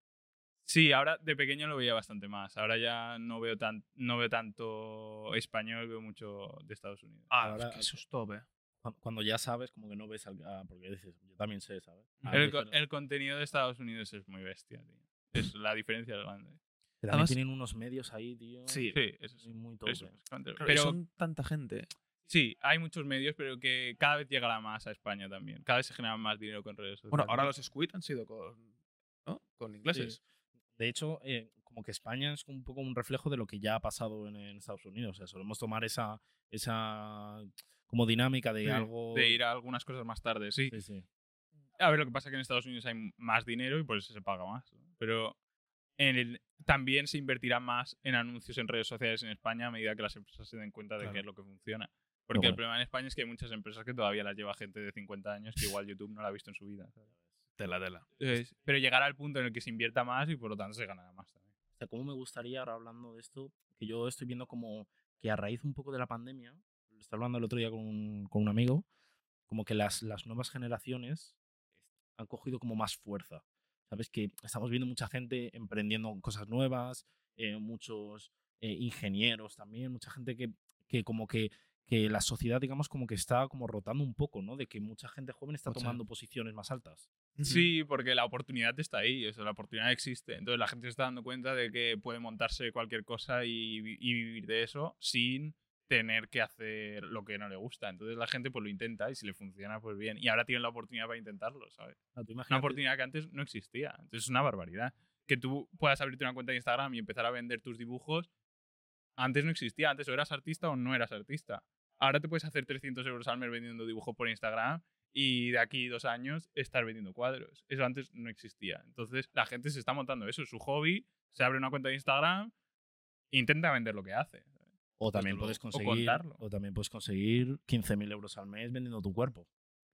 S2: Sí, ahora de pequeño lo veía bastante más, ahora ya no veo, tan, no veo tanto español, veo mucho de Estados Unidos.
S3: Ah,
S1: Ahora-
S3: es que eso es top, eh.
S1: Cuando, ya sabes, como que no ves al. ah, porque dices, yo también sé, ¿sabes? Ah,
S2: el,
S1: dices,
S2: co- el contenido de Estados Unidos es muy bestia, tío. Es la diferencia es grande.
S1: también
S3: además-
S1: tienen unos medios ahí, tío.
S3: Sí,
S2: Sí, eso sí.
S1: Muy, top.
S2: eso,
S1: eh.
S3: Claro,
S2: pero
S3: son tanta gente.
S2: Sí, hay muchos medios, pero que cada vez llegará más a España también. Cada vez se genera más dinero con redes sociales.
S3: Bueno, ahora los Squid han sido con, ¿no? con ingleses.
S1: De hecho, eh, como que España es un poco un reflejo de lo que ya ha pasado en, en Estados Unidos. O sea, solemos tomar esa, esa como dinámica de
S2: Sí,
S1: algo.
S2: De ir a algunas cosas más tarde, sí.
S1: Sí, sí.
S2: A ver, lo que pasa es que en Estados Unidos hay más dinero y por eso se paga más. Pero en el- también se invertirá más en anuncios en redes sociales en España a medida que las empresas se den cuenta de
S3: Claro.
S2: qué es lo que funciona. Porque
S1: bueno.
S2: el problema en España es que hay muchas empresas que todavía las lleva gente de 50 años que igual YouTube no la ha visto en su vida. ¿sabes?
S3: Tela, tela.
S2: Entonces, pero llegará al punto en el que se invierta más y por lo tanto se ganará más también.
S1: O sea, cómo me gustaría, ahora hablando de esto, que yo estoy viendo como que a raíz un poco de la pandemia, estaba hablando el otro día con un, con un amigo, como que las, las nuevas generaciones han cogido como más fuerza. ¿Sabes? Que estamos viendo mucha gente emprendiendo cosas nuevas, eh, muchos eh, ingenieros también, mucha gente que, que como que, que la sociedad, digamos, como que está como rotando un poco, ¿no? De que mucha gente joven está
S3: Mucha.
S1: tomando posiciones más altas.
S2: Sí, porque la oportunidad está ahí, o sea, la oportunidad existe. Entonces la gente se está dando cuenta de que puede montarse cualquier cosa y, y vivir de eso sin tener que hacer lo que no le gusta. Entonces la gente pues lo intenta y si le funciona, pues bien. Y ahora tienen la oportunidad para intentarlo, ¿sabes?
S1: O sea, tú
S2: Una oportunidad que antes no existía. Entonces es una barbaridad. Que tú puedas abrirte una cuenta de Instagram y empezar a vender tus dibujos, antes no existía. Antes o eras artista o no eras artista. Ahora te puedes hacer 300 euros al mes vendiendo dibujos por Instagram y de aquí dos años estar vendiendo cuadros. Eso antes no existía. Entonces la gente se está montando eso, es su hobby, se abre una cuenta de Instagram intenta vender lo que hace.
S1: O también puedes conseguir. O también puedes conseguir 15.000 euros al mes vendiendo tu cuerpo.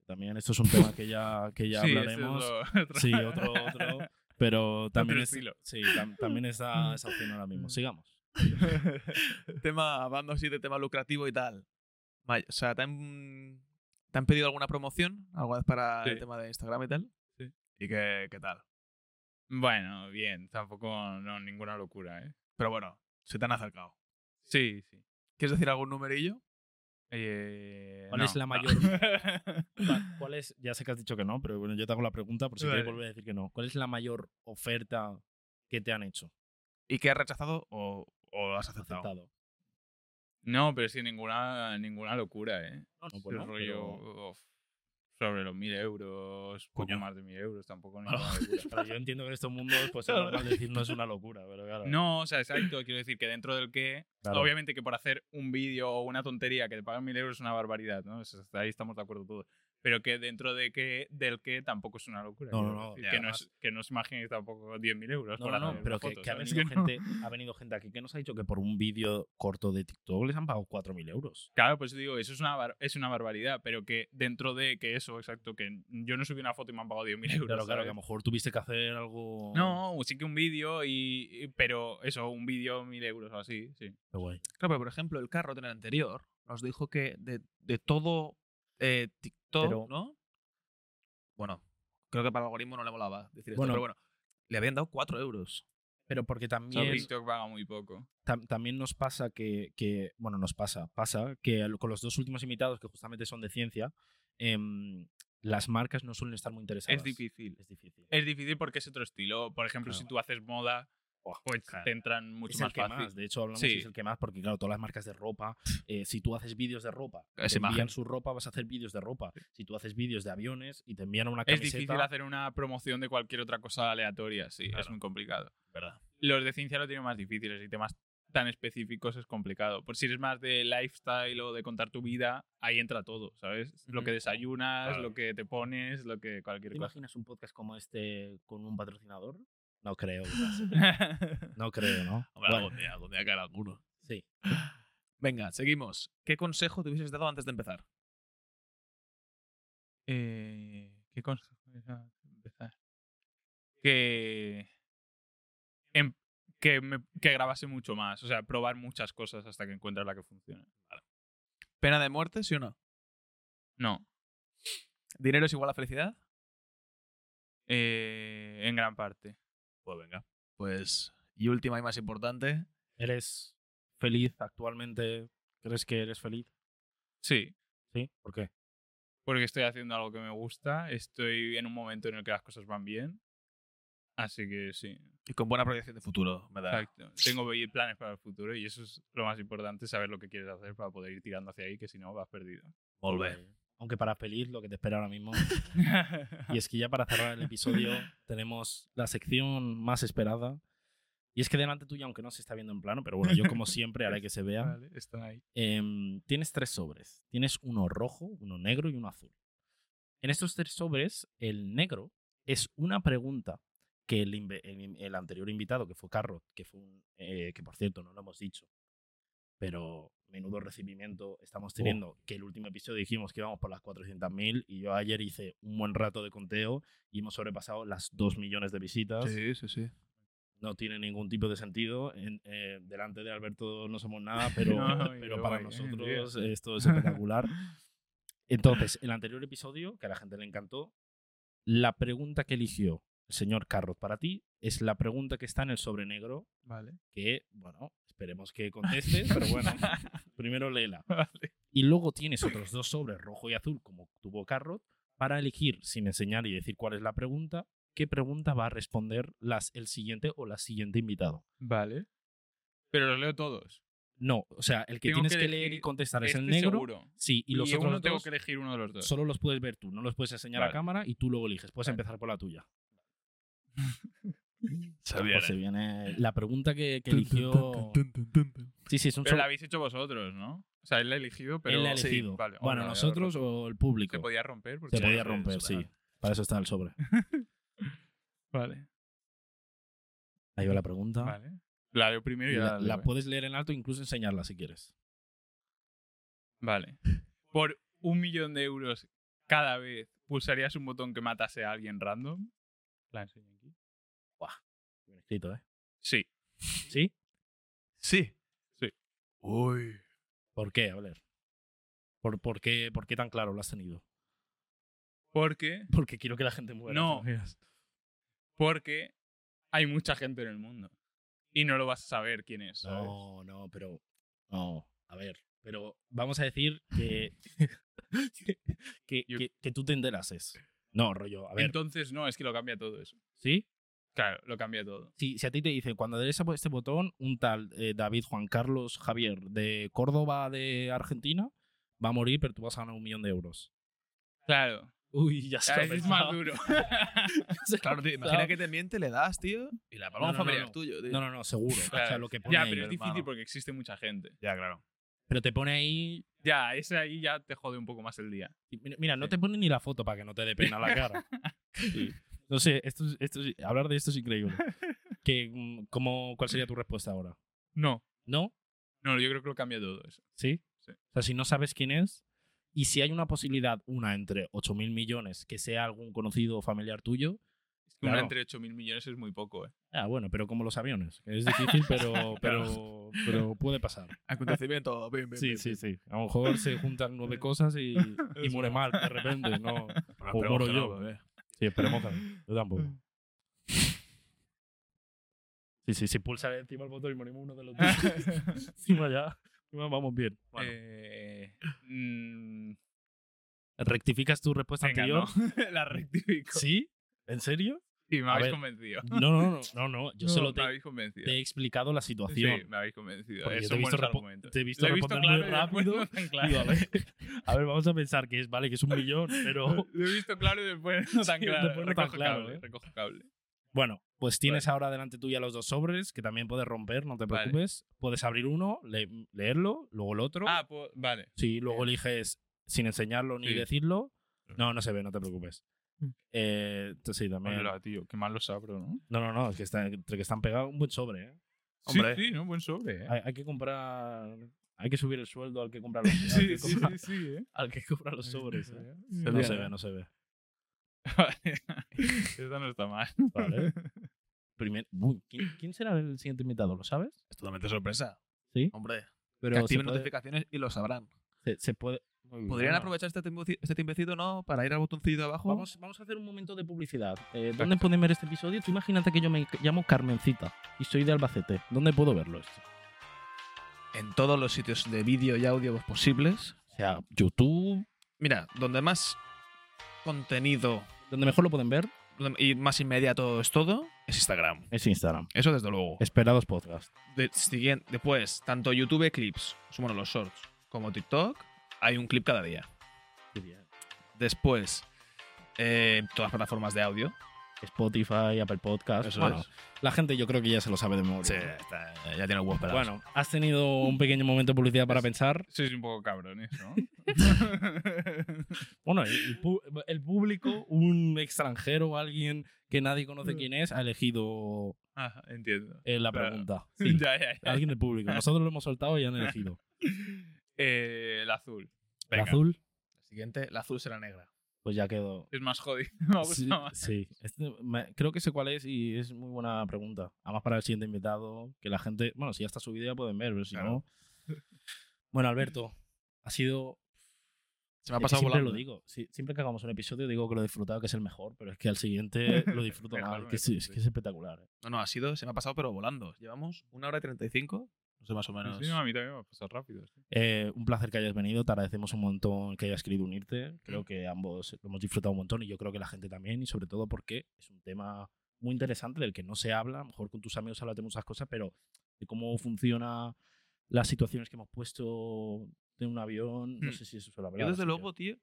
S1: También esto es un tema que ya, que ya *laughs*
S2: Sí,
S1: hablaremos. *laughs*
S2: otro-
S1: Sí, otro, otro. Pero también, es,
S2: estilo.
S1: sí, tam- también está esa opción ahora mismo. Sigamos. *laughs*
S3: tema, hablando así de tema lucrativo y tal. Vaya, o sea, ¿te han, te han pedido alguna promoción alguna vez para el tema de Instagram y tal?
S2: Sí.
S3: ¿Y qué, qué tal?
S2: Bueno, bien, tampoco no, ninguna locura, ¿eh?
S3: Pero bueno, se te han acercado.
S2: Sí, sí.
S3: ¿Quieres decir algún numerillo?
S2: Eh,
S1: ¿Cuál
S2: no,
S1: es la mayor- *laughs* ¿Cuál- ¿Cuál es? Ya sé que has dicho que no, pero bueno, yo te hago la pregunta por si quieres
S2: Vale.
S1: volver a decir que no. ¿Cuál es la mayor oferta que te han hecho?
S3: ¿Y qué has rechazado o, o has aceptado?
S1: Aceptado.
S2: No, pero sí, ninguna, ninguna locura, ¿eh?
S1: No, pues
S2: rollo,
S1: pero-
S2: sobre los 1000 euros, poco
S3: Coño.
S2: más de 1000 euros, tampoco ni *laughs* *laughs*
S3: Claro.
S1: yo entiendo que en estos mundos, pues es normal decir no es una locura, pero claro.
S2: No, o sea, exacto. Quiero decir que dentro del que.
S1: Claro.
S2: Obviamente que por hacer un vídeo o una tontería que te pagan 1000 euros es una barbaridad, ¿no? Ahí estamos de acuerdo todos. Pero que dentro de que, del que tampoco es una locura.
S1: No, no, no,
S2: decir,
S1: ya,
S2: que, no es, que no os imaginéis tampoco 10.000 euros.
S1: No,
S2: por
S1: no, pero que,
S2: foto,
S1: que ha, venido
S2: Que *laughs* no.
S1: gente, ha venido gente aquí que nos ha dicho que por un vídeo corto de TikTok les han pagado 4.000 euros.
S2: Claro, pues digo, eso es una, bar- es una barbaridad, pero que dentro de que eso, exacto, que yo no subí una foto y me han pagado 10.000 euros.
S1: Claro, claro, que a lo mejor tuviste que hacer algo.
S2: No, sí que un vídeo, y, y- pero eso, un vídeo, 1.000 euros o así, sí.
S1: Qué guay.
S3: Claro, pero por ejemplo, el carro en el anterior nos dijo que de, de todo eh, TikTok,
S1: Pero-
S3: ¿no? Bueno, creo que para el algoritmo no le molaba decir esto,
S1: Bueno.
S3: pero bueno, le habían dado 4 euros.
S1: Pero porque también,
S2: TikTok paga muy poco.
S1: tam- también nos pasa que, que- Bueno, nos pasa. Pasa que con los dos últimos invitados, que justamente son de ciencia, em, las marcas no suelen estar muy interesadas.
S2: Es difícil.
S1: Es difícil.
S2: Es difícil porque es otro estilo. Por ejemplo,
S1: Claro.
S2: si tú haces moda, pues
S1: claro.
S2: te entran mucho
S1: es
S2: más
S1: el que
S2: fácil.
S1: más, de hecho hablamos
S2: Sí.
S1: y es el que más, porque claro, todas las marcas de ropa, eh, si tú haces vídeos de ropa,
S3: Es
S1: te envían
S3: imagen.
S1: su ropa, vas a hacer vídeos de ropa. Si tú haces vídeos de aviones y te envían una
S2: Es
S1: camiseta,
S2: difícil hacer una promoción de cualquier otra cosa aleatoria, sí, es
S3: Claro.
S2: muy complicado.
S3: ¿Verdad?
S2: Los de ciencia lo tienen más difíciles y temas tan específicos es complicado. Por si eres más de lifestyle o de contar tu vida, ahí entra todo, ¿sabes? Lo
S3: Ujú.
S2: que desayunas,
S3: Claro.
S2: lo que te pones, lo que cualquier
S1: ¿Te
S2: cosa.
S1: imaginas un podcast como este con un patrocinador? No creo. *laughs* pase. no creo, ¿no?
S3: Hombre,
S1: Bueno,
S3: algún día, algún día caerá alguno.
S1: sí.
S3: Venga, seguimos. ¿Qué consejo te hubieses dado antes de empezar?
S2: Eh, ¿Qué consejo es a empezar? Que, em- que, me- que grabase mucho más, o sea, probar muchas cosas hasta que encuentres la que funcione.
S3: ¿Pena de muerte, sí o no?
S2: No,
S3: ¿Dinero es igual a felicidad?
S2: eh, en gran parte.
S3: Pues venga. Pues, y última y más importante,
S1: ¿Eres feliz actualmente? ¿Crees que eres feliz?
S2: Sí,
S1: Sí. ¿Por qué?
S2: porque estoy haciendo algo que me gusta, estoy en un momento en el que las cosas van bien, así que sí.
S3: y con buena proyección de futuro, me da.
S2: Exacto. Tengo planes para el futuro y eso es lo más importante, saber lo que quieres hacer para poder ir tirando hacia ahí, que si no vas perdido.
S1: Guay. Aunque para feliz lo que te espera ahora mismo. *laughs* Y es que ya para cerrar el episodio *laughs* tenemos la sección más esperada. Y es que delante tuya, aunque no se está viendo en plano, pero bueno, yo como siempre haré que se vea.
S2: Vale, están ahí.
S1: em, tienes tres sobres. Tienes uno rojo, uno negro y uno azul. En estos tres sobres, el negro es una pregunta que el, anterior invitado, que fue Carrot, que fue un, eh, que por cierto no lo hemos dicho, pero menudo recibimiento estamos teniendo, que el último episodio dijimos que íbamos por las 400.000 y yo ayer hice un buen rato de conteo y hemos sobrepasado las 2 millones de visitas
S3: Sí, sí, sí.
S1: no tiene ningún tipo de sentido. En- eh, delante de Alberto no somos nada, *laughs* pero,
S2: No, *laughs*
S1: pero para
S2: eh,
S1: nosotros esto es espectacular. *laughs* Entonces, el anterior episodio, que a la gente le encantó, la pregunta que eligió el señor Carrot para ti es la pregunta que está en el sobre negro,
S2: Vale.
S1: que, bueno, esperemos que contestes, *laughs* pero bueno, primero léela. *laughs*
S2: Vale.
S1: Y luego tienes otros dos sobres, rojo y azul, como tuvo Carrot, para elegir, sin enseñar y decir cuál es la pregunta, qué pregunta va a responder las, el siguiente o la siguiente invitado.
S2: Vale. Pero los leo todos.
S1: No, o sea, el que
S2: Tengo
S1: tienes
S2: que
S1: que, leer y contestar es el
S2: Este
S1: negro.
S2: seguro.
S1: Sí, y los
S2: uno
S1: otros
S2: tengo
S1: dos
S2: que elegir uno de los dos.
S1: solo los puedes ver tú, no los puedes enseñar a
S2: Vale.
S1: cámara y tú luego eliges. Puedes
S2: Vale.
S1: empezar por la tuya. *laughs*
S3: Sabía,
S1: Pues se viene la pregunta que, que eligió. Sí, sí, es un
S2: Pero la habéis hecho vosotros, ¿no? O sea, él la ha elegido, pero.
S1: Él la ha
S2: Sí,
S1: elegido.
S2: vale,
S1: bueno, nosotros o el público.
S2: Se podía romper. porque
S1: Se podía romper,
S2: sí.
S1: Para eso está el sobre. *laughs*
S2: Vale.
S1: Ahí va la pregunta.
S2: Vale. La leo primero y
S1: la,
S2: la,
S1: la
S2: leo, ¿eh?
S1: puedes leer en alto e incluso enseñarla si quieres.
S2: Vale. Por un millón de euros cada vez, ¿pulsarías un botón que matase a alguien random? La enseño
S1: ¿eh?
S2: Sí.
S1: ¿Sí?
S3: Sí.
S2: Sí.
S3: Uy.
S1: ¿Por qué? A ver. ¿Por, por, qué, ¿Por qué tan claro lo has tenido?
S2: Porque,
S1: Porque quiero que la gente muera.
S2: No. porque hay mucha gente en el mundo. Y no lo vas a saber quién es. ¿sabes?
S1: No, no, pero. No, a ver. Pero vamos a decir que. *laughs* que, que, que tú te enterases. No, rollo. A ver.
S2: Entonces, no, es que lo cambia todo eso.
S1: ¿Sí?
S2: Claro, lo cambia todo.
S1: Si, si a ti te dicen, cuando des a este botón, un tal eh, David Juan Carlos Javier de Córdoba de Argentina va a morir, pero tú vas a ganar un millón de euros.
S2: Claro.
S1: Uy, ya se lo
S2: es más *laughs* duro.
S1: Se
S3: Claro, tío, imagina que te miente, le das, tío, y la paloma
S1: No, no, no,
S3: familiar
S1: no.
S3: es tuyo, tío.
S1: No, no, no, seguro. O sea, lo que pone
S2: ya,
S1: ahí,
S2: pero es difícil
S3: hermano.
S2: porque existe mucha gente.
S3: Ya, claro.
S1: Pero te pone ahí.
S2: Ya, ese ahí ya te jode un poco más el día.
S1: Mira, mira, no te pone ni la foto para que no te dé pena la cara. *laughs* Sí. No sé, esto, es- esto es- hablar de esto es increíble. *laughs* Que, mm, ¿cómo, ¿Cuál sería tu respuesta ahora?
S2: No,
S1: ¿No?
S2: no, yo creo que lo cambia todo eso.
S1: ¿Sí?
S2: Sí.
S1: O sea, si no sabes quién es y si hay una posibilidad, una entre 8.000 millones, que sea algún conocido o familiar tuyo,
S2: Es que una
S1: Claro.
S2: entre 8.000 millones es muy poco, ¿eh?
S1: ah, bueno, pero como los aviones. Es *laughs* difícil, pero, pero, pero puede pasar.
S3: Acontecimiento, bien, bien,
S1: Sí,
S3: bien,
S1: sí,
S3: bien.
S1: sí. A lo mejor se juntan nueve *laughs* cosas y, y muere mal de repente. No. O muero
S3: que
S1: yo.
S3: eh.
S1: Sí, esperemos que no. Yo tampoco. *laughs* Sí, sí, sí, pulsa encima el botón y morimos uno de los dos. *laughs* *laughs* encima ya. vamos bien. Bueno,
S2: Eh, mm,
S1: ¿Rectificas tu respuesta
S2: venga,
S1: anterior?
S2: no. La rectifico.
S1: ¿Sí? ¿En serio?
S2: Sí, me habéis
S1: ver,
S2: convencido.
S1: No, no, no, no, no. Yo
S2: No,
S1: solo te, he explicado la situación.
S2: Sí, me habéis convencido.
S1: Porque
S2: Eh,
S1: te he visto, te he visto
S2: he
S1: muy
S2: claro y después
S1: rápido. *laughs*
S2: claro.
S1: Digo, a, ver, *laughs* a ver, vamos a pensar que es, vale, que es un *laughs* millón, pero...
S2: Lo he visto claro y después no tan
S1: Sí,
S2: claro.
S1: después no tan
S2: recojo
S1: claro,
S2: cable,
S1: ¿eh?
S2: recojo cable.
S1: Bueno, pues tienes ahora delante tuya los dos sobres, que también puedes romper, no te
S2: Vale.
S1: preocupes. Puedes abrir uno, le- leerlo, luego el otro.
S2: Ah, pues, vale.
S1: Sí, luego eliges sin enseñarlo ni
S2: Sí.
S1: decirlo. No, no se ve, no te preocupes. Eh, entonces sí, también.
S2: Hola, tío, qué mal lo sabro, ¿no?
S1: No, no, no, es que está, entre que están pegados, un buen sobre, ¿eh?
S3: Hombre.
S2: Sí, sí, ¿no? Buen sobre, ¿eh?
S1: Hay, hay que comprar. Hay que subir el sueldo al que compra los, *laughs* al
S2: Sí,
S1: que
S2: sí,
S1: compra-
S2: sí, sí, ¿eh? *laughs*
S1: al que compra los sobres. ¿eh? No se ve, no se ve.
S2: Vale. *laughs* Esta no está mal.
S1: Vale. Primer- Uy, ¿quién, quién será el siguiente invitado? ¿Lo sabes?
S3: Es totalmente sorpresa.
S1: Sí.
S3: Hombre,
S1: Pero
S3: que activen
S1: puede,
S3: notificaciones y lo sabrán.
S1: se, se puede-
S3: ¿Podrían
S1: bien.
S3: aprovechar este, este timbecito, no? Para ir al botoncito de abajo.
S1: Vamos, vamos a hacer un momento de publicidad. Eh, ¿Dónde pueden ver este episodio? Tú imagínate que yo me llamo Carmencita y soy de Albacete. ¿Dónde puedo verlo esto?
S3: en todos los sitios de vídeo y audio posibles.
S1: O sea, YouTube.
S3: Mira, donde más contenido
S1: Donde mejor lo pueden ver
S3: y más inmediato es todo, es Instagram.
S1: es Instagram.
S3: Eso desde luego.
S1: Esperados podcast.
S3: De- siguiente- después, tanto YouTube Clips, bueno, los shorts, como TikTok, hay un clip cada día. Después, eh, todas las plataformas de audio.
S1: Spotify, Apple Podcast.
S3: Eso
S1: bueno,
S3: es.
S1: la gente yo creo que ya se lo sabe de memoria.
S3: Sí, ya tiene huevos pelados.
S1: Bueno, has tenido un pequeño momento de publicidad para pensar.
S2: Sois un poco cabrones, ¿no? *laughs*
S1: Bueno, el, el el público, un extranjero o alguien que nadie conoce quién es, ha elegido
S2: Ah, entiendo.
S1: eh, la pregunta. *laughs* Sí,
S2: Ya, ya, ya.
S1: alguien del público. Nosotros lo hemos soltado y han elegido. *laughs*
S2: Eh, el azul.
S1: El azul,
S3: La siguiente, la azul será negra.
S1: pues ya quedó.
S2: Es más jodido. *laughs* Me
S1: Sí,
S2: más.
S1: sí. Este- me- creo que sé cuál es y es muy buena pregunta. Además para el siguiente invitado, que la gente, bueno, si ya está subida ya pueden ver, pero si
S3: Claro.
S1: no... Bueno, Alberto, ha sido...
S3: Se me ha
S1: es que
S3: pasado
S1: siempre
S3: volando.
S1: lo digo. Sí, siempre que hagamos un episodio digo que lo he disfrutado, que es el mejor, pero es que al siguiente *laughs* lo disfruto más. Que es que es espectacular. ¿eh?
S3: No, no, ha sido, se me ha pasado, pero volando. Llevamos una hora y 35. No sé, más o menos.
S2: Sí, no, a mí también me ha pasado rápido. sí.
S1: Eh, un placer que hayas venido, te agradecemos un montón que hayas querido unirte. Creo que ambos lo hemos disfrutado un montón y yo creo que la gente también, y sobre todo porque es un tema muy interesante del que no se habla. A lo mejor con tus amigos hablas de muchas cosas, pero de cómo funciona las situaciones que hemos puesto de un avión. No
S3: Hmm.
S1: sé si eso suele hablar.
S3: Yo, desde luego, tío,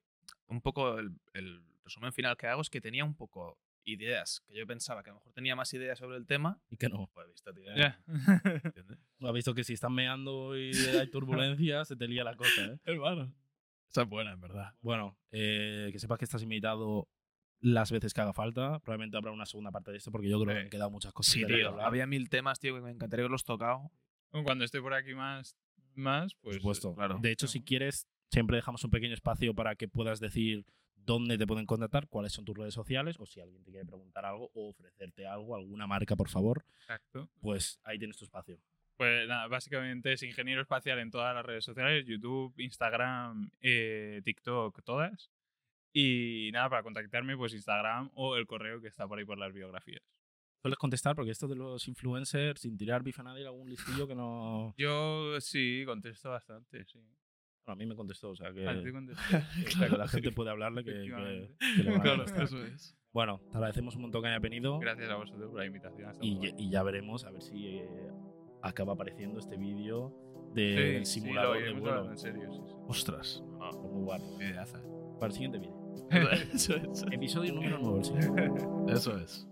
S3: un poco el, el resumen final que hago es que tenía un poco ideas que yo pensaba que a lo mejor tenía más ideas sobre el tema.
S1: Y que no.
S3: Pues visto, tío.
S2: Ya. *laughs*
S3: ¿entiendes?
S1: Has visto que si están meando y hay turbulencia, se te lía la cosa, ¿eh? *laughs*
S3: Hermano. Esa es buena, en verdad.
S1: Bueno, eh, que sepas que estás invitado las veces que haga falta. Probablemente habrá una segunda parte de esto porque yo creo que
S3: Eh,
S1: han quedado muchas cosas.
S3: Sí,
S1: que
S3: tío.
S1: hablar.
S3: Había mil temas, tío, que me encantaría haberlos tocado.
S2: Cuando esté por aquí más, más
S1: Por
S2: pues.
S1: supuesto.
S3: claro.
S1: De hecho, si quieres, siempre dejamos un pequeño espacio para que puedas decir dónde te pueden contactar, cuáles son tus redes sociales, o si alguien te quiere preguntar algo o ofrecerte algo, alguna marca, por favor,
S2: Exacto.
S1: pues ahí tienes tu espacio.
S2: Pues nada, básicamente es ingeniero espacial en todas las redes sociales: YouTube, Instagram, eh, TikTok, todas. Y nada, para contactarme, pues Instagram o el correo que está por ahí por las biografías.
S1: Sueles contestar porque esto de los influencers, sin tirar bife a nadie, algún listillo que no.
S2: Yo sí, contesto bastante, sí.
S1: Bueno, a mí me contestó, o sea que,
S2: A ti contesto. *laughs*
S1: o sea, que la *laughs* gente puede hablarle que, que- que le
S3: Claro, eso es.
S1: Bueno, te agradecemos un montón que haya venido.
S2: Gracias a vosotros por la invitación.
S1: y,
S2: luego.
S1: y ya veremos a ver si eh, acaba apareciendo este vídeo
S2: Sí,
S1: del
S2: sí,
S1: simulador
S2: lo
S1: de vuelo.
S2: en serio, sí, sí.
S3: Ostras.
S1: Muy guapo.
S3: Ideaza.
S1: Para el siguiente vídeo. *laughs*
S3: Eso es.
S1: Episodio número 9, sí.
S3: Eso es.